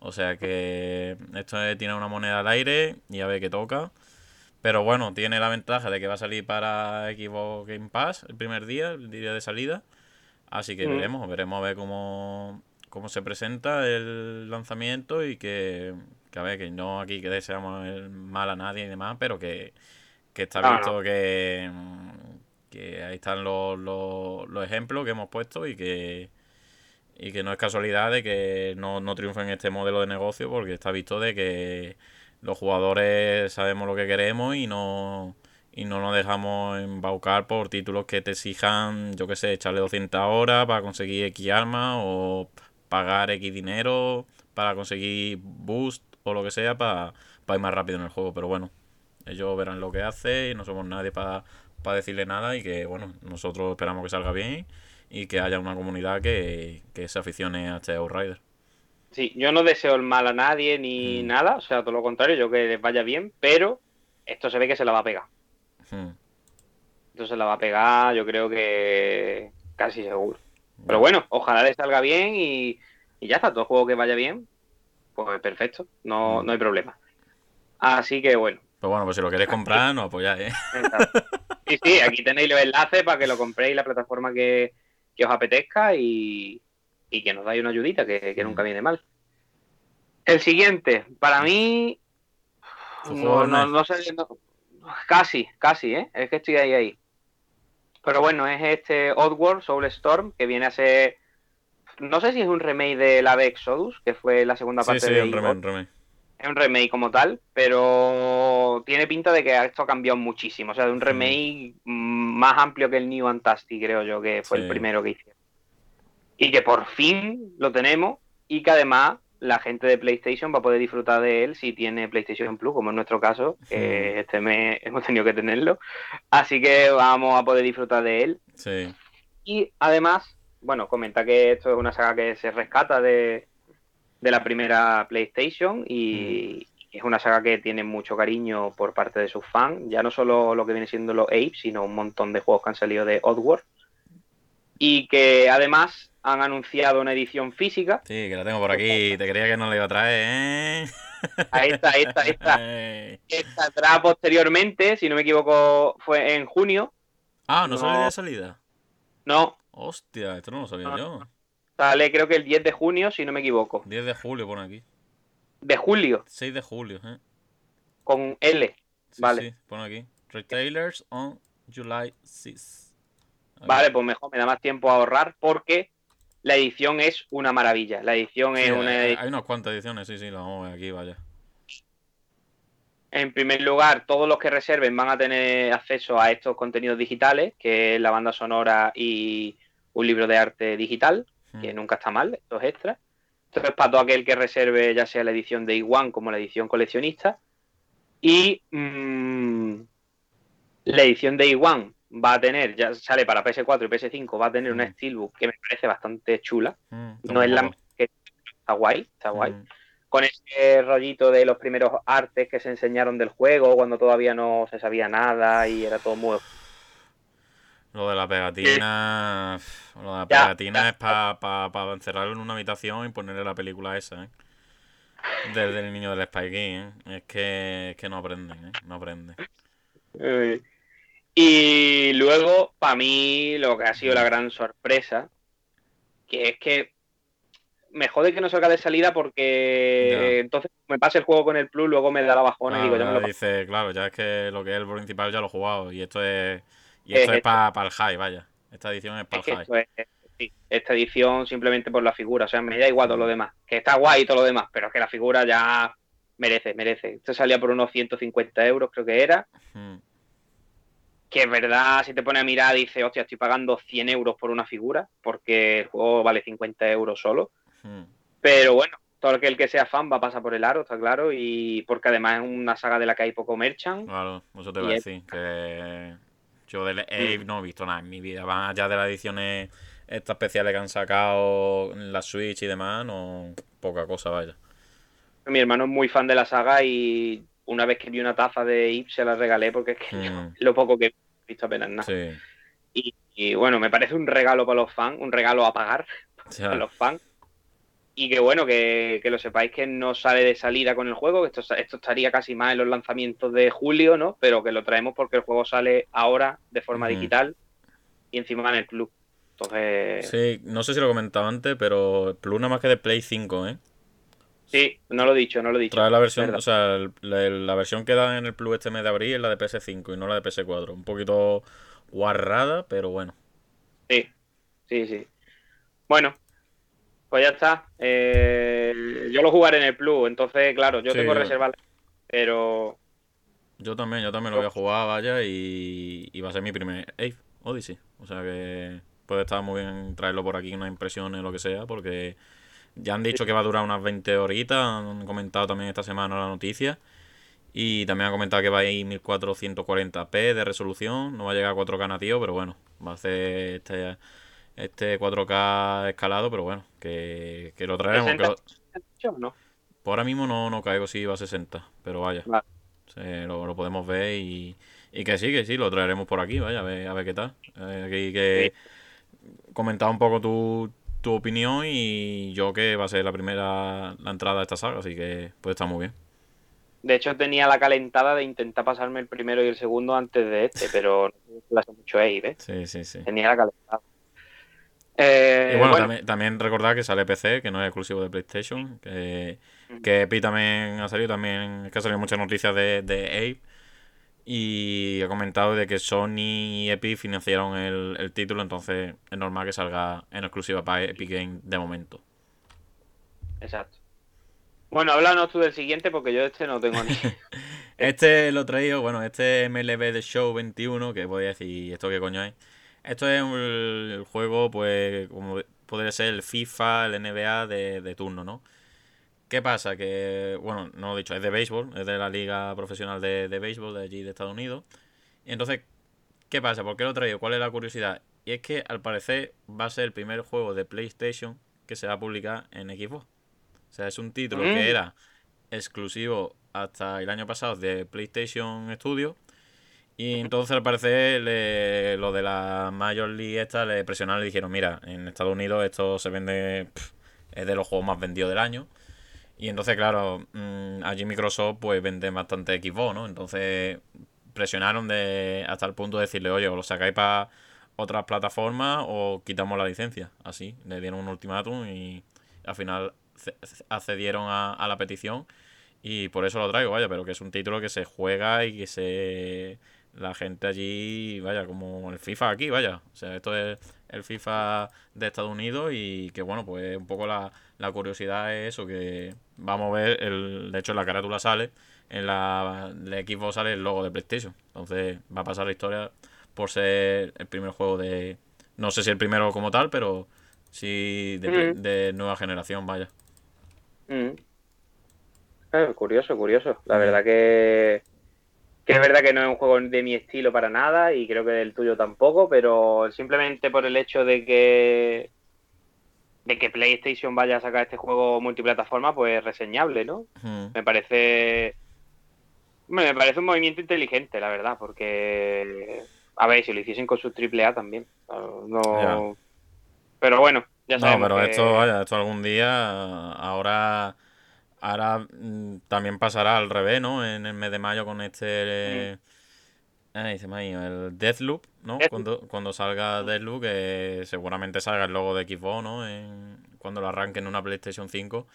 O sea que esto es- tiene una moneda al aire y a ver qué toca. Pero bueno, tiene la ventaja de que va a salir para Xbox Game Pass el primer día, el día de salida. Así que Mm. veremos, veremos a ver cómo, cómo se presenta el lanzamiento y que, que a ver, que no aquí que deseamos el mal a nadie y demás, pero que, que está visto que, que ahí están los, los, los ejemplos que hemos puesto y que, y que no es casualidad de que no, no triunfen este modelo de negocio porque está visto de que los jugadores sabemos lo que queremos y no y no nos dejamos embaucar por títulos que te exijan, yo qué sé, echarle 200 horas para conseguir X armas o pagar X dinero para conseguir boost o lo que sea para, para ir más rápido en el juego. Pero bueno, ellos verán lo que hace y no somos nadie para, para decirle nada y que bueno, nosotros esperamos que salga bien y que haya una comunidad que, que se aficione a este Outrider. Sí, yo no deseo el mal a nadie ni Mm. nada, o sea, todo lo contrario, yo que les vaya bien, pero esto se ve que se la va a pegar. Hmm. Esto se la va a pegar, yo creo que casi seguro. Pero bueno, ojalá le salga bien y, y ya está, todo juego que vaya bien, pues perfecto, no, Mm. no hay problema. Así que bueno, Pues bueno, pues si lo queréis comprar, nos apoyáis, ¿eh? exacto. Sí, sí, aquí tenéis los enlaces para que lo compréis la plataforma que, que os apetezca y, y que nos dais una ayudita, que, que nunca viene mal. El siguiente, para mí, no, no, no sé, no- casi, casi, ¿eh? Es que estoy ahí, ahí. Pero bueno, es este Oddworld Soulstorm, que viene a ser, no sé si es un remake de la de Exodus, que fue la segunda Sí, parte sí, de un remake, un remake. Es un remake como tal, pero tiene pinta de que esto ha cambiado muchísimo. O sea, de un remake mm, más amplio que el New Fantastic, creo yo, que fue el Sí. primero que hicieron. Y que por fin lo tenemos y que además la gente de PlayStation va a poder disfrutar de él si tiene PlayStation Plus, como en nuestro caso, que este mes <laughs> hemos tenido que tenerlo. Así que vamos a poder disfrutar de él. Sí. Y además, bueno, comenta que esto es una saga que se rescata de, de la primera PlayStation y es una saga que tiene mucho cariño por parte de sus fans. Ya no solo lo que viene siendo los Apes, sino un montón de juegos que han salido de Oddworld. Y que además han anunciado una edición física. Sí, que la tengo por aquí. Te creía que no la iba a traer, ¿eh? Ahí está, ahí está, ahí está. <laughs> Ey. Que saldrá posteriormente, si no me equivoco, fue en junio. Ah, ¿no, sale No. de salida? No, Hostia, esto no lo sabía No, yo. sale creo que el 10 de junio, si no me equivoco. 10 de julio pone aquí. De julio, 6 de julio, ¿eh? con L. Sí, Vale. sí, pone aquí. Retailers on July 6. Vale, pues mejor, me da más tiempo a ahorrar porque la edición es una maravilla. La edición Sí, es una hay, edición hay unas cuantas ediciones, sí, sí, la vamos a ver aquí, vaya. En primer lugar, todos los que reserven van a tener acceso a estos contenidos digitales, que es la banda sonora y un libro de arte digital, que Mm. nunca está mal, estos extras. Esto es para todo aquel que reserve ya sea la edición de Iguan como la edición coleccionista. Y mm, la edición de Iguan va a tener, ya sale para PS4 y PS5, va a tener una Mm. Steelbook que me parece bastante chula. Mm, No es la que está guay, está guay. Mm. Con ese rollito de los primeros artes que se enseñaron del juego, cuando todavía no se sabía nada y era todo muy Lo de la pegatina. Lo de la pegatina ya. es para encerrarlo en una habitación y ponerle la película esa, ¿eh? Del, del niño del Spike, ¿eh? Es que, es que no aprenden, ¿eh? No aprenden. Y luego, para mí, lo que ha sido la gran sorpresa, que es que me jode que no salga de salida porque Ya. entonces me pasa el juego con el Plus, luego me da la bajona y digo, ya me lo dice, claro, ya es que lo que es el principal ya lo he jugado. Y esto es. Y Es esto es esto. para el high, vaya. Esta edición es para Es el high. es- sí, esta edición simplemente por la figura, o sea, me da igual todo lo demás, que está guay y todo lo demás, pero es que la figura ya merece, merece. Esto salía por unos 150 euros, creo que era, Mm, que es verdad, si te pones a mirar, dice, hostia, estoy pagando 100 euros por una figura, porque el juego vale 50 euros solo, mm. pero bueno, todo aquel que sea fan va a pasar por el aro, está claro, y porque además es una saga de la que hay poco merchant. Claro, eso te voy a es- decir. Que yo del Ape no he visto nada en mi vida. Más allá de las ediciones estas especiales que han sacado en la Switch y demás, no. Poca cosa, vaya. Mi hermano es muy fan de la saga y una vez que vi una taza de Ip se la regalé porque es que Mm. <laughs> lo poco que visto apenas nada. Sí. Y, y, bueno, me parece un regalo para los fans, un regalo a pagar <laughs> Ya. para los fans. Y que bueno, que, que lo sepáis que no sale de salida con el juego, que esto, esto estaría casi más en los lanzamientos de julio, ¿no? Pero que lo traemos porque el juego sale ahora de forma digital y encima en el club. Entonces, sí. Sí, no sé si lo comentaba antes, pero Plus nada más que de Play 5, ¿eh? No lo he dicho, no lo he dicho. Trae la versión, o sea, el- la, la versión que dan en el Plus este mes de abril es la de PS5 y no la de PS4. Un poquito guarrada, pero bueno. Sí, sí, sí. Bueno, pues ya está. Eh, yo lo jugaré en el Plus, entonces, claro, yo Sí, tengo reservas, pero Yo también, yo también lo voy a jugar, vaya, y, y va a ser mi primer Ape Odyssey. O sea que puede estar muy bien traerlo por aquí, unas impresiones, lo que sea, porque ya han dicho que va a durar unas 20 horitas, han comentado también esta semana la noticia, y también han comentado que va a ir 1440p de resolución, no va a llegar a 4K nativo, pero bueno, va a hacer este, este 4K escalado, pero bueno, que, que lo traeremos. que lo- 60, ¿no? por ahora mismo no, no caigo si va a 60, pero vaya. Vale. Se- lo, lo podemos ver y, y que sí, que sí, lo traeremos por aquí, vaya, a ver, a ver qué tal. Eh, aquí que comentaba un poco tu, tu opinión y yo que va a ser la primera la entrada a esta saga, así que puede estar muy bien. De hecho, tenía la calentada de intentar pasarme el primero y el segundo antes de este, pero no le hace mucho Abe, ¿eh? Sí, sí, sí. Tenía la calentada. Eh, Y bueno, bueno, También, también recordar que sale PC, que no es exclusivo de PlayStation, que, que Epic también ha salido, también es que ha salido muchas noticias de, de Ape y ha comentado de que Sony y Epic financiaron el, el título, entonces es normal que salga en exclusiva para Epic Game de momento. Exacto. Bueno, háblanos tú del siguiente porque yo este no tengo ni. <laughs> Este lo he traído, bueno, este MLB The Show 21, que voy a decir, ¿esto qué coño es? Esto es un- el juego, pues, como podría ser el FIFA, el NBA de, de turno, ¿no? ¿Qué pasa? Que, bueno, no lo he dicho, es de béisbol, es de la liga profesional de, de béisbol de allí de Estados Unidos. Y entonces, ¿qué pasa? ¿Por qué lo he traído? ¿Cuál es la curiosidad? Y es que al parecer va a ser el primer juego de PlayStation que se va a publicar en Xbox. O sea, es un título Mm. que era exclusivo hasta el año pasado de PlayStation Studio. Y entonces al parecer le- lo de la Major League esta le presionaron y dijeron, mira, en Estados Unidos esto se vende, es de los juegos más vendidos del año. Y entonces, claro, mm, allí Microsoft pues vende bastante Xbox, ¿no? Entonces presionaron de hasta el punto de decirle, oye, o lo sacáis para otras plataformas o quitamos la licencia. Así, le dieron un ultimátum y al final ce- accedieron a, a la petición y por eso lo traigo, vaya, pero que es un título que se juega y que se... La gente allí, vaya, como el FIFA aquí, vaya. O sea, esto es el FIFA de Estados Unidos y que bueno, pues un poco la, la curiosidad es eso, que vamos a ver, el, de hecho en la carátula sale en la de Xbox sale el logo de PlayStation. Entonces va a pasar la historia por ser el primer juego de... No sé si el primero como tal, pero sí de, nueva generación, vaya. Eh, curioso, curioso. La verdad que que es verdad que no es un juego de mi estilo para nada y creo que del tuyo tampoco, pero simplemente por el hecho de que de que PlayStation vaya a sacar este juego multiplataforma, pues reseñable, ¿no? Me parece me parece un movimiento inteligente, la verdad, porque a ver, si lo hiciesen con su AAA también. No... Pero bueno, ya sabemos. No, pero esto, vaya, esto algún día ahora Ahora mm, también pasará al revés, ¿no? En el mes de mayo con este... Ay, se me ha ido, el Deathloop, ¿no? Cuando, cuando salga Deathloop, que seguramente salga el logo de Xbox, ¿no? En, cuando lo arranquen en una PlayStation 5.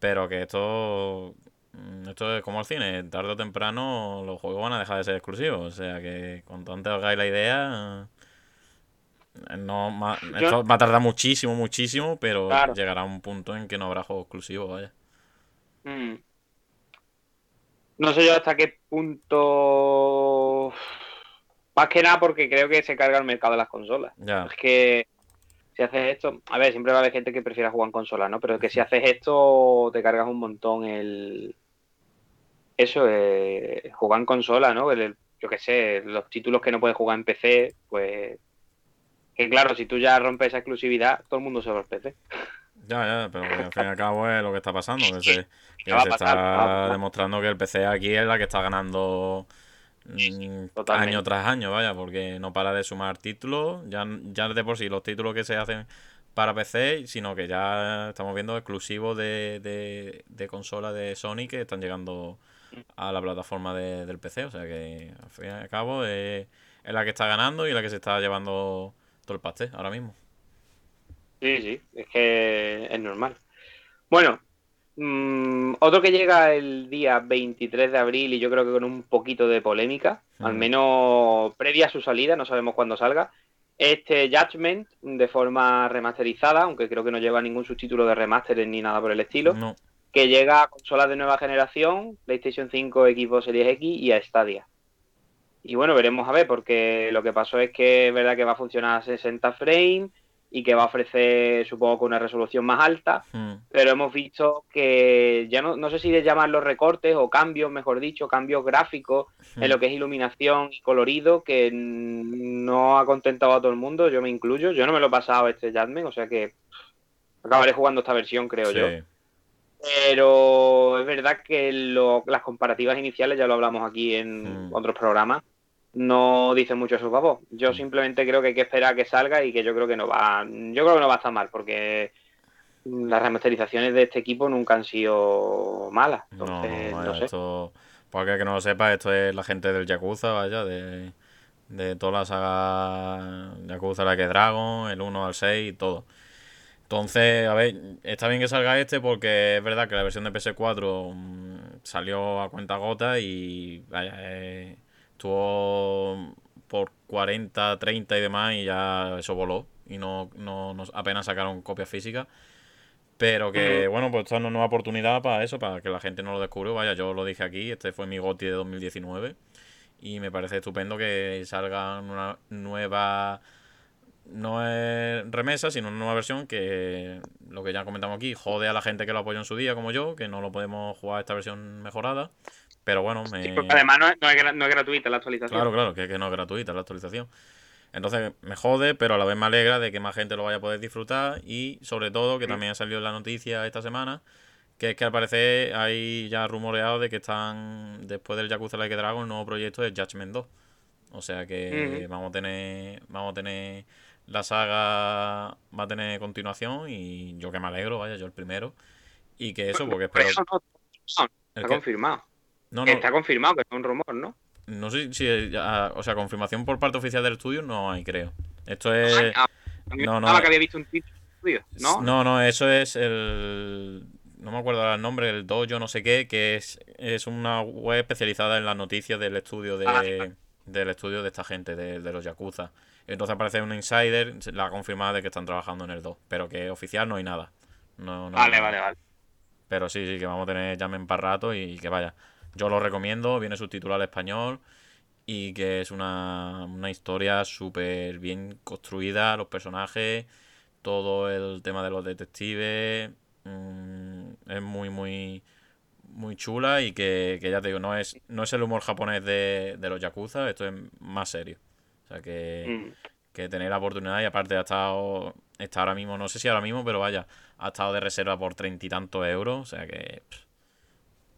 Pero que esto mm, esto es como el cine, tarde o temprano los juegos van a dejar de ser exclusivos. O sea que cuanto antes hagáis la idea, no, esto va a tardar muchísimo, muchísimo, pero llegará un punto en que no habrá juegos exclusivos, vaya. Mm. No sé yo hasta qué punto. Más que nada porque creo que se carga el mercado de las consolas. Es que si haces esto, a ver, siempre va a haber gente que prefiera jugar en consola, ¿no? Pero es que si <laughs> haces esto, te cargas un montón el. Eso, eh, jugar en consola, ¿no? yo qué sé, los títulos que no puedes jugar en PC, pues. Que claro, si tú ya rompes esa exclusividad, todo el mundo se va al PC. Ya, ya, pero al fin y al cabo es lo que está pasando. <laughs> Que se, está demostrando que el PC aquí es la que está ganando mm, año tras año, vaya, porque no para de sumar títulos. Ya, ya de por sí los títulos que se hacen para PC, sino que ya estamos viendo exclusivos de, de, de consola de Sony que están llegando a la plataforma del PC. O sea que al fin y al cabo es, es la que está ganando y la que se está llevando todo el pastel ahora mismo. Sí, sí, es que es normal. Bueno, mm, otro que llega el día 23 de abril y yo creo que con un poquito de polémica, al menos previa a su salida, no sabemos cuándo salga, este Judgment de forma remasterizada, aunque creo que no lleva ningún subtítulo de remaster ni nada por el estilo, que llega a consolas de nueva generación, PlayStation 5, Xbox Series X y a Stadia. Y bueno, veremos a ver, porque lo que pasó es que es verdad que va a funcionar a 60 frames, y que va a ofrecer, supongo que una resolución más alta, hmm. pero hemos visto que ya no, no sé si de llamarlos recortes o cambios, mejor dicho, cambios gráficos en hmm. lo que es iluminación y colorido, que no ha contentado a todo el mundo, yo me incluyo, yo no me lo he pasado este Jasmine, o sea que acabaré jugando esta versión, creo yo. Pero es verdad que las comparativas iniciales ya lo hablamos aquí en hmm. otros programas no dice mucho a su favor. Yo mm. simplemente creo que hay que esperar a que salga y que yo creo que no va, yo creo que no va a estar mal, porque las remasterizaciones de este equipo nunca han sido malas. Entonces, no, sé. Esto, porque que no lo sepa, esto es la gente del Yakuza, vaya, de, de toda la saga Yakuza, la que Dragon, el 1 al 6 y todo. Entonces, a ver, está bien que salga este porque es verdad que la versión de PS4 mm, salió a cuenta gota y vaya, eh, Estuvo por 40, 30 y demás y ya eso voló. Y no, no, apenas sacaron copias físicas. Pero que, bueno, pues esta es una nueva oportunidad para eso, para que la gente no lo descubra. Vaya, yo lo dije aquí, este fue mi GOTI de 2019. Y me parece estupendo que salga una nueva. No es remesa, sino una nueva versión que, lo que ya comentamos aquí, jode a la gente que lo apoyó en su día, como yo, que no lo podemos jugar esta versión mejorada. Pero bueno, me... además no es, no, es, gratuita la actualización. Claro, claro, que, que no es gratuita la actualización. Entonces me jode, pero a la vez me alegra de que más gente lo vaya a poder disfrutar y sobre todo que también ha salido en la noticia esta semana que es que al parecer hay ya rumoreado de que están después del Yakuza Like Dragon el nuevo proyecto de Judgment 2. O sea que vamos a tener vamos a tener la saga va a tener continuación y yo que me alegro, vaya, yo el primero y que eso porque espero está confirmado. No, Está confirmado que es un rumor, ¿no? No sé si. o sea, confirmación por parte oficial del estudio no hay, creo. Esto es. Ah, no, no. que había visto un título ¿no? No, no, eso es el. No me acuerdo el nombre, el Dojo, no sé qué, que es, es una web especializada en las noticias del estudio de. Ah, del estudio de esta gente, de, los Yakuza. Entonces aparece un insider, la ha confirmado de que están trabajando en el 2, pero que oficial no hay nada. No, vale, vale, vale. Pero sí, sí, que vamos a tener llamen para rato y que vaya yo lo recomiendo, viene subtitulado al español y que es una, una historia súper bien construida, los personajes, todo el tema de los detectives, mm, es muy, muy, muy chula y que, ya te digo, no es, no es el humor japonés de, de los Yakuza, esto es más serio. O sea que, mm. que tener la oportunidad y aparte ha estado, está ahora mismo, no sé si ahora mismo, pero vaya, ha estado de reserva por treinta y tantos euros, o sea que...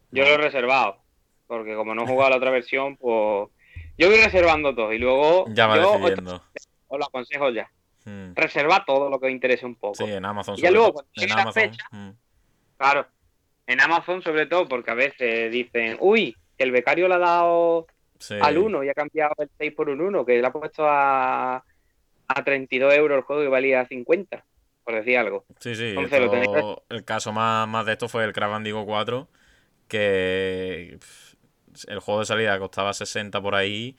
Yo lo he reservado, porque como no he jugado la otra versión, pues yo voy reservando todo y luego ya va yo decidiendo. Os, lo aconsejo ya. Hmm. Reserva todo lo que os interese un poco. Sí, en Amazon. Y ya luego, en Amazon, hmm. claro, en Amazon sobre todo, porque a veces dicen, uy, que el becario le ha dado al 1 y ha cambiado el 6 por un 1, que le ha puesto a, a 32 euros el juego y valía 50, por decir algo. Sí, sí, el caso más, más, de esto fue el Crash Bandicoot 4, que el juego de salida costaba 60 por ahí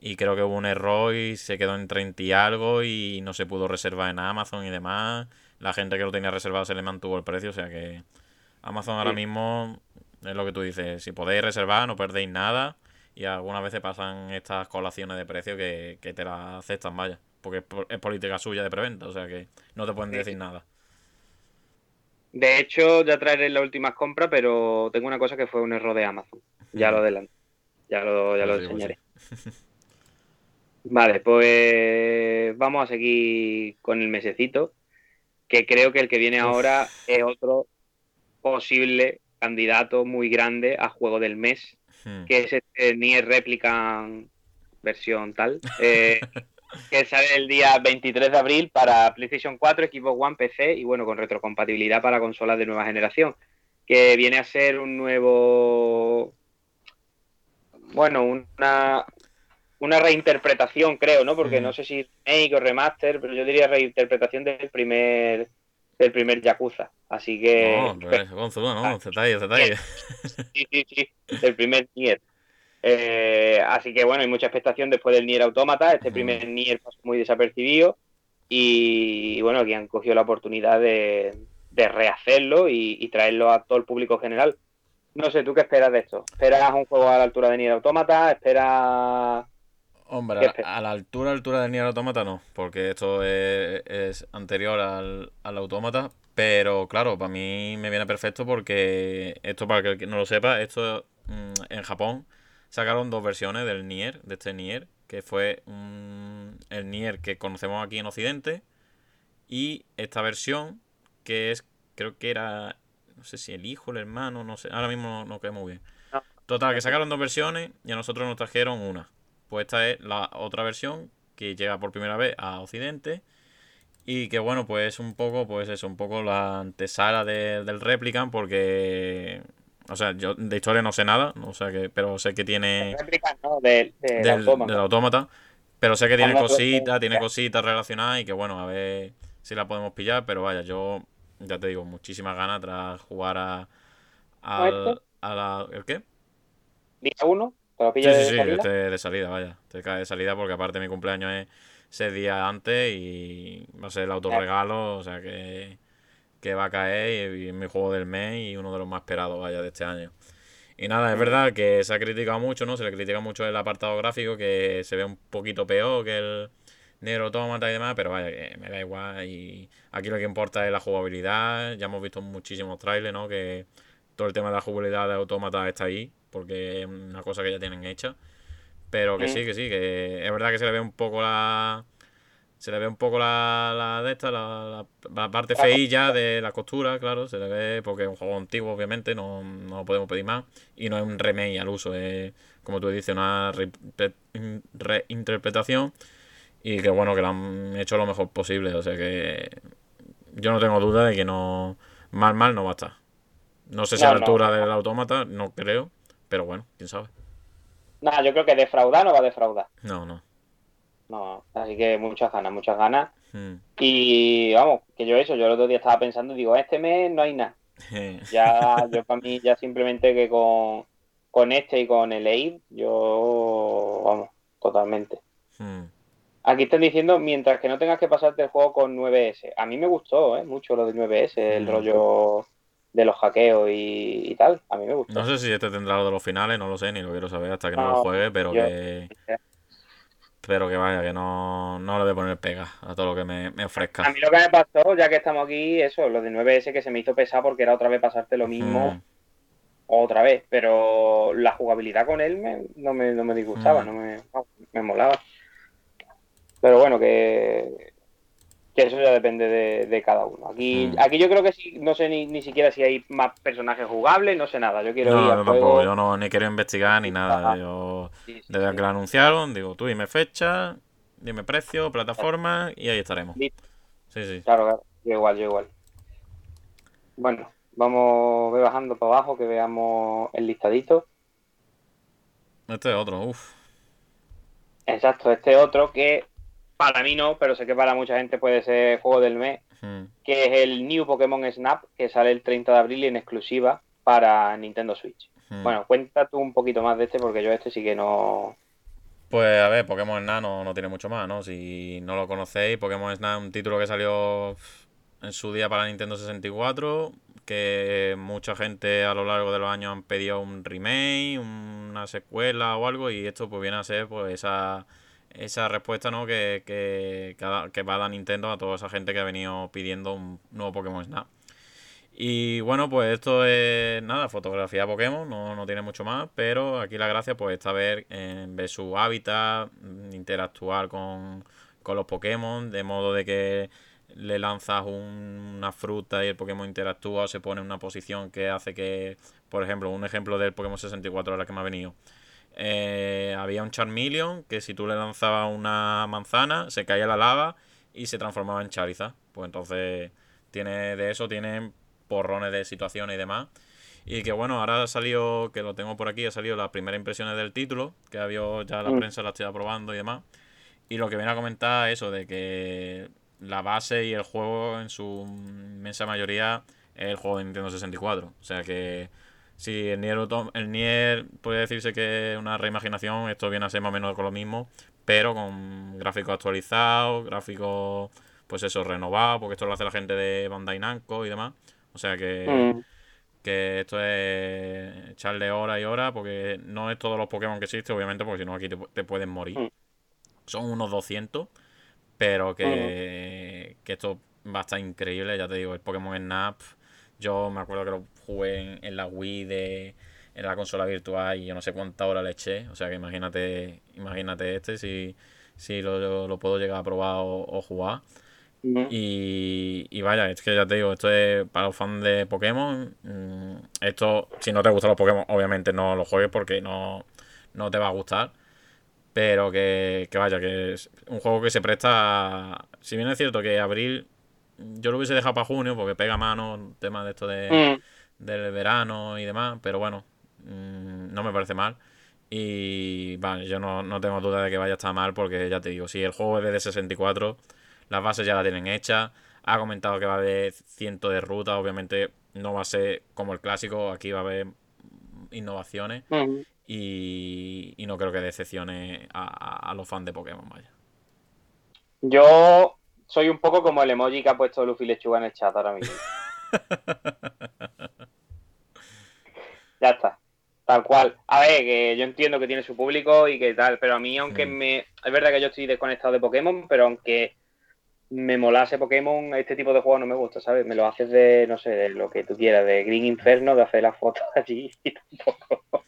y creo que hubo un error y se quedó en 30 y algo y no se pudo reservar en Amazon y demás. La gente que lo tenía reservado se le mantuvo el precio, o sea que Amazon ahora mismo es lo que tú dices, si podéis reservar no perdéis nada y algunas veces pasan estas colaciones de precio que, te la aceptan, vaya, porque es, política suya de preventa, o sea que no te pueden decir nada. De hecho, ya traeré la última compra, pero tengo una cosa que fue un error de Amazon. Ya lo adelanto. Ya lo, ya lo pues enseñaré. <laughs> Vale, pues vamos a seguir con el mesecito, que creo que el que viene ahora es otro posible candidato muy grande a juego del mes, hmm. que es este Nier Replicant versión tal, eh, <laughs> que sale el día 23 de abril para PlayStation 4, Xbox One, PC y bueno, con retrocompatibilidad para consolas de nueva generación, que viene a ser un nuevo bueno, una, una reinterpretación, creo, ¿no? Porque no sé si remake o remaster, pero yo diría reinterpretación del primer del primer Yakuza. Así que. No, no, detalle, detalle. Sí, sí, sí, del primer Nier. Eh, así que bueno, hay mucha expectación después del Nier Automata. Este primer Nier pasó muy desapercibido. Y, bueno, aquí han cogido la oportunidad de, de rehacerlo y, y, traerlo a todo el público general. No sé, ¿tú qué esperas de esto? ¿Esperas un juego a la altura de Nier Automata? ¿Esperas...? Hombre, a la altura, altura de Nier Automata no, porque esto es, anterior al, al Automata, pero claro, para mí me viene perfecto porque esto, para el que no lo sepa, esto mm, en Japón sacaron dos versiones del Nier, de este Nier, que fue el Nier que conocemos aquí en Occidente, y esta versión que es, creo que era no sé si el hijo, el hermano, no sé, ahora mismo no, queda muy bien. Total, que sacaron dos versiones y a nosotros nos trajeron una. Pues esta es la otra versión que llega por primera vez a Occidente y que bueno, pues un poco, pues eso, un poco la antesala del Replicant porque... O sea, yo de historia no sé nada, o sea que, pero sé que tiene... no, del, autómata. Pero sé que tiene cositas, tiene cositas relacionadas y que bueno, a ver si la podemos pillar, pero vaya, yo ya te digo, muchísimas ganas tras jugar a, a, a la... ¿El qué? ¿Día 1? Sí, sí, sí, este de salida, vaya. Te cae de salida porque aparte mi cumpleaños es ese día antes y va a ser el autorregalo, o sea que, que va a caer y, es mi juego del mes y uno de los más esperados, vaya, de este año. Y nada, es verdad que se ha criticado mucho, ¿no? Se le critica mucho el apartado gráfico, que se ve un poquito peor que el, negro automata y demás, pero vaya, que me da igual. Y aquí lo que importa es la jugabilidad. Ya hemos visto muchísimos trailers, ¿no? Que todo el tema de la jugabilidad de automata está ahí, porque es una cosa que ya tienen hecha. Pero que sí, que sí, que es verdad que se le ve un poco la. Se le ve un poco la, la de esta, la, la, parte feilla de la costura, claro, se le ve porque es un juego antiguo, obviamente, no, no podemos pedir más. Y no es un remake al uso, es, como tú dices, una reinterpretación y que bueno, que lo han hecho lo mejor posible. O sea que yo no tengo duda de que no mal mal no va a estar. No sé si a la altura del autómata, no creo, pero bueno, quién sabe. Nada, yo creo que defraudar no va a defraudar. No, no. No, así que muchas ganas, muchas ganas. Hmm. Y vamos, que yo eso, yo el otro día estaba pensando, digo, este mes no hay nada. <laughs> ya, yo para mí, ya simplemente que con, con este y con el EID, yo, vamos, totalmente. Hmm. Aquí están diciendo, mientras que no tengas que pasarte el juego con 9S. A mí me gustó ¿eh? mucho lo de 9S, el rollo de los hackeos y, tal. A mí me gusta. No sé si este tendrá lo de los finales, no lo sé, ni lo quiero saber hasta que no, lo juegue, pero que. Pero que vaya, que no, no le voy a poner pega a todo lo que me, ofrezca. A mí lo que me pasó, ya que estamos aquí, eso, lo de 9S que se me hizo pesar porque era otra vez pasarte lo mismo mm. otra vez. Pero la jugabilidad con él me, no, me, no me disgustaba, mm. no me, me molaba. Pero bueno, que que eso ya depende de, cada uno. Aquí, mm. aquí yo creo que sí, no sé ni, ni, siquiera si hay más personajes jugables, no sé nada. Yo quiero no, yo tampoco, yo no ni quiero investigar ni nada. Yo, desde que lo anunciaron, digo, tú dime fecha, dime precio, plataforma y ahí estaremos. Sí, sí. Claro, claro, yo igual, yo igual. Bueno, vamos bajando para abajo que veamos el listadito. Este es otro, uff. Exacto, este otro que para mí no, pero sé que para mucha gente puede ser juego del mes, hmm. que es el New Pokémon Snap, que sale el 30 de abril en exclusiva para Nintendo Switch. Hmm. Bueno, cuenta tú un poquito más de este porque yo este sí que no... Pues a ver, Pokémon Snap no, tiene mucho más, ¿no? Si no lo conocéis, Pokémon Snap es un título que salió en su día para Nintendo 64, que mucha gente a lo largo de los años han pedido un remake, una secuela o algo, y esto pues viene a ser pues esa esa respuesta ¿no? que, que, que, va a dar Nintendo a toda esa gente que ha venido pidiendo un nuevo Pokémon Snap. Y bueno, pues esto es nada, fotografía Pokémon, no, no tiene mucho más, pero aquí la gracia pues está ver, ver su hábitat, interactuar con, con los Pokémon, de modo de que le lanzas una fruta y el Pokémon interactúa o se pone en una posición que hace que, por ejemplo, un ejemplo del Pokémon 64 ahora que me ha venido, eh, había un Charmeleon que si tú le lanzabas una manzana, se caía la lava y se transformaba en Charizard. Pues entonces, tiene de eso, tiene porrones de situaciones y demás. Y que bueno, ahora ha salido, que lo tengo por aquí, ha salido las primeras impresiones del título, que había ya la mm. prensa la estoy probando y demás. Y lo que viene a comentar eso de que la base y el juego en su inmensa mayoría es el juego de Nintendo 64. O sea que si el Nier, el Nier puede decirse que es una reimaginación, esto viene a ser más o menos con lo mismo, pero con gráficos actualizados, gráficos, pues eso, renovados, porque esto lo hace la gente de Bandai Namco y demás. O sea que, mm. que esto es echarle hora y hora, porque no es todos los Pokémon que existen, obviamente, porque si no aquí te, pueden morir. Mm. Son unos 200, pero que, mm. que esto va a estar increíble, ya te digo, el Pokémon Snap yo me acuerdo que lo jugué en, la Wii de en la consola virtual y yo no sé cuánta hora le eché. O sea que imagínate, imagínate este si, si lo, puedo llegar a probar o, jugar. y, y, vaya, es que ya te digo, esto es para los fans de Pokémon. Mm, esto, si no te gustan los Pokémon, obviamente no lo juegues porque no, no te va a gustar. Pero que, que vaya, que es un juego que se presta. Si bien es cierto que abril yo lo hubiese dejado para junio porque pega mano, tema de esto de, mm. Del verano y demás, pero bueno, mm, no me parece mal. Y vale, yo no, no, tengo duda de que vaya a estar mal porque ya te digo, si el juego es de 64, las bases ya la tienen hechas. Ha comentado que va a haber cientos de rutas, obviamente no va a ser como el clásico, aquí va a haber innovaciones mm. y, y, no creo que decepcione a, a los fans de Pokémon, vaya. Yo soy un poco como el emoji que ha puesto Luffy Lechuga en el chat ahora mismo. <laughs> ya está. Tal cual. A ver, que yo entiendo que tiene su público y que tal, pero a mí, aunque me. Es verdad que yo estoy desconectado de Pokémon, pero aunque me molase Pokémon, este tipo de juegos no me gusta, ¿sabes? Me lo haces de, no sé, de lo que tú quieras, de Green Inferno, de hacer las fotos <laughs> allí y tampoco.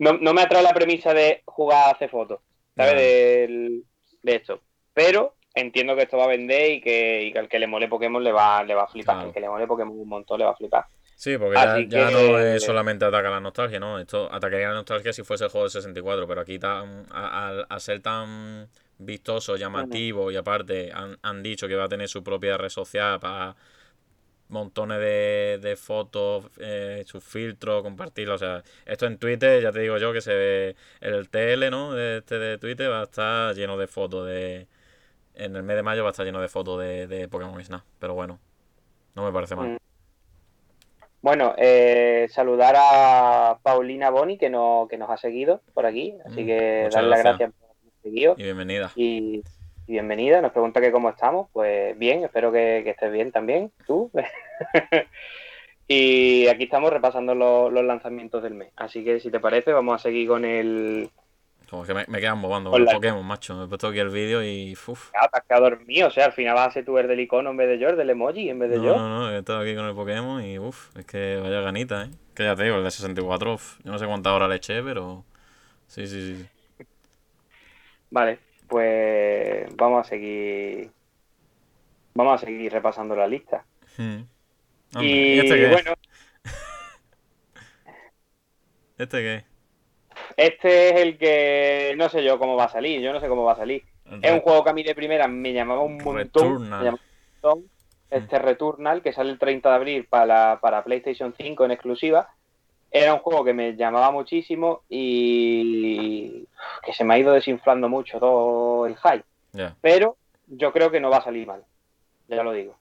no, no me atrae la premisa de jugar a hacer fotos, ¿sabes? De, de esto. Pero entiendo que esto va a vender y que, al que le mole Pokémon le va, le va a flipar. Al que le mole Pokémon un montón le va a flipar. Sí, porque ya, no es solamente atacar la nostalgia, ¿no? Esto atacaría la nostalgia si fuese el juego de 64, pero aquí tan, al ser tan vistoso, llamativo y aparte han, dicho que va a tener su propia red social para montones de, fotos, eh, sus filtros, compartirlo. O sea, esto en Twitter, ya te digo yo que se ve el TL, ¿no? De, este de Twitter va a estar lleno de fotos de, en el mes de mayo va a estar lleno de fotos de, Pokémon Snap. Pero bueno, no me parece mal. Mm. Bueno, eh, saludar a Paulina Boni que, no, que nos ha seguido por aquí. Así mm, que darle las gracias por habernos seguido. Y bienvenida. Y, bienvenida. Nos pregunta que cómo estamos. Pues bien, espero que, estés bien también, tú. <laughs> Y aquí estamos repasando los, lanzamientos del mes. Así que si te parece, vamos a seguir con el. Como que me, quedan bobando con, el Pokémon, macho. Me he puesto aquí el vídeo y. Uf. Claro, te has quedado dormido. O sea, al final vas a ser tú el del icono en vez de yo, el del emoji en vez de yo. No, no, he estado aquí con el Pokémon y uff, es que vaya ganita, ¿eh? Que ya te digo, el de 64, yo no sé cuántas horas le eché, pero. Sí, sí, sí. Vale, pues vamos a seguir. Vamos a seguir repasando la lista. Hmm y, este bueno. ¿Este qué? <laughs> Este es el que no sé yo cómo va a salir. Yo no sé cómo va a salir. Es un juego que a mí de primera me llamaba un montón. Este Returnal, que sale el 30 de abril para, para PlayStation 5 en exclusiva. Era un juego que me llamaba muchísimo y que se me ha ido desinflando mucho todo el hype. Pero yo creo que no va a salir mal. Ya lo digo.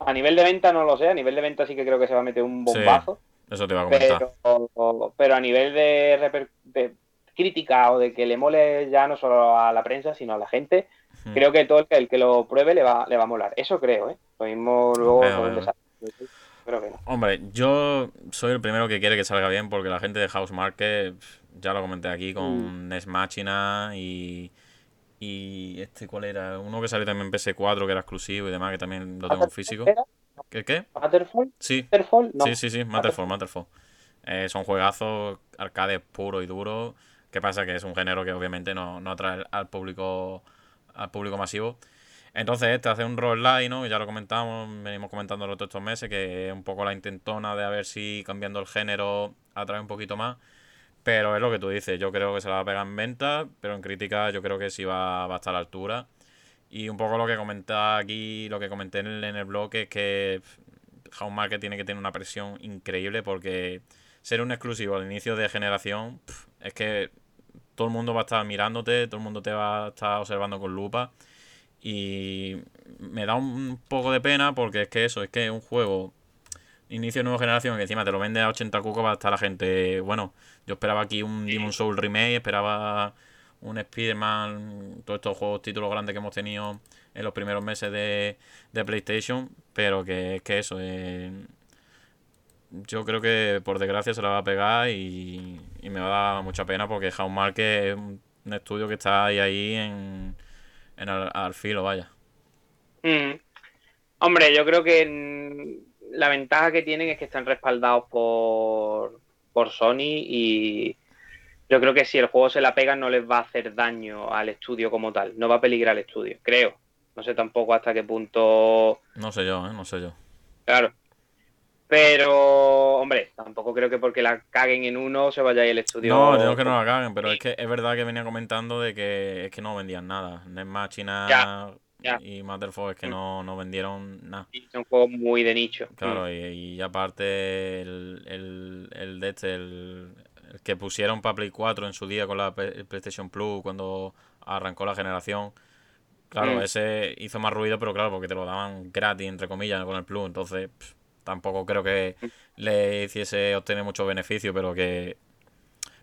A nivel de venta no lo sé, a nivel de venta sí que creo que se va a meter un bombazo. Eso te va a comentar. Pero, a nivel de, crítica o de que le mole ya no solo a la prensa, sino a la gente, creo que todo el que, el que lo pruebe le va, le va a molar. Eso creo, ¿eh? Lo mismo luego Hombre, yo soy el primero que quiere que salga bien porque la gente de House Market, ya lo comenté aquí, con mm. NES Machina y y este, ¿cuál era? Uno que salió también en PS4, que era exclusivo y demás, que también lo tengo en físico. ¿Qué? ¿Qué? ¿Matterfall? Sí. Sí, sí, sí, Matterfall, Matterfall. Eh, son juegazos arcade puro y duro. ¿Qué pasa? Que es un género que obviamente no, no atrae al público al público masivo. Entonces, este hace un roguelike, ¿no? Ya lo comentamos, venimos comentándolo todos estos meses, que es un poco la intentona de a ver si cambiando el género atrae un poquito más. Pero es lo que tú dices, yo creo que se la va a pegar en venta, pero en crítica yo creo que sí va, a estar a la altura. Y un poco lo que comentaba aquí, lo que comenté en el, en el blog, es que House Market tiene que tener una presión increíble porque ser un exclusivo al inicio de generación es que todo el mundo va a estar mirándote, todo el mundo te va a estar observando con lupa. Y me da un poco de pena porque es que eso, es que un juego inicio de nueva generación que encima te lo vende a 80 cucos va a estar la gente, bueno, yo esperaba aquí un Demon Soul remake, esperaba un Spider-Man, todos estos juegos, títulos grandes que hemos tenido en los primeros meses de, PlayStation, pero que es que eso, eh, yo creo que por desgracia se la va a pegar y, me va a dar mucha pena porque House Market es un, estudio que está ahí, ahí en, en al, filo, vaya. Mm. Hombre, yo creo que la ventaja que tienen es que están respaldados por, por Sony y yo creo que si el juego se la pega no les va a hacer daño al estudio como tal, no va a peligrar el estudio, creo. No sé tampoco hasta qué punto... No sé yo, ¿eh? no sé yo. Claro. Pero, hombre, tampoco creo que porque la caguen en uno se vaya ahí el estudio. No, creo que no la caguen, pero es que es verdad que venía comentando de que es que no vendían nada. más China y Matterfall es que mm. no, no vendieron nada. son juegos muy de nicho. Claro, mm. y, aparte el, el, el de este, el, que pusieron para Play 4 en su día con la PlayStation Plus cuando arrancó la generación. Claro, mm. ese hizo más ruido, pero claro, porque te lo daban gratis, entre comillas, con el Plus. Entonces, tampoco creo que le hiciese obtener mucho beneficio, pero que.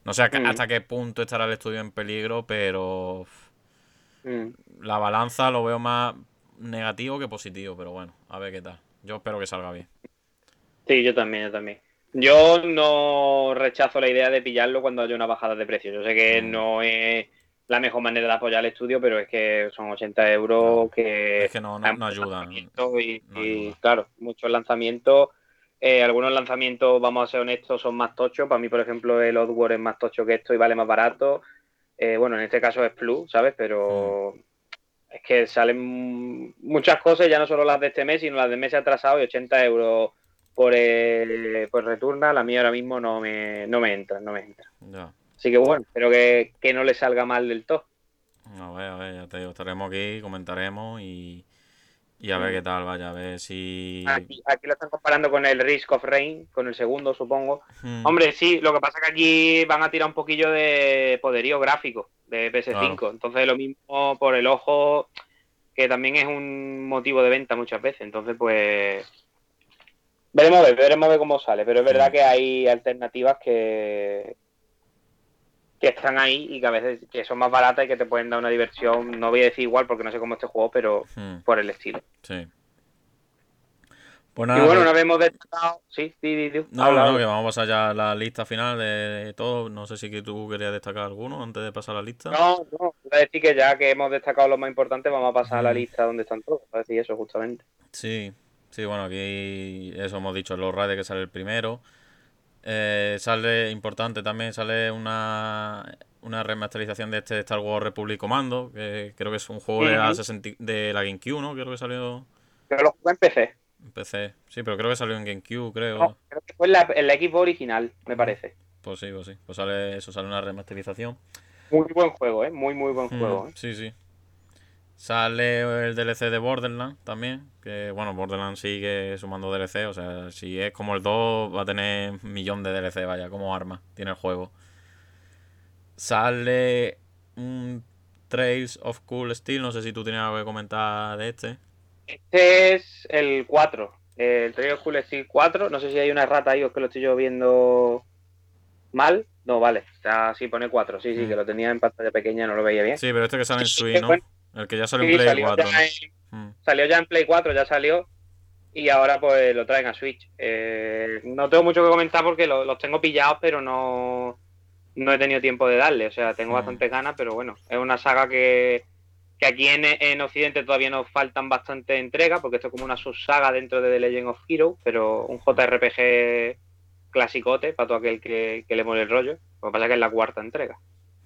No sé hasta qué punto estará el estudio en peligro, pero. Mm. La balanza lo veo más negativo que positivo, pero bueno, a ver qué tal. Yo espero que salga bien. Sí, yo también, yo también. Yo no rechazo la idea de pillarlo cuando haya una bajada de precio. Yo sé que mm. no es la mejor manera de apoyar el estudio, pero es que son 80 euros que... Es que no, no, ayudan. Y, claro, muchos lanzamientos. Eh, algunos lanzamientos, vamos a ser honestos, son más tochos. Para mí, por ejemplo, el Oddworld es más tocho que esto y vale más barato. Eh, bueno, en este caso es Plus, ¿sabes? Pero mm. es que salen muchas cosas, ya no solo las de este mes, sino las de meses atrasado y 80 euros por el por Returna, la mía ahora mismo no me, no me entra, no me entra. Así que bueno, espero que, que no le salga mal del todo. A ver, a ver, ya te digo, estaremos aquí, comentaremos y, y a ver qué tal, vaya, a ver si. Aquí, lo están comparando con el Risk of Rain, con el segundo, supongo. Hmm. Hombre, sí, lo que pasa es que aquí van a tirar un poquillo de poderío gráfico de PS5. Entonces, lo mismo por el ojo, que también es un motivo de venta muchas veces. Entonces, pues. Veremos a ver, veremos a ver cómo sale. Pero es verdad que hay alternativas que, que están ahí y que a veces que son más baratas y que te pueden dar una diversión, no voy a decir igual porque no sé cómo este juego, pero hmm. por el estilo. Sí. Pues y bueno, una vez hemos destacado. Sí, sí, sí. No, no, que vamos a pasar ya a la lista final de todo. No sé si que tú querías destacar alguno antes de pasar a la lista. No, no. Voy a decir que ya que hemos destacado lo más importante, vamos a pasar a la lista donde están todos. A decir eso, justamente. Sí, sí, bueno, aquí eso hemos dicho, los Raiders que sale el primero. Eh, sale, importante también, sale una, una remasterización de este Star Wars Republic Commando, que creo que es un juego de, la de la GameCube, ¿no? Creo que salió... Pero lo jugué en PC. En PC, sí, pero creo que salió en GameCube, creo. creo que fue en la, en equipo original, me parece. Pues sí, pues sí. Pues sale eso, sale una remasterización. Muy buen juego, ¿eh? Muy, muy buen mm, juego. ¿eh? Sí, sí. Sale el DLC de Borderlands también. Que bueno, Borderlands sigue sumando DLC. O sea, si es como el 2, va a tener un millón de DLC, vaya, como arma. Tiene el juego. Sale un Trails of Cool Steel. No sé si tú tienes algo que comentar de este. Este es el 4. El Trails of Cool Steel 4. No sé si hay una rata ahí o es que lo estoy yo viendo mal. No, vale. Está, sí, pone 4. Sí, sí, mm. que lo tenía en pantalla pequeña, no lo veía bien. Sí, pero este que sale en Switch, ¿no? El que ya salió en Play 4. Mm. Salió ya en Play 4, ya salió. Y ahora pues lo traen a Switch. Eh, no tengo mucho que comentar porque los tengo pillados, pero no, no he tenido tiempo de darle. O sea, tengo mm. bastantes ganas, pero bueno, es una saga que, que aquí en, en, Occidente todavía nos faltan bastante entregas, porque esto es como una subsaga dentro de The Legend of Heroes, pero un JRPG clasicote para todo aquel que, le mole el rollo. Lo que pasa es que es la cuarta entrega.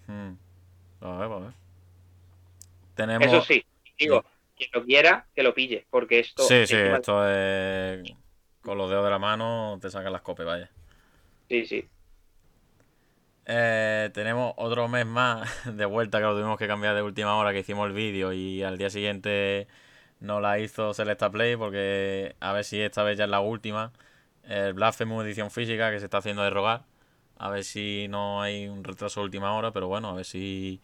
Hmm. A ver, a ver. Eso sí, digo, quien lo quiera, que lo pille, porque esto... Sí, sí, esto es... Con los dedos de la mano te sacan las copias, vaya. Sí, sí. Eh, tenemos otro mes más <laughs> de vuelta que lo tuvimos que cambiar de última hora que hicimos el vídeo y al día siguiente no la hizo Celesta Play porque a ver si esta vez ya es la última. El Blasphemous edición física que se está haciendo de rogar. A ver si no hay un retraso de última hora, pero bueno, a ver si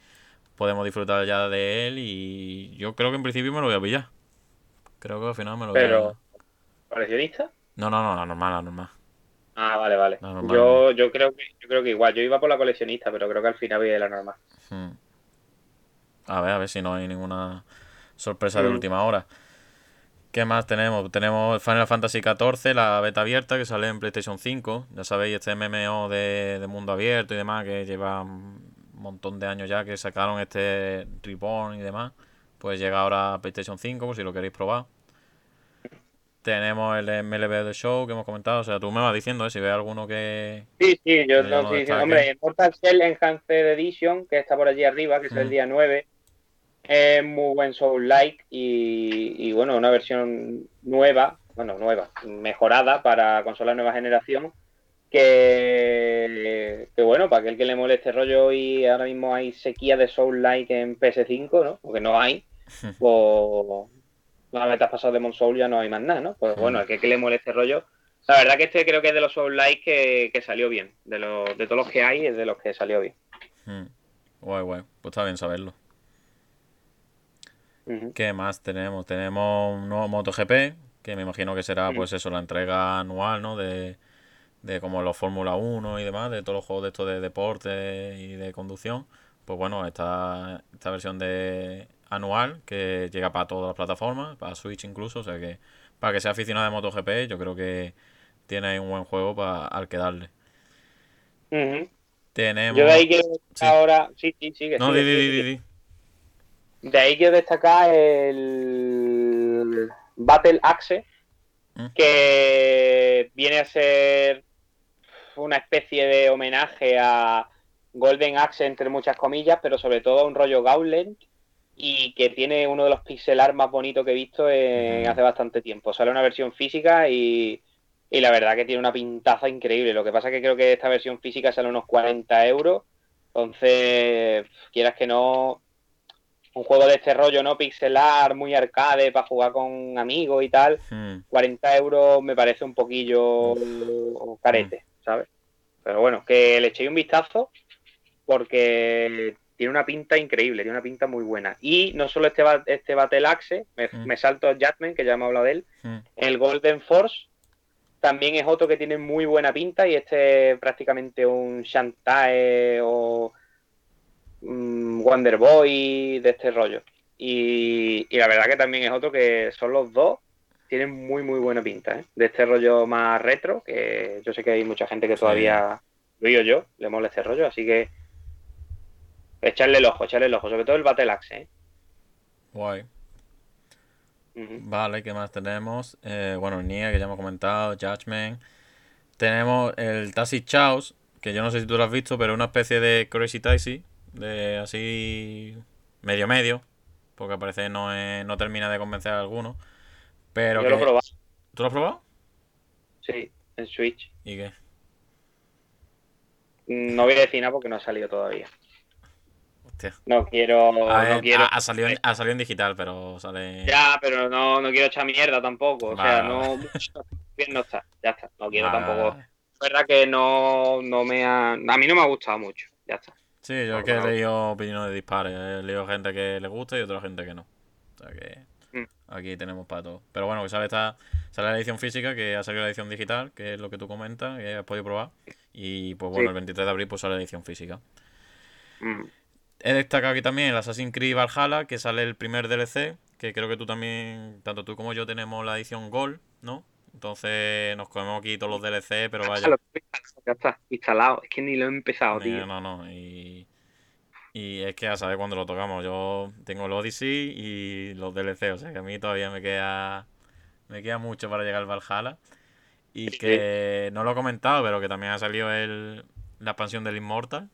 podemos disfrutar ya de él y yo creo que en principio me lo voy a pillar. Creo que al final me lo voy a pillar. ¿Coleccionista? No, no, no, la normal, la normal. Ah, vale, vale. yo, yo creo que yo creo que igual, yo iba por la coleccionista, pero creo que al final voy a la normal. Hmm. A ver, a ver si no hay ninguna sorpresa de mm. última hora. ¿Qué más tenemos? Tenemos Final Fantasy XIV, la beta abierta que sale en PlayStation 5. Ya sabéis, este MMO de, de mundo abierto y demás que lleva montón de años ya que sacaron este Reborn y demás. Pues llega ahora a PlayStation 5 por si lo queréis probar. Tenemos el MLB de Show que hemos comentado. O sea, tú me vas diciendo ¿eh? si ves alguno que. Sí, sí, yo no, sí, Hombre, Mortal Shell Enhanced Edition, que está por allí arriba, que es el día 9. Es muy buen Soul Like y, y bueno, una versión nueva, bueno, nueva, mejorada para consola nueva generación que, bueno, para aquel que le moleste rollo y ahora mismo hay sequía de Soul Like en PS5, ¿no? Porque no hay, <laughs> pues la metas pasado de Soul ya no hay más nada, ¿no? Pues bueno, aquel que le moleste rollo. La verdad que este creo que es de los Soul Like que, que salió bien. De, los, de todos los que hay, es de los que salió bien. Guay, guay. Pues está bien saberlo. ¿Qué más tenemos? Tenemos un nuevo MotoGP, que me imagino que será, pues eso, la entrega anual, ¿no? De, de como los Fórmula 1 y demás, de todos los juegos de estos de deporte y de conducción, pues bueno, esta, esta versión de anual que llega para todas las plataformas, para Switch incluso, o sea que para que sea aficionado de MotoGP, yo creo que tiene ahí un buen juego para al que darle. Tenemos... Yo de ahí quiero destacar ahora... Sí, sí, sigue. No, di, di, di, De ahí quiero destacar el Battle Axe, mm. que viene a ser una especie de homenaje a Golden Axe, entre muchas comillas, pero sobre todo a un rollo Gauntlet y que tiene uno de los pixel art más bonitos que he visto hace bastante tiempo. Sale una versión física y, la verdad que tiene una pintaza increíble. Lo que pasa es que creo que esta versión física sale unos 40 euros. Entonces, quieras que no, un juego de este rollo, ¿no? Pixelar, muy arcade, para jugar con amigos y tal. 40 hmm. euros me parece un poquillo carete. ¿Sabes? Pero bueno, que le echéis un vistazo porque tiene una pinta increíble, tiene una pinta muy buena. Y no solo este, este Battle Axe, me, mm. me salto Judgment, que ya hemos hablado de él, mm. el Golden Force también es otro que tiene muy buena pinta y este es prácticamente un Shantae o mm, Wonder Boy de este rollo. Y, y, la verdad que también es otro que son los dos tiene muy, muy buena pinta, ¿eh? De este rollo más retro, que yo sé que hay mucha gente que todavía, lo digo yo, le mola este rollo, así que echarle el ojo, echarle el ojo, sobre todo el Battle Axe, ¿eh? Guay. Vale, ¿qué más tenemos? Eh, bueno, el Nier, que ya hemos comentado, Judgment. Tenemos el Tassi Chaos, que yo no sé si tú lo has visto, pero es una especie de Crazy Taxi, de así medio medio, porque parece no, no termina de convencer a alguno. Pero yo lo he probado. ¿Tú lo has probado? Sí, en Switch. ¿Y qué? No voy a decir nada porque no ha salido todavía. No quiero. no quiero... Ha, salido, ha, salido, en digital, pero sale. Ya, pero no, no quiero echar mierda tampoco. O sea, no. Bien no está. Ya está. No quiero tampoco. Es verdad que no, no me ha. A mí no me ha gustado mucho. Ya está. Sí, yo es que he leído opiniones de dispares. He leído gente que le gusta y otra gente que no. O sea que. Aquí tenemos para todo. Pero bueno, que sale, esta, sale la edición física, que ha salido la edición digital, que es lo que tú comentas, que has podido probar. Y pues bueno, el 23 de abril pues sale la edición física. Mm. He destacado aquí también el Assassin's Creed Valhalla, que sale el primer DLC, que creo que tú también, tanto tú como yo tenemos la edición Gold, ¿no? Entonces nos comemos aquí todos los DLC, pero vaya. Ya está instalado, es que ni lo he empezado, tío. No, no, y, y es que a saber cuándo lo tocamos. Yo tengo el Odyssey y los DLC, o sea que a mí todavía me queda me queda mucho para llegar al Valhalla. Y que no lo he comentado, pero que también ha salido el, la expansión del Immortal,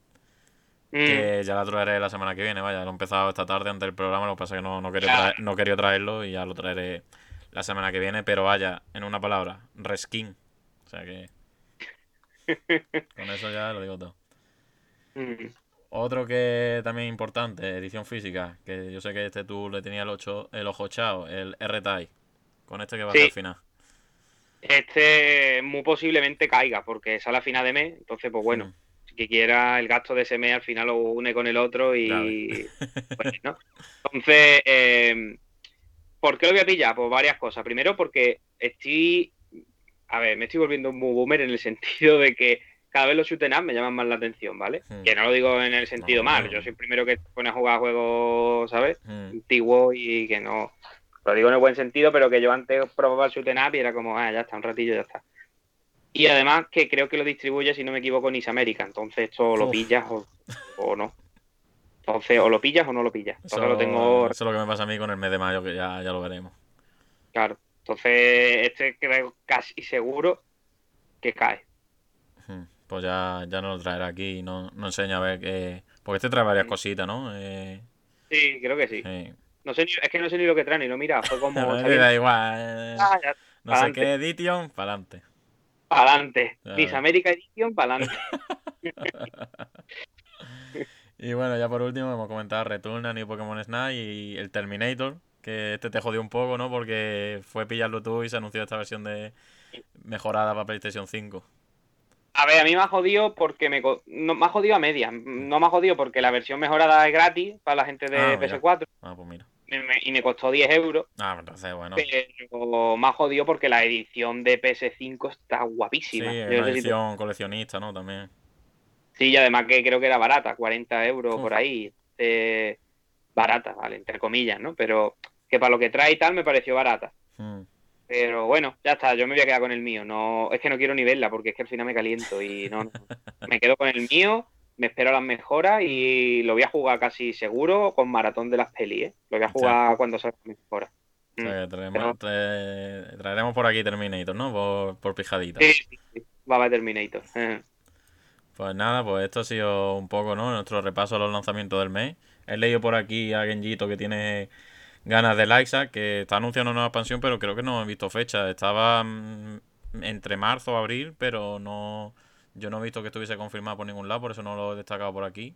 que mm. ya la traeré la semana que viene, vaya, lo he empezado esta tarde antes del programa, lo que pasa es que no, no, quería, no quería traerlo y ya lo traeré la semana que viene, pero vaya, en una palabra, reskin. O sea que... <laughs> con eso ya lo digo todo. Mm. Otro que también es importante, edición física, que yo sé que este tú le tenías el, ocho, el ojo chao, el R-Tai. Con este que va a ser al final. Este muy posiblemente caiga, porque sale a final de mes, entonces pues bueno. Mm que quiera el gasto de ese mes al final lo une con el otro y <laughs> pues, ¿no? entonces eh, ¿por qué lo voy a pillar? Pues varias cosas primero porque estoy a ver me estoy volviendo un boomer en el sentido de que cada vez los shoot me llaman más la atención, ¿vale? Hmm. Que no lo digo en el sentido mal, yo soy el primero que pone a jugar juegos, ¿sabes? Hmm. Antiguos y que no lo digo en el buen sentido, pero que yo antes probaba el shoot y era como, ah, ya está, un ratillo, ya está. Y además que creo que lo distribuye, si no me equivoco, en América. Entonces esto lo pillas o, no. Entonces, o lo pillas o no lo pillas. Entonces eso, lo tengo. Eso es lo que me pasa a mí con el mes de mayo, que ya, ya lo veremos. Claro. Entonces, este creo casi seguro que cae. Pues ya, ya no lo traerá aquí y no, no enseña a ver que. Porque este trae varias cositas, ¿no? Eh... Sí, creo que sí. No sé es que no sé ni lo que trae ni lo mira. Fue <laughs> como. da igual. Eh. Ah, no sé qué edition, para adelante para adelante. América Edition, para adelante. <laughs> y bueno, ya por último hemos comentado Return a New Pokémon Snap y el Terminator, que este te jodió un poco, ¿no? Porque fue pillarlo tú y se anunció esta versión de mejorada para PlayStation 5. A ver, a mí me ha jodido porque me, no, me ha jodido a media. No me ha jodido porque la versión mejorada es gratis para la gente de ah, PS4. Ah, pues mira y me costó 10 euros. Ah, entonces, bueno. Pero más jodido porque la edición de PS5 está guapísima. Sí, es una edición coleccionista, ¿no? También. Sí, y además que creo que era barata, 40 euros por ahí. Eh, barata, ¿vale? Entre comillas, ¿no? Pero que para lo que trae y tal me pareció barata. Hmm. Pero bueno, ya está, yo me voy a quedar con el mío. No, es que no quiero ni verla porque es que al final me caliento y no me quedo con el mío me espero las mejoras y lo voy a jugar casi seguro con maratón de las pelis, ¿eh? Lo voy a jugar cuando salga mejora. Mm. traeremos, por aquí Terminator, ¿no? Por, por pijadita. Sí, sí, va a haber Terminator. Eh. Pues nada, pues esto ha sido un poco, ¿no? Nuestro repaso a los lanzamientos del mes. He leído por aquí a Genjito que tiene ganas de Liza, que está anunciando una nueva expansión, pero creo que no he visto fecha. Estaba mm, entre marzo o abril, pero no yo no he visto que estuviese confirmado por ningún lado, por eso no lo he destacado por aquí.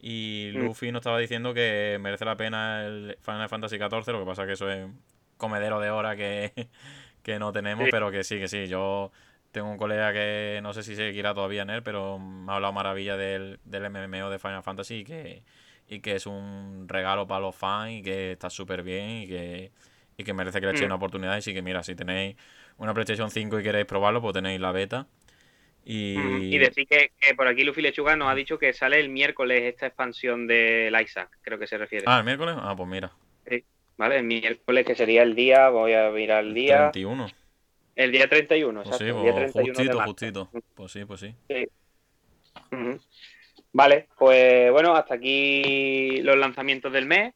Y mm. Luffy nos estaba diciendo que merece la pena el Final Fantasy XIV, lo que pasa es que eso es comedero de hora que, <laughs> no tenemos, pero que sí, que sí. Yo tengo un colega que no sé si seguirá todavía en él, pero me ha hablado maravilla del, del MMO de Final Fantasy y que, y que es un regalo para los fans y que está súper bien y que, y que merece que le echéis mm. una oportunidad. Y sí que, mira, si tenéis una PlayStation 5 y queréis probarlo, pues tenéis la beta y, decir que, por aquí Luffy Lechuga nos ha dicho que sale el miércoles esta expansión del Isaac, creo que se refiere. Ah, el miércoles. Ah, pues mira. ¿vale? El miércoles, que sería el día, voy a mirar el día. 31. El día 31, Pues sí, exacto. el día pues 31 de justito, marzo. justito. Pues sí, pues sí. Sí. Vale, pues bueno, hasta aquí los lanzamientos del mes.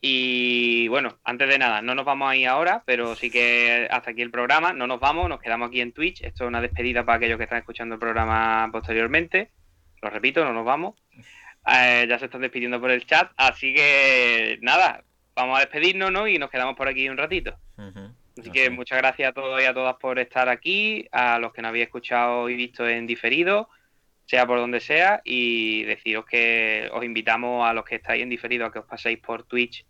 Y bueno, antes de nada, no nos vamos a ir ahora, pero sí que hasta aquí el programa. No nos vamos, nos quedamos aquí en Twitch. Esto es una despedida para aquellos que están escuchando el programa posteriormente. Lo repito, no nos vamos. Eh, ya se están despidiendo por el chat, así que nada, vamos a despedirnos, ¿no? Y nos quedamos por aquí un ratito. Así que muchas gracias a todos y a todas por estar aquí, a los que nos habéis escuchado y visto en diferido, sea por donde sea, y deciros que os invitamos a los que estáis en diferido a que os paséis por Twitch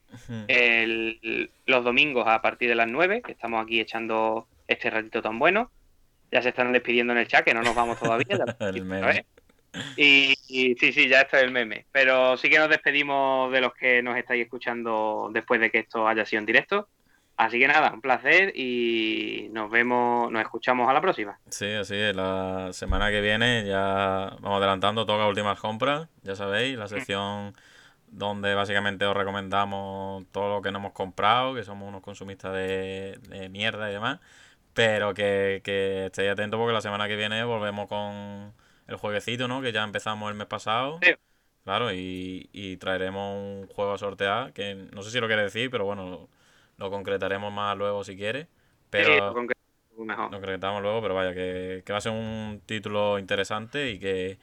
el- los domingos a partir de las 9, que estamos aquí echando este ratito tan bueno. Ya se están despidiendo en el chat, que no nos vamos todavía. <laughs> El meme. ¿eh? Y, y sí, sí, ya esto es el meme. Pero sí que nos despedimos de los que nos estáis escuchando después de que esto haya sido en directo. Así que nada, un placer y nos vemos, nos escuchamos a la próxima. Sí, así es. La semana que viene ya vamos adelantando, toca últimas compras, ya sabéis, la sección donde básicamente os recomendamos todo lo que no hemos comprado, que somos unos consumistas de, de mierda y demás, pero que, que estéis atentos porque la semana que viene volvemos con el jueguecito, ¿no? Que ya empezamos el mes pasado. Sí. Claro, y, y traeremos un juego a sortear, que no sé si lo quiere decir, pero bueno, lo concretaremos más luego si quiere. Pero... Sí, lo concreto mejor. Lo concretamos luego, pero vaya, que, que va a ser un título interesante y que,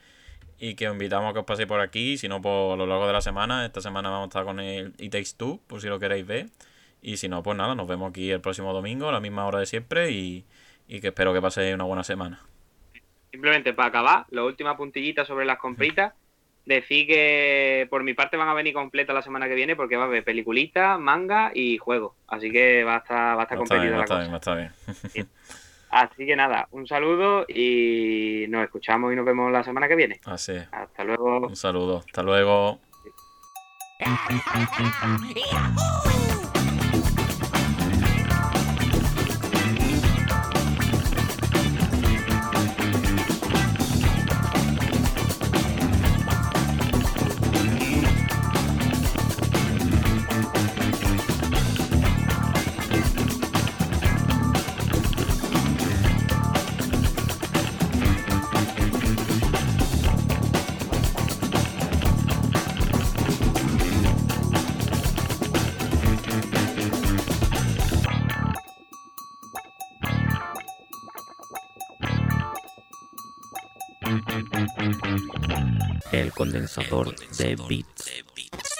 y que os invitamos a que os paséis por aquí, si no, por a lo largo de la semana. Esta semana vamos a estar con el It Takes Two, por si lo queréis ver. Y si no, pues nada, nos vemos aquí el próximo domingo a la misma hora de siempre y, y que espero que paséis una buena semana. Simplemente para acabar, la última puntillita sobre las compritas. Decir que por mi parte van a venir completas la semana que viene porque va a haber peliculita, manga y juego. Así que va a estar, va a estar bien, la cosa. bien. Así que nada, un saludo y nos escuchamos y nos vemos la semana que viene. Así es. Hasta luego. Un saludo. Hasta luego. condensador de bits.